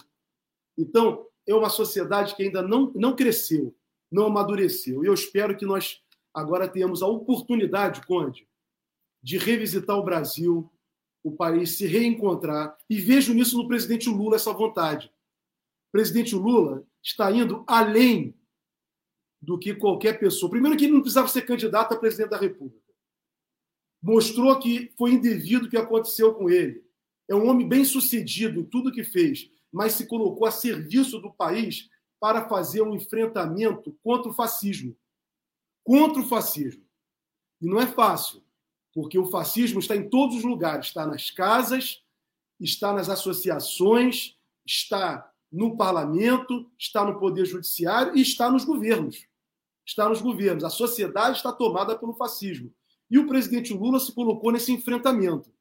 Então, é uma sociedade que ainda não, não cresceu, não amadureceu. E eu espero que nós agora tenhamos a oportunidade, Conde, de revisitar o Brasil, o país se reencontrar. E vejo nisso no presidente Lula essa vontade. O presidente Lula está indo além do que qualquer pessoa. Primeiro, que ele não precisava ser candidato a presidente da República. Mostrou que foi indevido o que aconteceu com ele. É um homem bem sucedido em tudo que fez mas se colocou a serviço do país para fazer um enfrentamento contra o fascismo. Contra o fascismo. E não é fácil, porque o fascismo está em todos os lugares está nas casas, está nas associações, está no parlamento, está no poder judiciário e está nos governos. Está nos governos. A sociedade está tomada pelo fascismo. E o presidente Lula se colocou nesse enfrentamento.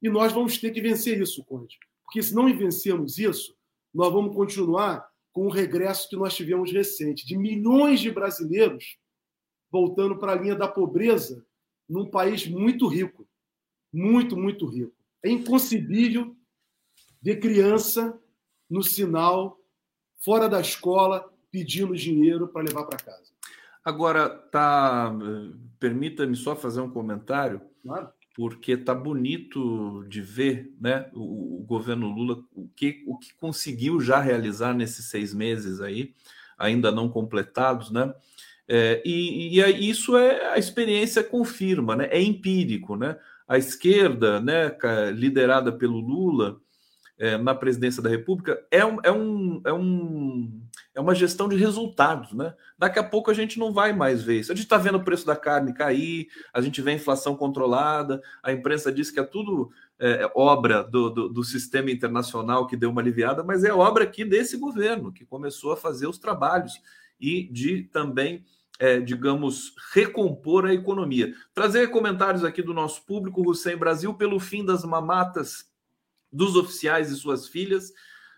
E nós vamos ter que vencer isso, Conde. Porque se não vencermos isso, nós vamos continuar com o regresso que nós tivemos recente, de milhões de brasileiros voltando para a linha da pobreza num país muito rico. Muito, muito rico. É inconcebível ver criança no sinal, fora da escola, pedindo dinheiro para levar para casa. Agora, tá, permita-me só fazer um comentário. Claro porque tá bonito de ver né, o, o, governo Lula, o que, o que conseguiu já realizar nesses seis meses aí, ainda não completados, né? É, e, e, isso é a experiência confirma, né? É empírico, né? A esquerda, né, liderada pelo Lula, é, na presidência da República é, um, é, um, é, um, é uma gestão de resultados. Né? Daqui a pouco a gente não vai mais ver isso. A gente está vendo o preço da carne cair, a gente vê a inflação controlada, a imprensa diz que é tudo é, obra do, do, do, sistema internacional que deu uma aliviada, mas é obra aqui desse governo, que começou a fazer os trabalhos e de também. É, digamos, recompor a economia. Trazer comentários aqui do nosso público, Hussein Brasil, pelo fim das mamatas dos oficiais e suas filhas.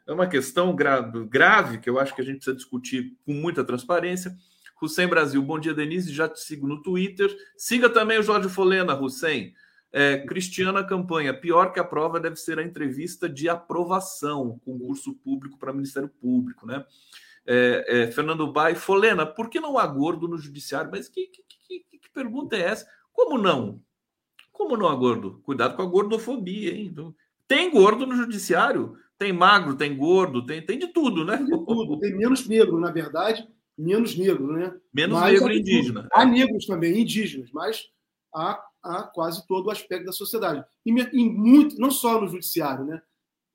É uma questão gra grave que eu acho que a gente precisa discutir com muita transparência. Hussein Brasil, bom dia, Denise. Já te sigo no Twitter. Siga também o Jorge Folena, Hussein. É, Cristiana Campanha, pior que a prova deve ser a entrevista de aprovação, concurso público para Ministério Público, né? É, é, Fernando Bai, Folena, por que não há gordo no judiciário? Mas que, que, que, que pergunta é essa? Como não? Como não há gordo? Cuidado com a gordofobia, hein? Tem gordo no judiciário, tem magro, tem gordo, tem, tem de tudo, né? Tem de tudo, tem menos negro, na verdade, menos negro, né? Menos mas negro indígena. Há negros também, indígenas, mas há, há quase todo o aspecto da sociedade. E, e muito, não só no judiciário, né?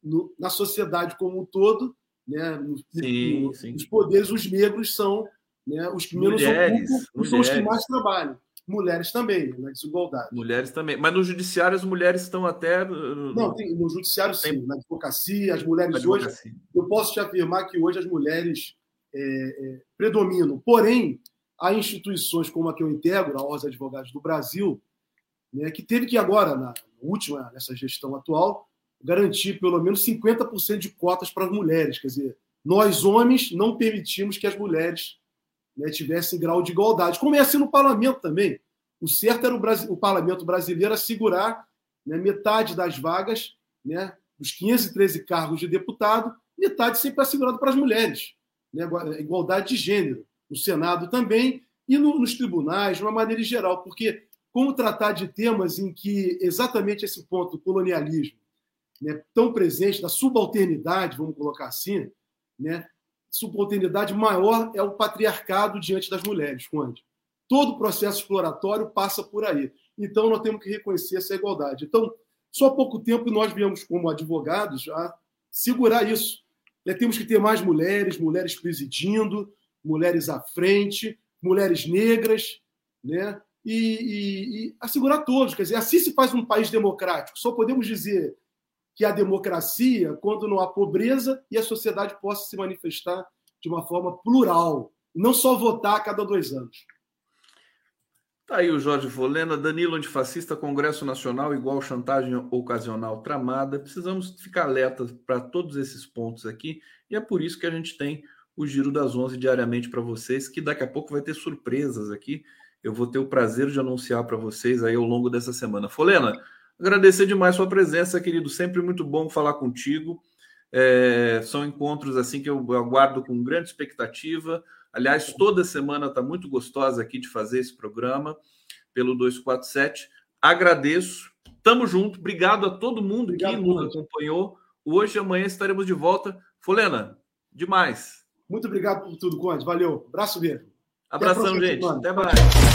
No, na sociedade como um todo, né? No, sim, no, sim. Nos poderes, os negros são né, os que menos mulheres, ocupam mulheres. são os que mais trabalham mulheres também, na desigualdade. Mulheres também. Mas no judiciário as mulheres estão até. Não, tem, no judiciário tem. sim. Na advocacia, as mulheres hoje. Eu posso te afirmar que hoje as mulheres é, é, predominam. Porém, há instituições como a que eu integro, a Ordem dos Advogados do Brasil, né, que teve que agora, na última, nessa gestão atual, garantir pelo menos 50% de cotas para as mulheres. Quer dizer, nós, homens, não permitimos que as mulheres né, tivessem grau de igualdade, como é assim no parlamento também. O certo era o, Brasil, o parlamento brasileiro assegurar né, metade das vagas, né, dos 513 cargos de deputado, metade sempre assegurado para as mulheres. Né, igualdade de gênero. No Senado também e no, nos tribunais, de uma maneira geral, porque como tratar de temas em que exatamente esse ponto colonialismo né, tão presente, da subalternidade, vamos colocar assim, né, subalternidade maior é o patriarcado diante das mulheres, Conde. Todo o processo exploratório passa por aí. Então, nós temos que reconhecer essa igualdade. Então, só há pouco tempo nós viemos, como advogados, a segurar isso. É, temos que ter mais mulheres, mulheres presidindo, mulheres à frente, mulheres negras, né? E, e, e, assegurar todos. Quer dizer, assim se faz um país democrático. Só podemos dizer que há democracia quando não há pobreza e a sociedade possa se manifestar de uma forma plural, não só votar a cada dois anos. Tá aí o Jorge Folena, Danilo antifascista, Congresso Nacional igual chantagem ocasional tramada. Precisamos ficar alertas para todos esses pontos aqui e é por isso que a gente tem o Giro das Onze diariamente para vocês, que daqui a pouco vai ter surpresas aqui. Eu vou ter o prazer de anunciar para vocês aí ao longo dessa semana. Folena, agradecer demais sua presença, querido. Sempre muito bom falar contigo. É, são encontros assim que eu aguardo com grande expectativa. Aliás, toda semana está muito gostosa aqui de fazer esse programa pelo 247. Agradeço. Tamo junto. Obrigado a todo mundo Obrigado, que nos acompanhou. Hoje e amanhã estaremos de volta. Folena, demais. Muito obrigado por tudo, Conde. Valeu. Abraço mesmo. Abração, gente. Semana. Até mais.